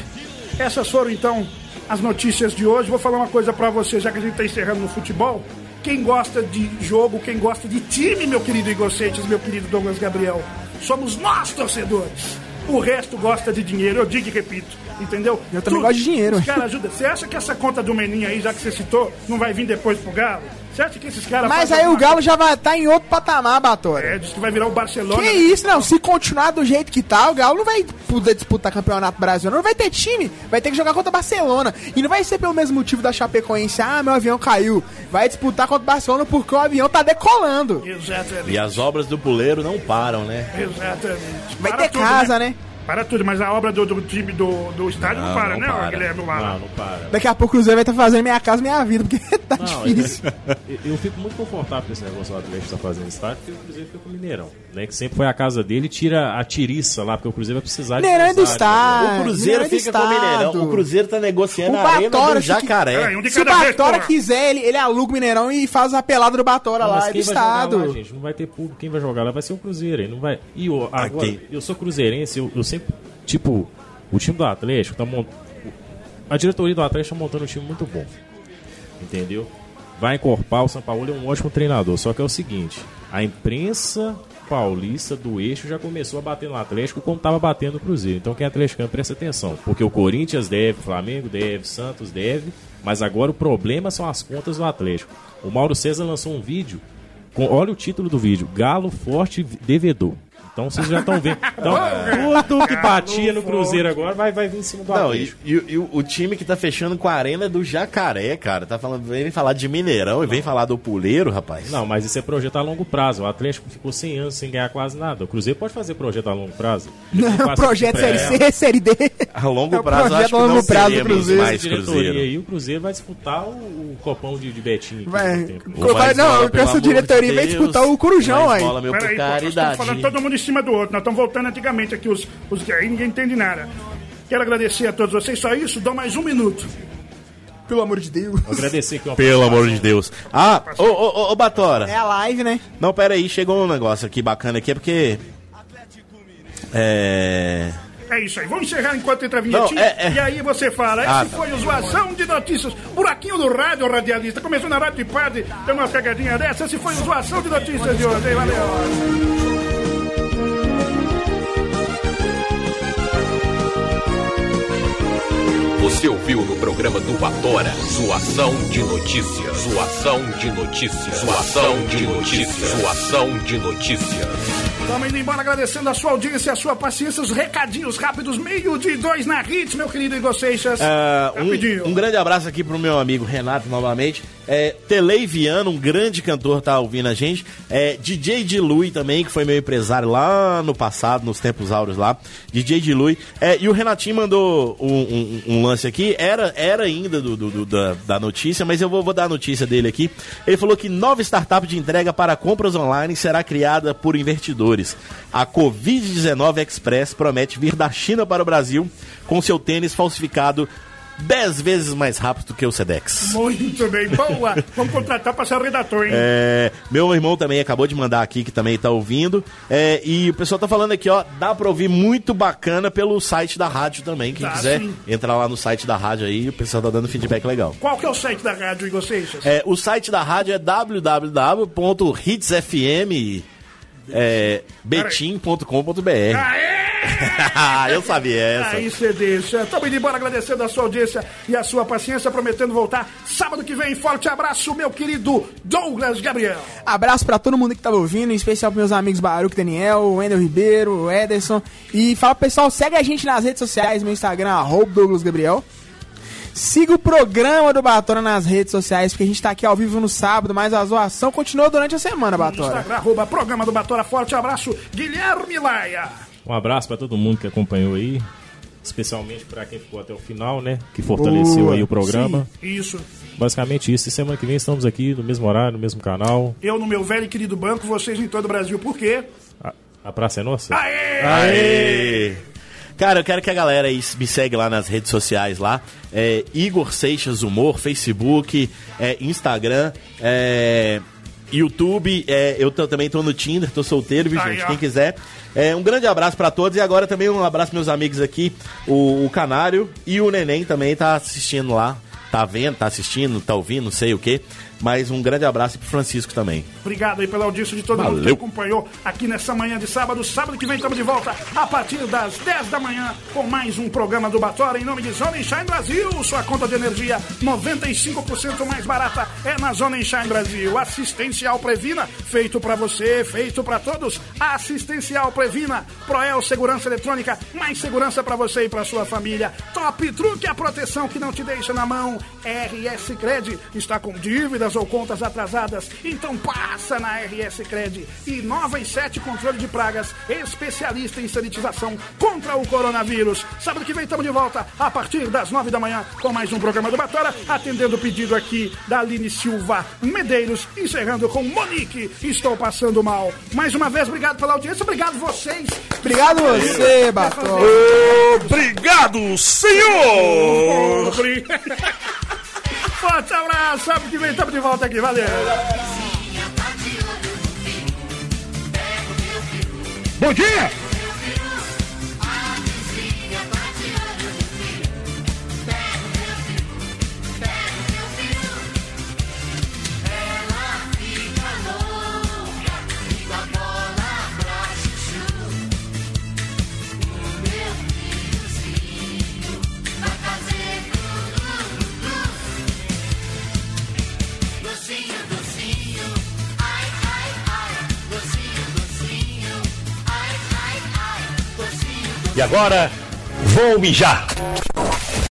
Essas foram então as notícias de hoje. Vou falar uma coisa pra você, já que a gente tá encerrando no futebol. Quem gosta de jogo, quem gosta de time, meu querido Igor Seixas, meu querido Douglas Gabriel, somos nós torcedores. O resto gosta de dinheiro, eu digo e repito, entendeu? Eu também gosto de dinheiro. Os caras ajudam. Você acha que essa conta do Meninho aí, já que você citou, não vai vir depois pro Galo? Você acha que esses caras. Mas aí o Galo já vai estar em outro patamar, Batora. É, diz que vai virar o Barcelona. Que isso, não. Se continuar do jeito que tá, o Galo não vai poder disputar campeonato brasileiro. Não vai ter time. Vai ter que jogar contra o Barcelona. E não vai ser pelo mesmo motivo da Chapecoense. Ah, meu avião caiu. Vai disputar contra o Barcelona porque o avião tá decolando. Exatamente. E as obras do puleiro não param, né? Exatamente. Vai Para ter tudo, casa, né? Para tudo, mas a obra do, do time do, do estádio não, Não, para, não né, para. Guilherme? Lá. Não, não para. Daqui a pouco o Cruzeiro vai estar fazendo minha casa, minha vida, porque tá Não, difícil. eu, eu fico muito confortável com esse negócio do Atlético tá fazendo estádio, porque o Cruzeiro fica com o Mineirão, né? Que sempre foi a casa dele e tira a tiriça lá, porque o Cruzeiro vai precisar Mineirão é do mais área, estádio. O Cruzeiro Mineirão é do fica com o Mineirão. estado. O Cruzeiro tá negociando O a arena do se Jacaré. Peraí, um de Se o vez, Batora porra. quiser, ele, ele aluga o Mineirão e faz a pelada do Batora Não, lá, é do estado. lá, gente? Não vai ter público. Quem vai jogar lá vai ser o Cruzeiro. Não vai... E o, agora, eu sou cruzeirense, eu, eu sempre... Tipo, o time do Atlético tá montando... A diretoria do Atlético tá montando um time muito bom. Entendeu? Vai encorpar, o São Paulo é um ótimo treinador. Só que é o seguinte, a imprensa paulista do eixo já começou a bater no Atlético como estava batendo no Cruzeiro. Então quem é atleticano presta atenção. Porque o Corinthians deve, Flamengo deve, Santos deve, mas agora o problema são as contas do Atlético. O Mauro César lançou um vídeo, com, olha o título do vídeo, Galo Forte Devedor. Então vocês já estão vendo. Então, tudo que batia no Cruzeiro agora vai, vai vir em cima do Não, e, Atlético. e o- e o, time que tá fechando com a arena é do Jacaré, cara. Tá falando, vem falar de Mineirão e vem falar do Puleiro, rapaz. Não, mas isso é projeto a longo prazo. O Atlético ficou 100 anos sem ganhar quase nada. O Cruzeiro pode fazer projeto a longo prazo. Não, projeto É. Série C, Série D. A longo É o prazo, projeto acho que a longo não prazo do seremos Cruzeiro. mais Cruzeiro. aí, o Cruzeiro vai disputar o, o copão de, de Betinho. Vai, vai, não, bola, com essa diretoria de vai disputar o Corujão aí. bola, meu, Peraí, pô, nós estamos caridade. falando todo mundo em cima do outro. Nós estamos voltando antigamente aqui, os, os que aí ninguém entende nada. Quero agradecer a todos vocês. Só isso, dou mais um minuto. Pelo amor de Deus. Vou agradecer aqui uma Pelo amor de Deus. Ah, ô, ô, ô, ô, Batora. É a live, né? Não, pera aí, chegou um negócio aqui bacana aqui, é porque... É... É isso aí. Vamos encerrar enquanto entra a vinhetinha. Não, é- é. E aí você fala. Ah, Esse tá. foi o Zoação de Notícias. Buraquinho do rádio, radialista. Começou na Rádio de Padre. Tem uma cagadinha dessa. Esse foi o Zoação de Notícias de hoje. Valeu. Você ouviu no programa do Batora Zoação de Notícias. Zoação de Notícias. Zoação de Notícias. Zoação de Notícias. Estamos indo embora agradecendo a sua audiência e a sua paciência. Os recadinhos rápidos. Meio de dois na Hits, meu querido Igor Seixas. Ah, Rapidinho. um, um grande abraço aqui pro meu amigo Renato novamente. É, Viano, um grande cantor, tá ouvindo a gente. É, DJ Dilui também, que foi meu empresário lá no passado, nos tempos áureos lá. DJ Dilui. É, e o Renatinho mandou um, um- um lance aqui. Era, era ainda do, do- do- da, da notícia, mas eu vou, vou dar a notícia dele aqui. Ele falou que nova startup de entrega para compras online será criada por investidores. A Covid-19 Express promete vir da China para o Brasil com seu tênis falsificado 10 vezes mais rápido do que o Sedex. Muito bem. Boa. Vamos contratar para ser redator, hein? É, meu irmão também acabou de mandar aqui, que também tá ouvindo. É, e o pessoal tá falando aqui, ó, dá pra ouvir muito bacana pelo site da rádio também. Quem Tá, quiser sim. entrar lá no site da rádio aí, o pessoal tá dando feedback legal. Qual que é o site da rádio, Igor Seixas? É, o site da rádio é www.hitsfm é, betim.com.br. Eu sabia essa. Aí você deixa. Estamos indo embora agradecendo a sua audiência e a sua paciência, prometendo voltar sábado que vem. Forte abraço, meu querido Douglas Gabriel. Abraço pra todo mundo que tava ouvindo, em especial pros meus amigos Baruch Daniel, Wendel Ribeiro, Ederson. E fala pro pessoal, segue a gente nas redes sociais, meu Instagram, arroba Douglas Gabriel. Siga o programa do Batora nas redes sociais, porque a gente tá aqui ao vivo no sábado, mas a zoação continua durante a semana, Batora. Instagram, arroba, programa do Batora. Forte abraço, Guilherme Laia. Um abraço pra todo mundo que acompanhou aí. Especialmente pra quem ficou até o final, né? Que fortaleceu Boa. aí o programa. Isso. Basicamente isso. E semana que vem estamos aqui no mesmo horário, no mesmo canal. Eu no meu velho e querido banco, vocês em todo o Brasil. Por quê? A, a praça é nossa? Aê! Aê! Cara, eu quero que a galera aí me segue lá nas redes sociais lá. É, Igor Seixas Humor, Facebook, é, Instagram, é, YouTube. é, eu também tô no Tinder, tô solteiro, viu, gente? Quem quiser. É, um grande abraço pra todos e agora também um abraço meus amigos aqui, o, o Canário e o Neném também tá assistindo lá. Tá vendo, tá assistindo, tá ouvindo, não sei o quê. Mas um grande abraço pro Francisco também. Obrigado aí pela audiência de todo mundo que Valeu. acompanhou aqui nessa manhã de sábado. Sábado que vem estamos de volta a partir das 10 da manhã com mais um programa do Batora em nome de Zona Shine Brasil. Sua conta de energia 95% mais barata é na Zona Shine Brasil. Assistencial Previna, feito pra você, feito pra todos. Assistencial Previna, Proel Segurança Eletrônica, mais segurança pra você e pra sua família. Top Truque, a proteção que não te deixa na mão. RS Cred, está com dívidas ou contas atrasadas? Então passa na RS Cred. E Nova e 7 Controle de Pragas, especialista em sanitização contra o coronavírus. Sábado que vem estamos de volta a partir das 9 da manhã com mais um programa do Batora, atendendo o pedido aqui da Aline Silva Medeiros, encerrando com Monique. Estou passando mal. Mais uma vez, obrigado pela audiência, obrigado vocês. Obrigado você, Batom. Obrigado, senhor! Forte abraço, sábado que vem estamos de volta aqui, valeu! Bom dia! E agora, vou mijar.